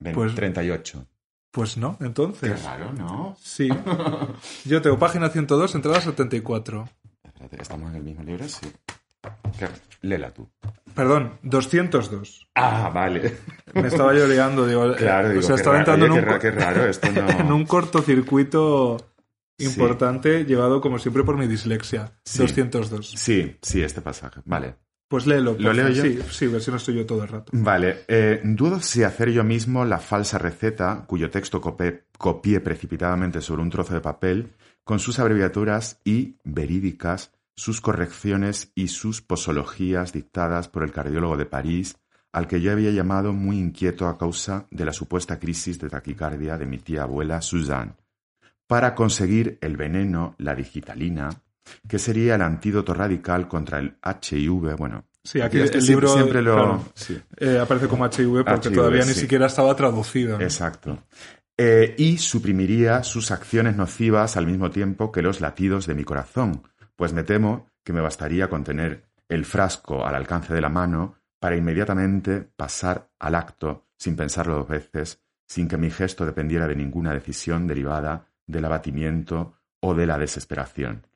ven, Pues- 38. pues no, Qué entonces. raro, ¿no? Sí. Yo tengo página 102, entrada 74. Espérate, ¿estamos en el mismo libro? Sí. Qué- Léela tú. Perdón, 202. Ah, vale. Me estaba yo liando, digo. eh, Claro, digo, o sea, qué estaba raro, entrando en, qué un, qué raro, esto *laughs* no... en un cortocircuito Sí. importante, llevado como siempre por mi dislexia. Sí. 202. Sí, sí, este pasaje. Vale. Pues léelo. ¿Lo leo yo? Sí, sí, a ver si no estoy yo todo el rato. Vale, eh, dudo si hacer yo mismo la falsa receta, cuyo texto copé- copié precipitadamente sobre un trozo de papel, con sus abreviaturas y, verídicas, sus correcciones y sus posologías dictadas por el cardiólogo de París, al que yo había llamado muy inquieto a causa de la supuesta crisis de taquicardia de mi tía abuela Suzanne, para conseguir el veneno, la digitalina, que sería el antídoto radical contra el HIV, bueno, Sí, aquí es que el libro siempre lo... claro, sí. eh, aparece como HIV porque HIV, todavía ni siquiera estaba traducido. ¿no? Exacto. Eh, y suprimiría sus acciones nocivas al mismo tiempo que los latidos de mi corazón, pues me temo que me bastaría con tener el frasco al alcance de la mano para inmediatamente pasar al acto sin pensarlo dos veces, sin que mi gesto dependiera de ninguna decisión derivada del abatimiento o de la desesperación.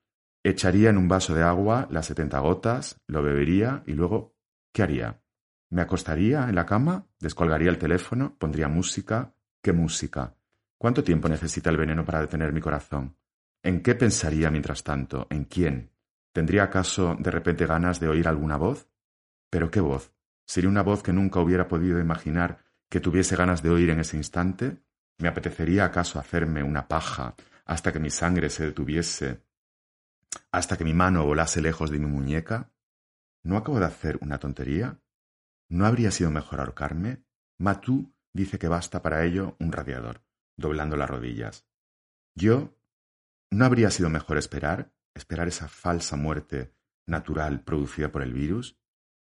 Echaría en un vaso de agua las setenta gotas, lo bebería y luego, ¿qué haría? ¿Me acostaría en la cama? ¿Descolgaría el teléfono? ¿Pondría música? ¿Qué música? ¿Cuánto tiempo necesita el veneno para detener mi corazón? ¿En qué pensaría mientras tanto? ¿En quién? ¿Tendría acaso de repente ganas de oír alguna voz? ¿Pero qué voz? ¿Sería una voz que nunca hubiera podido imaginar que tuviese ganas de oír en ese instante? ¿Me apetecería acaso hacerme una paja hasta que mi sangre se detuviese, hasta que mi mano volase lejos de mi muñeca? ¿No acabo de hacer una tontería? ¿No habría sido mejor ahorcarme? Matú dice que basta para ello un radiador, doblando las rodillas. Yo, ¿no habría sido mejor esperar, esperar esa falsa muerte natural producida por el virus,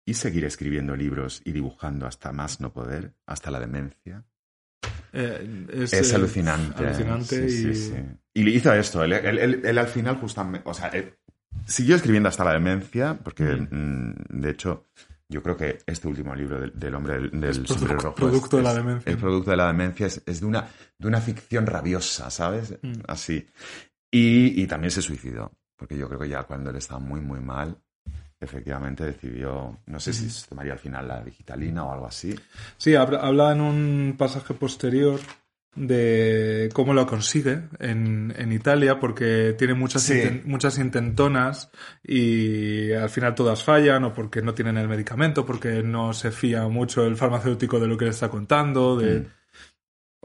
y seguir escribiendo libros y dibujando hasta más no poder, hasta la demencia? Eh, Es eh, alucinante. Alucinante Sí, y... sí, sí. Y hizo esto, él, él- él- él al final justamente, o sea, él siguió escribiendo hasta la demencia, porque mm, de hecho yo creo que este último libro del, del hombre del, del sombrero rojo producto de la es- demencia. El producto de la demencia es, es de, una, de una ficción rabiosa, ¿sabes? Mm. Así. Y, y también se suicidó, porque yo creo que ya cuando él estaba muy, muy mal, efectivamente decidió, no sé si se tomaría al final la digitalina o algo así. Sí, habla, en un pasaje posterior de cómo lo consigue en, en Italia, porque tiene muchas, Sí. inten- muchas intentonas y al final todas fallan, o porque no tienen el medicamento, porque no se fía mucho el farmacéutico de lo que le está contando, de, Mm.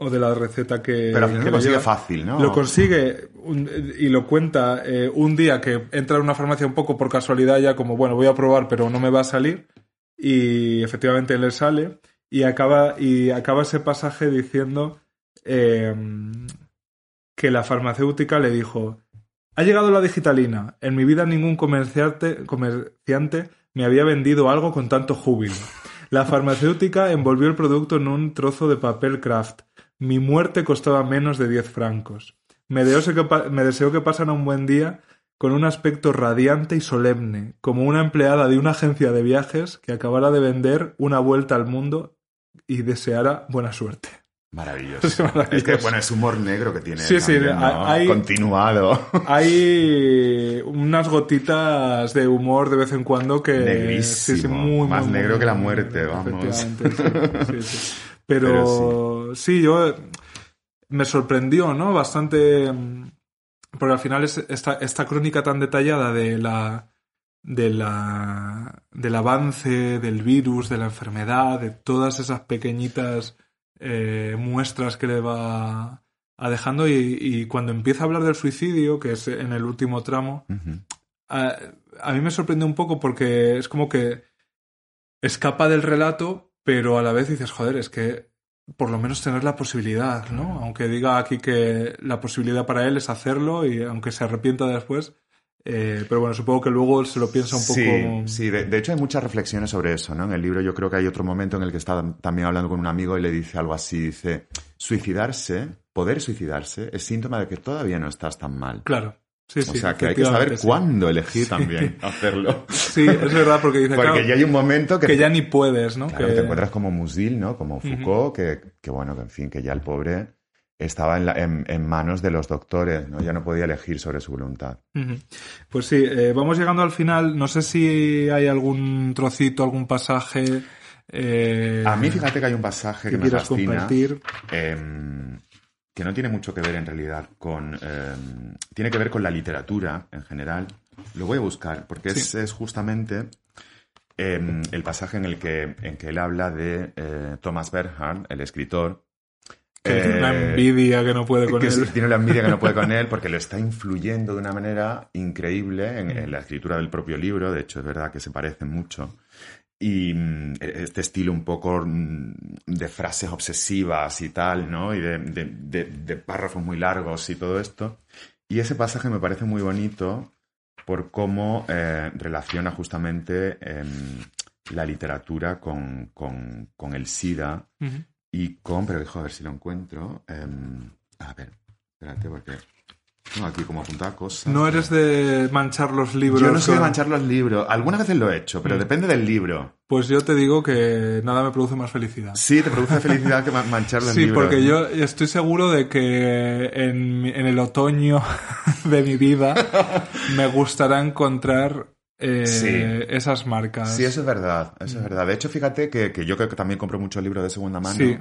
O de la receta que, Pero al final lo consigue lleva. fácil, ¿no? Lo consigue un- y lo cuenta eh, un día que entra en una farmacia un poco por casualidad ya como, bueno, voy a probar pero no me va a salir y efectivamente le sale y acaba, y acaba ese pasaje diciendo eh, que la farmacéutica le dijo, ha llegado la digitalina, en mi vida ningún comerciante, comerciante me había vendido algo con tanto júbilo. La farmacéutica envolvió el producto en un trozo de papel craft. Mi muerte costaba menos de 10 francos. Me deseo que, me deseo que pasen un buen día con un aspecto radiante y solemne, como una empleada de una agencia de viajes que acabara de vender una vuelta al mundo y deseara buena suerte. Maravilloso. Es maravilloso. Es que, bueno, es humor negro que tiene. Sí, sí, hay- Continuado. Hay *laughs* unas gotitas de humor de vez en cuando que... Negrísimo. sí, sí, muy, Más muy, negro muy, que la muerte, vamos. sí, *laughs* Pero, sí, yo me sorprendió, ¿no? Bastante... mm, Porque al final es esta, esta crónica tan detallada de la de la del avance del virus, de la enfermedad, de todas esas pequeñitas eh, muestras que le va a dejando y, y cuando empieza a hablar del suicidio, que es en el último tramo, a, a mí me sorprende un poco porque es como que escapa del relato, pero a la vez dices, joder, es que por lo menos tener la posibilidad, ¿no? Aunque diga aquí que la posibilidad para él es hacerlo y aunque se arrepienta después, eh, pero bueno, supongo que luego se lo piensa un poco... Sí, sí. De, de hecho hay muchas reflexiones sobre eso, ¿no? En el libro yo creo que hay otro momento en el que está también hablando con un amigo y le dice algo así, dice, suicidarse, poder suicidarse, es síntoma de que todavía no estás tan mal. Claro. Sí, o sea, que hay que saber sí. cuándo elegir también *laughs* hacerlo. Sí, es verdad, porque dice, Porque claro, ya hay un momento que, que ya ni puedes, ¿no? claro, Que- te encuentras como Musil, ¿no? Como Foucault, que, que bueno, que en fin, que ya el pobre estaba en, la- en- en manos de los doctores, ¿no? Ya no podía elegir sobre su voluntad. Pues sí, eh, vamos llegando al final. No sé si hay algún trocito, algún pasaje. eh, A mí fíjate que hay un pasaje que que, me fascina. compartir. em, que no tiene mucho que ver en realidad con... em, tiene que ver con la literatura en general. Lo voy a buscar, porque es, Sí. es justamente em, el pasaje en el que, en que él habla de eh, Thomas Bernhard, el escritor. Que tiene una eh, envidia que no puede con que él. tiene la envidia que no puede con *laughs* él porque lo está influyendo de una manera increíble en, en la escritura del propio libro. De hecho, es verdad que se parecen mucho. Y mm, este estilo un poco mm, de frases obsesivas y tal, ¿no? Y de, de- de- de párrafos muy largos y todo esto. Y ese pasaje me parece muy bonito por cómo eh, relaciona justamente em, la literatura con, con- con el SIDA y con, pero dejo a ver si lo encuentro. em, a ver, espérate, porque tengo aquí como apuntada cosas. No eres de manchar los libros. Yo no soy de manchar los libros. Algunas veces lo he hecho, pero Mm. depende del libro. Pues yo te digo que nada me produce más felicidad. Sí, te produce *laughs* felicidad que ma- manchar los Sí, libros. porque yo estoy seguro de que en, en el otoño *laughs* de mi vida *laughs* me gustará encontrar eh, Sí. esas marcas. Sí, eso es verdad, eso es verdad. De hecho, fíjate que, que yo que también compro muchos libros de segunda mano. Sí.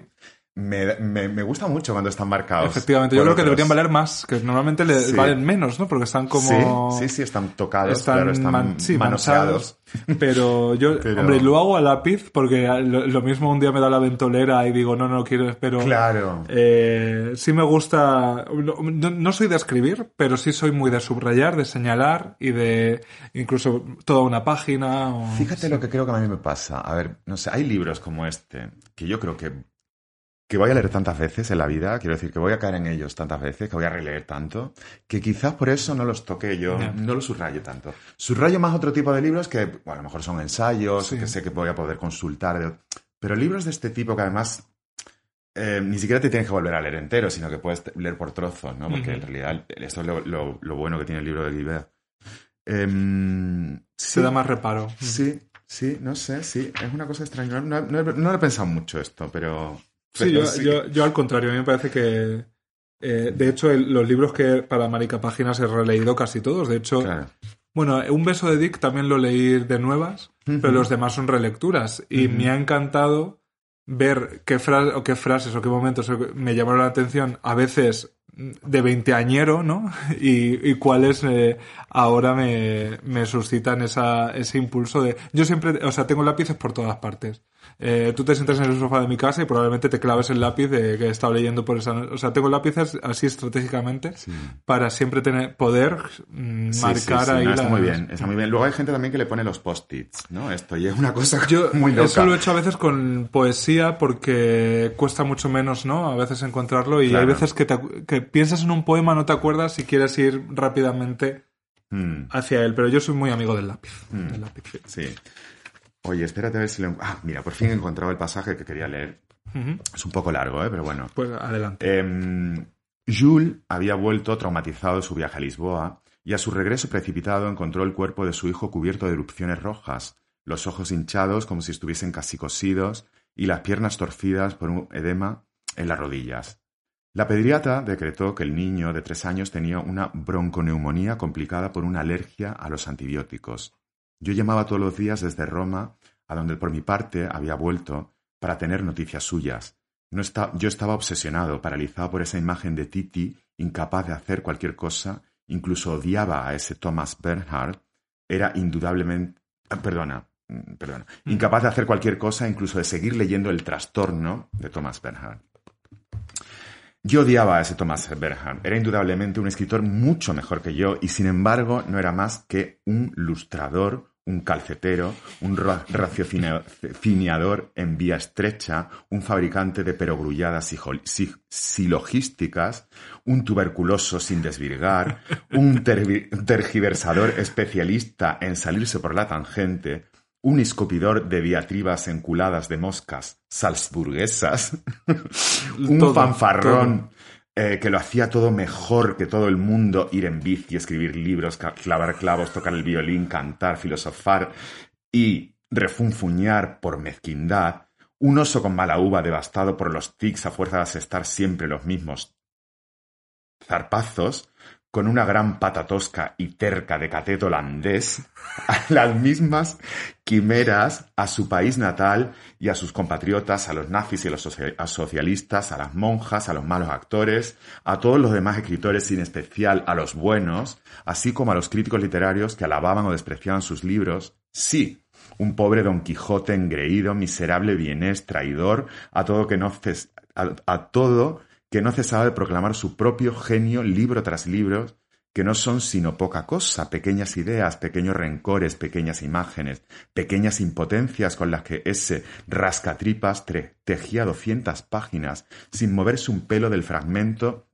Me, me, me gusta mucho cuando están marcados. Efectivamente, yo creo que deberían valer más, que normalmente le Sí. valen menos, ¿no? Porque están como... Sí, sí, sí, están tocados, están, claro, están man- sí, manoseados. manchados. Pero yo, *laughs* Pero- hombre, lo hago a lápiz porque lo, lo mismo un día me da la ventolera y digo, no, no quiero, pero... Claro. Eh, sí me gusta, no, soy de escribir, pero sí soy muy de subrayar, de señalar y de incluso toda una página. o- Fíjate lo que creo que a mí me pasa. A ver, no sé, hay libros como este que yo creo que, que voy a leer tantas veces en la vida, quiero decir que voy a caer en ellos tantas veces, que voy a releer tanto, que quizás por eso no los toque yo, no los subrayo tanto. Subrayo más otro tipo de libros que, bueno, a lo mejor son ensayos, Sí. que sé que voy a poder consultar, pero libros de este tipo que además eh, ni siquiera te tienes que volver a leer entero, sino que puedes leer por trozos, ¿no? Porque en realidad esto es lo, lo- lo bueno que tiene el libro de Guibert. Em, Se sí. da más reparo. Sí, sí, no sé, sí. Es una cosa extraña. No, no, no lo he pensado mucho esto, pero... Sí, yo, yo, yo al contrario, a mí me parece que... eh, de hecho, el- los libros que para Marica Páginas he releído casi todos. De hecho, Claro. bueno, Un beso de Dick también lo leí de nuevas, pero los demás son relecturas. Y me ha encantado ver qué, fra- o qué frases o qué momentos me llamaron la atención, a veces de veinteañero, ¿no? *laughs* Y, y cuáles eh, ahora me, me suscitan esa, ese impulso de... Yo siempre, o sea, tengo lápices por todas partes. Eh, tú te sientas en el sofá de mi casa y probablemente te claves el lápiz de que he estado leyendo por esa noche. O sea, tengo lápices así estratégicamente para siempre tener poder mm, Sí, marcar sí, ahí no, está las- muy bien, está muy bien. Luego hay gente también que le pone los post-its, ¿no? Esto y es una cosa *laughs* Yo muy loca. eso lo he hecho a veces con poesía porque cuesta mucho menos, ¿no? A veces encontrarlo y Claro. hay veces que, te que piensas en un poema, no te acuerdas si quieres ir rápidamente Mm, hacia él. Pero yo soy muy amigo del lápiz. del lápiz, sí. sí. Oye, espérate a ver si lo... Ah, mira, por fin he encontrado el pasaje que quería leer. Es un poco largo, ¿eh? Pero bueno. Pues adelante. Em, Jules había vuelto traumatizado de su viaje a Lisboa y a su regreso precipitado encontró el cuerpo de su hijo cubierto de erupciones rojas, los ojos hinchados como si estuviesen casi cosidos y las piernas torcidas por un edema en las rodillas. La pediatra decretó que el niño de tres años tenía una bronconeumonía complicada por una alergia a los antibióticos. Yo llamaba todos los días desde Roma, a donde por mi parte había vuelto, para tener noticias suyas. No esta- yo estaba obsesionado, paralizado por esa imagen de Titi, incapaz de hacer cualquier cosa, incluso odiaba a ese Thomas Bernhard. Era indudablemente. ah, Perdona, mm, perdona. Incapaz de hacer cualquier cosa, incluso de seguir leyendo el trastorno de Thomas Bernhard. Yo odiaba a ese Thomas Bernhard. Era indudablemente un escritor mucho mejor que yo y sin embargo no era más que un lustrador, un calcetero, un ra- raciociniador en vía estrecha, un fabricante de perogrulladas silogísticas, un tuberculoso sin desvirgar, un tergiversador especialista en salirse por la tangente, un escupidor de diatribas enculadas de moscas salzburguesas, *laughs* un Todo, fanfarrón eh, que lo hacía todo mejor que todo el mundo, ir en bici, escribir libros, clavar clavos, tocar el violín, cantar, filosofar y refunfuñar por mezquindad, un oso con mala uva devastado por los tics a fuerza de estar siempre los mismos zarpazos, con una gran pata tosca y terca de cateto holandés, *laughs* a las mismas quimeras a su país natal y a sus compatriotas, a los nazis y a los socialistas, a las monjas, a los malos actores, a todos los demás escritores, sin especial a los buenos, así como a los críticos literarios que alababan o despreciaban sus libros. Sí, un pobre Don Quijote engreído, miserable, bienés, traidor, a todo que no a todo que no cesaba de proclamar su propio genio libro tras libro, que no son sino poca cosa, pequeñas ideas, pequeños rencores, pequeñas imágenes, pequeñas impotencias con las que ese rascatripas tejía doscientas páginas sin moverse un pelo del fragmento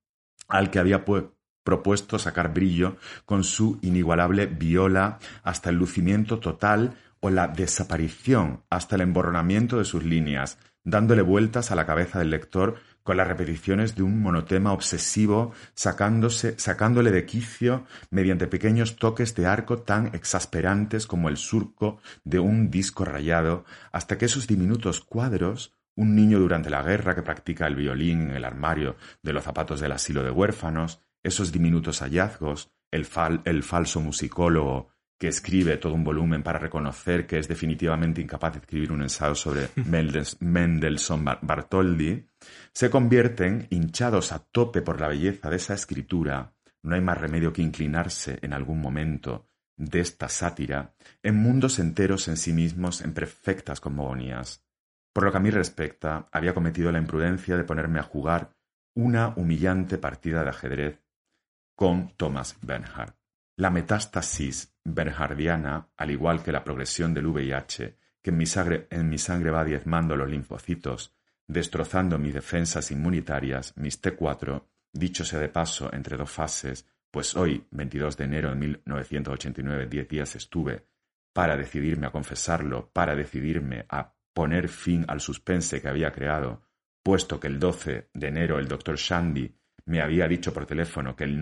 al que había pu- propuesto sacar brillo con su inigualable viola hasta el lucimiento total o la desaparición hasta el emborronamiento de sus líneas, dándole vueltas a la cabeza del lector con las repeticiones de un monotema obsesivo, sacándose, sacándole de quicio mediante pequeños toques de arco tan exasperantes como el surco de un disco rayado, hasta que esos diminutos cuadros un niño durante la guerra que practica el violín en el armario de los zapatos del asilo de huérfanos, esos diminutos hallazgos, el, fal- el falso musicólogo que escribe todo un volumen para reconocer que es definitivamente incapaz de escribir un ensayo sobre *laughs* Mendels- Mendelssohn Bar- Bartholdy, se convierten, hinchados a tope por la belleza de esa escritura, no hay más remedio que inclinarse en algún momento de esta sátira, en mundos enteros en sí mismos en perfectas cosmogonías. Por lo que a mí respecta, había cometido la imprudencia de ponerme a jugar una humillante partida de ajedrez con Thomas Bernhard. La metástasis bernhardiana, al igual que la progresión del VIH, que en mi sangre, va diezmando los linfocitos, destrozando mis defensas inmunitarias, mis T4, dicho sea de paso entre dos fases, pues hoy, 22 de enero de 1989, 10 días estuve para decidirme a confesarlo, para decidirme a poner fin al suspense que había creado, puesto que el 12 de enero el doctor Shandy me había dicho por teléfono que el,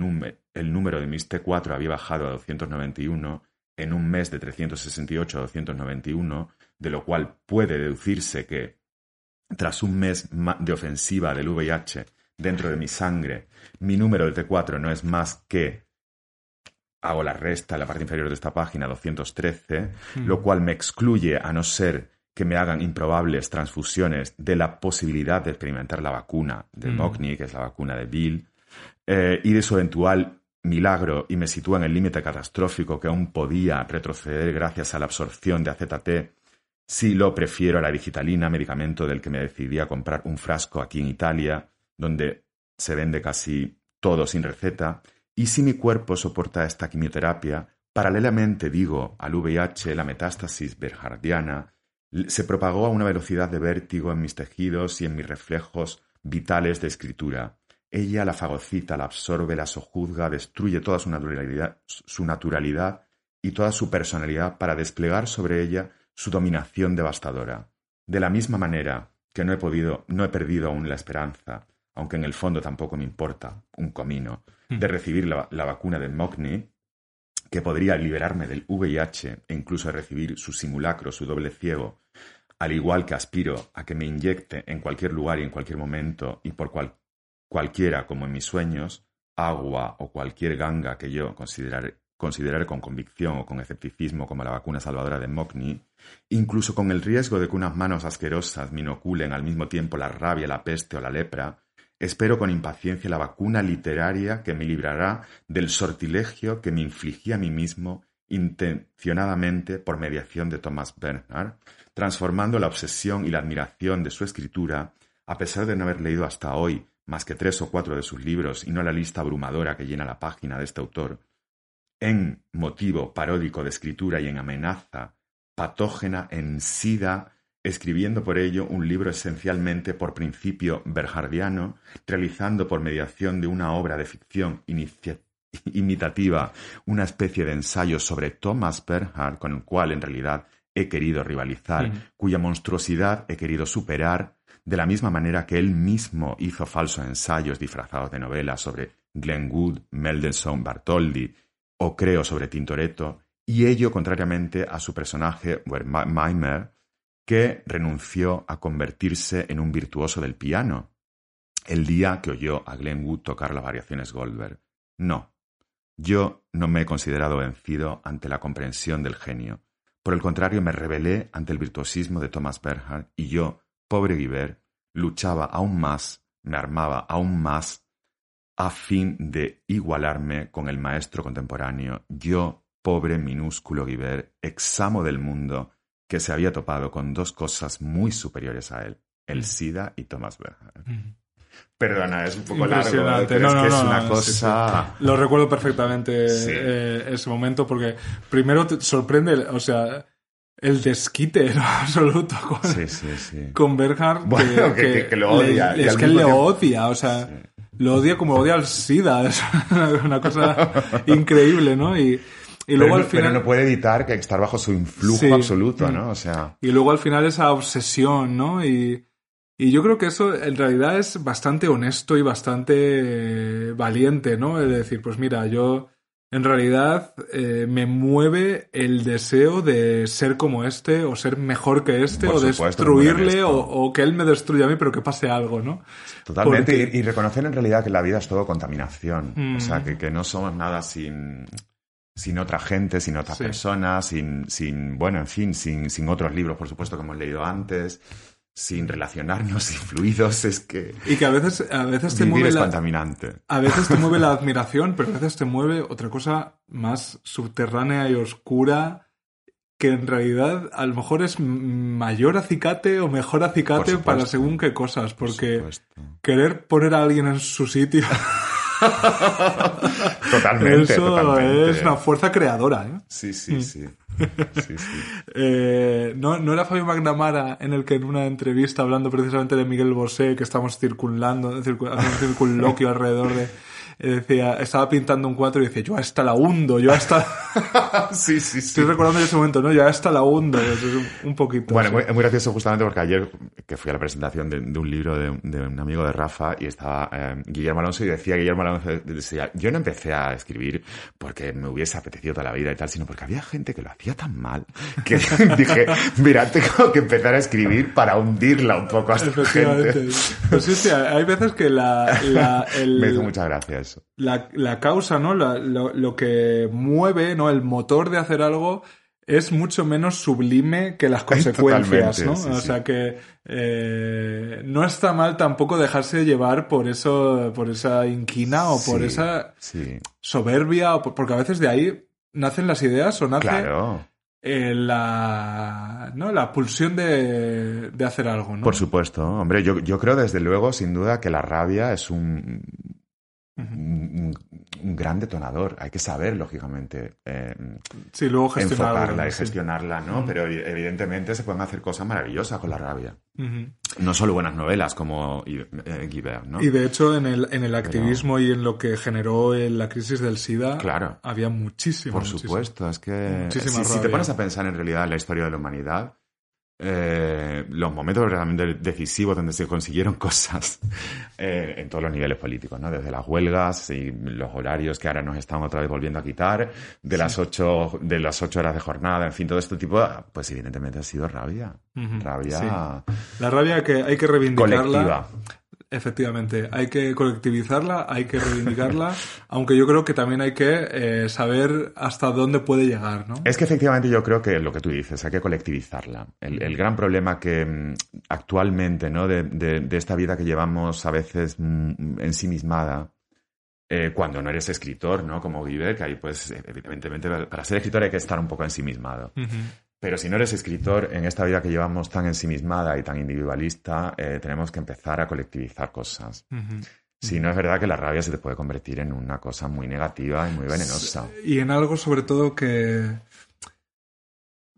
el número de mis T4 había bajado a 291 en un mes de 368 a 291, de lo cual puede deducirse que, tras un mes de ofensiva del VIH dentro de mi sangre, mi número de T4 no es más que hago la resta en la parte inferior de esta página 213, lo cual me excluye a no ser que me hagan improbables transfusiones de la posibilidad de experimentar la vacuna de Mm. Mogni, que es la vacuna de Bill, eh, y de su eventual milagro y me sitúa en el límite catastrófico que aún podía retroceder gracias a la absorción de AZT Sí, lo prefiero a la digitalina, medicamento del que me decidí a comprar un frasco aquí en Italia, donde se vende casi todo sin receta. Y si mi cuerpo soporta esta quimioterapia, paralelamente, digo, al VIH, la metástasis berjardiana se propagó a una velocidad de vértigo en mis tejidos y en mis reflejos vitales de escritura. Ella la fagocita, la absorbe, la sojuzga, destruye toda su naturalidad, su naturalidad y toda su personalidad para desplegar sobre ella su dominación devastadora. De la misma manera que no he podido, no he perdido aún la esperanza, aunque en el fondo tampoco me importa un comino, de recibir la, la vacuna de Mogni, que podría liberarme del VIH e incluso recibir su simulacro, su doble ciego, al igual que aspiro a que me inyecte en cualquier lugar y en cualquier momento y por cual, cualquiera como en mis sueños, agua o cualquier ganga que yo considerare, considerare con convicción o con escepticismo como la vacuna salvadora de Mogni, incluso con el riesgo de que unas manos asquerosas me inoculen al mismo tiempo la rabia, la peste o la lepra, espero con impaciencia la vacuna literaria que me librará del sortilegio que me infligí a mí mismo intencionadamente por mediación de Thomas Bernhard, transformando la obsesión y la admiración de su escritura, a pesar de no haber leído hasta hoy más que tres o cuatro de sus libros y no la lista abrumadora que llena la página de este autor, en motivo paródico de escritura y en amenaza patógena en sida, escribiendo por ello un libro esencialmente por principio berjardiano, realizando por mediación de una obra de ficción imitativa una especie de ensayo sobre Thomas Bernhard, con el cual en realidad he querido rivalizar, cuya monstruosidad he querido superar, de la misma manera que él mismo hizo falsos ensayos disfrazados de novelas sobre Glenn Gould, Mendelssohn Bartholdi o creo sobre Tintoretto, y ello contrariamente a su personaje Weimer, que renunció a convertirse en un virtuoso del piano el día que oyó a Glenn Wood tocar las variaciones Goldberg. No, yo no me he considerado vencido ante la comprensión del genio. Por el contrario, me rebelé ante el virtuosismo de Thomas Bernhard y yo, pobre Guibert, luchaba aún más, me armaba aún más a fin de igualarme con el maestro contemporáneo. Yo, pobre minúsculo Guibert, examo del mundo, que se había topado con dos cosas muy superiores a él, el Mm. SIDA y Thomas Bernhard. Mm. Perdona, es un poco largo, pero No, es que no, es no, una sí, cosa... Lo recuerdo perfectamente Sí. eh, ese momento porque primero te sorprende, o sea, el desquite *laughs* ¿no? absoluto con, Sí, sí, sí. con Bernhard. Bueno, que- que- que lo odia, le- es que él mismo le tiempo- odia, o sea, lo odia como odia al SIDA. *laughs* Es una cosa increíble, ¿no? Y, y luego pero, al no- pero final. no puede evitar que estar bajo su influjo absoluto. ¿no? O sea, Y luego al final esa obsesión, ¿no? Y, y yo creo que eso en realidad es bastante honesto y bastante valiente, ¿no? Es decir, pues mira, yo en realidad eh, me mueve el deseo de ser como este o ser mejor que este Por o supuesto, destruirle o, que él me destruya a mí pero que pase algo, ¿no? totalmente. Porque- Y, y reconocer en realidad que la vida es todo contaminación. Mm. O sea, que, que no somos nada sin, sin otra gente, sin otras Sí. personas, sin, sin, bueno, en fin, sin, sin otros libros, por supuesto, que hemos leído antes, sin relacionarnos, *laughs* sin fluidos. Es que Y que a veces, a veces te mueve es la, contaminante. A veces te mueve la *laughs* admiración, pero a veces te mueve otra cosa más subterránea y oscura que en realidad a lo mejor es mayor acicate o mejor acicate para según qué cosas, Por porque supuesto. querer poner a alguien en su sitio, *laughs* *laughs* Totalmente, eso totalmente. es una fuerza creadora. ¿eh? Sí, sí, sí. *laughs* Sí, sí. Eh, ¿no, ¿No era Fabio McNamara en el que en una entrevista hablando precisamente de Miguel Bosé, que estamos circulando, circu- haciendo un circunloquio *laughs* alrededor de... Decía, estaba pintando un cuadro y decía, yo hasta la hundo, yo hasta... *laughs* Sí, sí, sí. Estoy recordando ese momento, ¿no? Yo hasta la hundo, es un, poquito. Bueno, sí. muy, muy gracioso justamente porque ayer que fui a la presentación de, de un libro de, de un amigo de Rafa y estaba eh, Guillermo Alonso y decía Guillermo Alonso, decía, yo no empecé a escribir porque me hubiese apetecido toda la vida y tal, sino porque había gente que lo hacía tan mal que *laughs* dije, mira, tengo que empezar a escribir para hundirla un poco a esta gente. Pues sí, sí, hay veces que la, la, el- *laughs* Me hizo mucha gracia eso. la, la causa, ¿no? La- lo, lo que mueve, ¿no? El motor de hacer algo es mucho menos sublime que las *laughs* consecuencias, Totalmente, ¿no? sí, o sí. sea que eh, no está mal tampoco dejarse llevar por eso, por esa inquina o por Sí, esa soberbia, o por- porque a veces de ahí nacen las ideas o nace claro. eh, la, ¿no? la pulsión de, de hacer algo, ¿no? Por supuesto, hombre, yo, yo creo desde luego, sin duda, que la rabia es un, un, un gran detonador. Hay que saber, lógicamente, eh, Sí, luego enfocarla y sí. gestionarla, ¿no? Pero evidentemente se pueden hacer cosas maravillosas con la rabia. No solo buenas novelas como eh, Guibert, ¿no? Y de hecho, en el, en el activismo y en lo que generó el- la crisis del SIDA, Claro. había muchísimo. Por muchísimo. supuesto, es que si, si te pones a pensar en realidad en la historia de la humanidad, eh, los momentos realmente decisivos donde se consiguieron *laughs* cosas eh, en todos los niveles políticos, ¿no? Desde las huelgas y los horarios que ahora nos están otra vez volviendo a quitar, de las ocho, de las ocho horas de jornada, en fin, todo este tipo, pues evidentemente ha sido rabia. Rabia sí. La rabia que hay que reivindicarla. colectiva. Efectivamente, hay que colectivizarla, hay que reivindicarla, *laughs* aunque yo creo que también hay que eh, saber hasta dónde puede llegar, ¿no? Es que efectivamente yo creo que lo que tú dices, hay que colectivizarla. El, el gran problema que mm, actualmente, ¿no? De, de- de esta vida que llevamos a veces mm, ensimismada, eh, cuando no eres escritor, ¿no? Como Guiber, que ahí pues evidentemente para ser escritor hay que estar un poco ensimismado. Ujú. Pero si no eres escritor, en esta vida que llevamos tan ensimismada y tan individualista, eh, tenemos que empezar a colectivizar cosas. Si no es verdad que la rabia se te puede convertir en una cosa muy negativa y muy venenosa. Y en algo sobre todo que,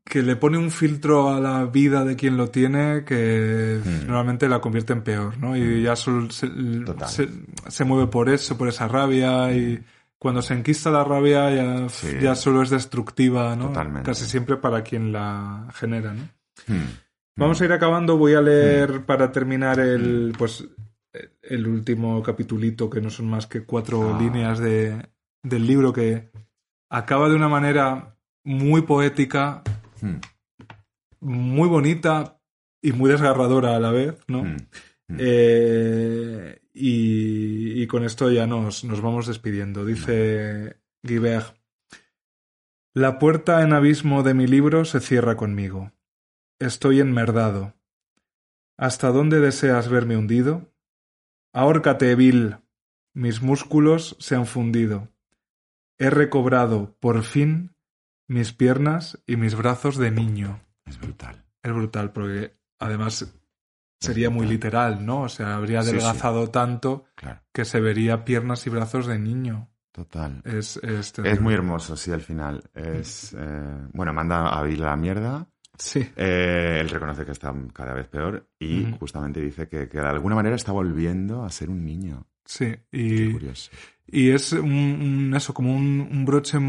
que le pone un filtro a la vida de quien lo tiene que Mm. normalmente la convierte en peor, ¿no? Y ya solo se, se, se mueve por eso, por esa rabia y cuando se enquista la rabia ya, Sí. ya solo es destructiva, ¿no? Totalmente. Casi siempre para quien la genera, ¿no? Hmm. Vamos a ir acabando. Voy a leer para terminar el, pues, el último capitulito, que no son más que cuatro Ah. líneas de, del libro, que acaba de una manera muy poética, Hmm. muy bonita y muy desgarradora a la vez, ¿no? Hmm. Eh, y, y con esto ya nos, nos vamos despidiendo. Dice Guibert, la puerta en abismo de mi libro se cierra conmigo. Estoy enmerdado. ¿Hasta dónde deseas verme hundido? Ahórcate, vil. Mis músculos se han fundido. He recobrado, por fin, mis piernas y mis brazos de niño. Es brutal. Es brutal porque además sería muy literal, ¿no? O sea, habría Sí, sí. adelgazado tanto Claro. que se vería piernas y brazos de niño. Total. Es, es, Es terrible. muy hermoso, sí, al final. Es, eh, bueno, manda a Bill la mierda. Sí. Eh, él reconoce que está cada vez peor y justamente dice que, que de alguna manera está volviendo a ser un niño. Sí, Qué y, curioso. y es un, un- eso, como un, un broche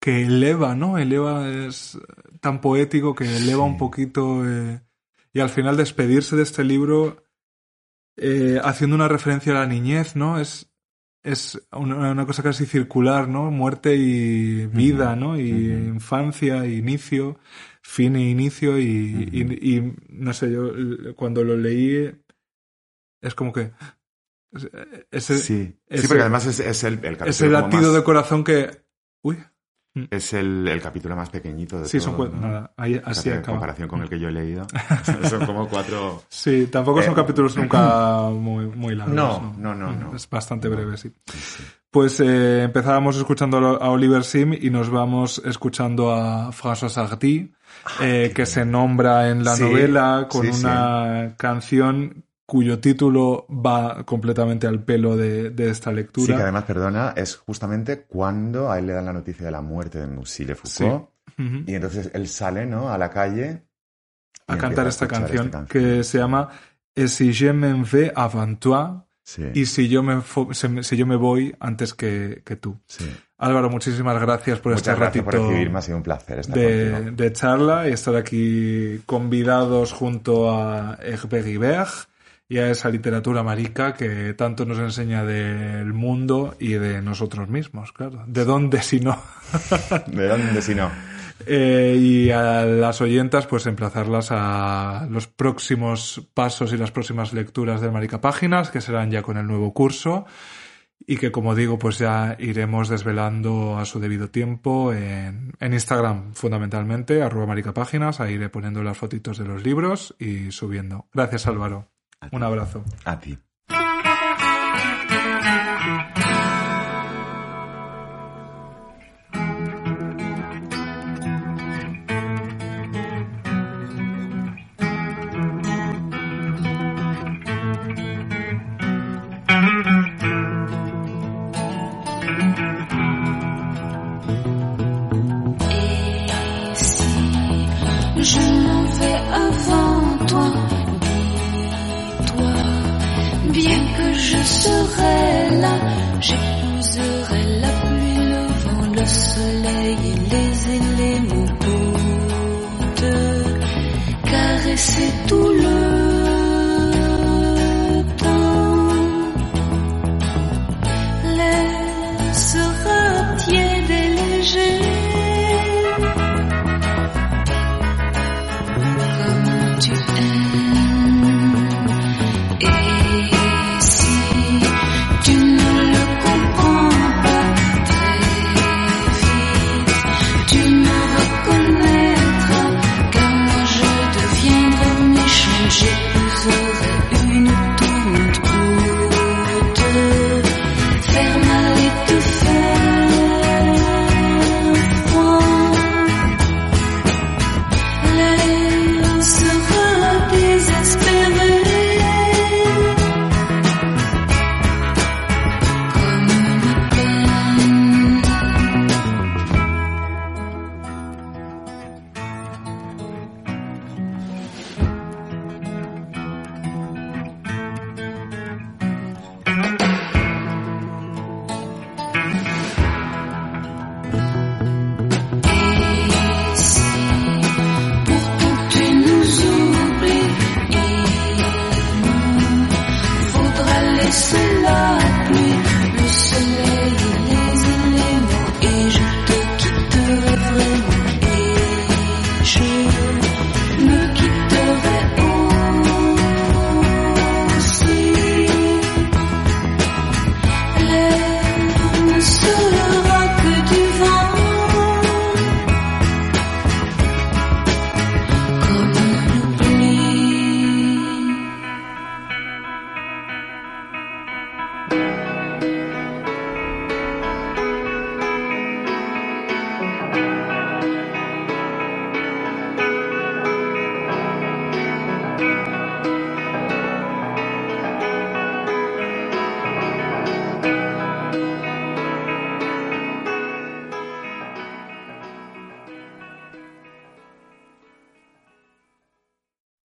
que eleva, ¿no? Eleva, es tan poético que eleva Sí. un poquito. eh, y al final despedirse de este libro eh, haciendo una referencia a la niñez, ¿no? Es, es una, una cosa casi circular, ¿no? Muerte y vida, ¿no? Y infancia, e inicio, fin e inicio. Y, y- y, no sé, yo cuando lo leí es como que. es- Ese, sí. ese- sí, porque además es, es el, el ese como latido más- de corazón que. Uy, Es el, el capítulo más pequeñito de sí, son todos, cuatro. ¿no? Nada, ahí, así en acaba. comparación con el que yo he leído. *laughs* *laughs* son como cuatro... Sí, tampoco son Eh, capítulos *laughs* nunca muy, muy largos. No, no, no, no. Es bastante breve, sí. Sí, sí. Pues eh, empezábamos escuchando a Oliver Sim y nos vamos escuchando a François Sardy, eh, que se nombra en la Sí, novela con sí, sí. una canción cuyo título va completamente al pelo de, de esta Sí, lectura. que además, perdona, es justamente cuando a él le dan la noticia de la muerte de Mussile Foucault. Y entonces él sale, ¿no? A la calle. a cantar esta canción, esta que se llama Et si je m'en vais avant toi Sí, y si yo me, si yo me voy antes que, que tú. sí. Álvaro, muchísimas gracias por Muchas este gracias por recibirme, ha sido un placer estar de, de charla y estar aquí convidados junto a Hervé Guibert y a esa literatura marica que tanto nos enseña del mundo y de nosotros mismos, claro. ¿De dónde si no? *laughs* ¿De dónde si no? *laughs* Eh, y a las oyentas, pues emplazarlas a los próximos pasos y las próximas lecturas de Marica Páginas, que serán ya con el nuevo curso, y que, como digo, pues ya iremos desvelando a su debido tiempo en, en Instagram, fundamentalmente, arroba Marica Páginas, ahí iré poniendo las fotitos de los libros y subiendo. Gracias, Álvaro. Un abrazo. A ti.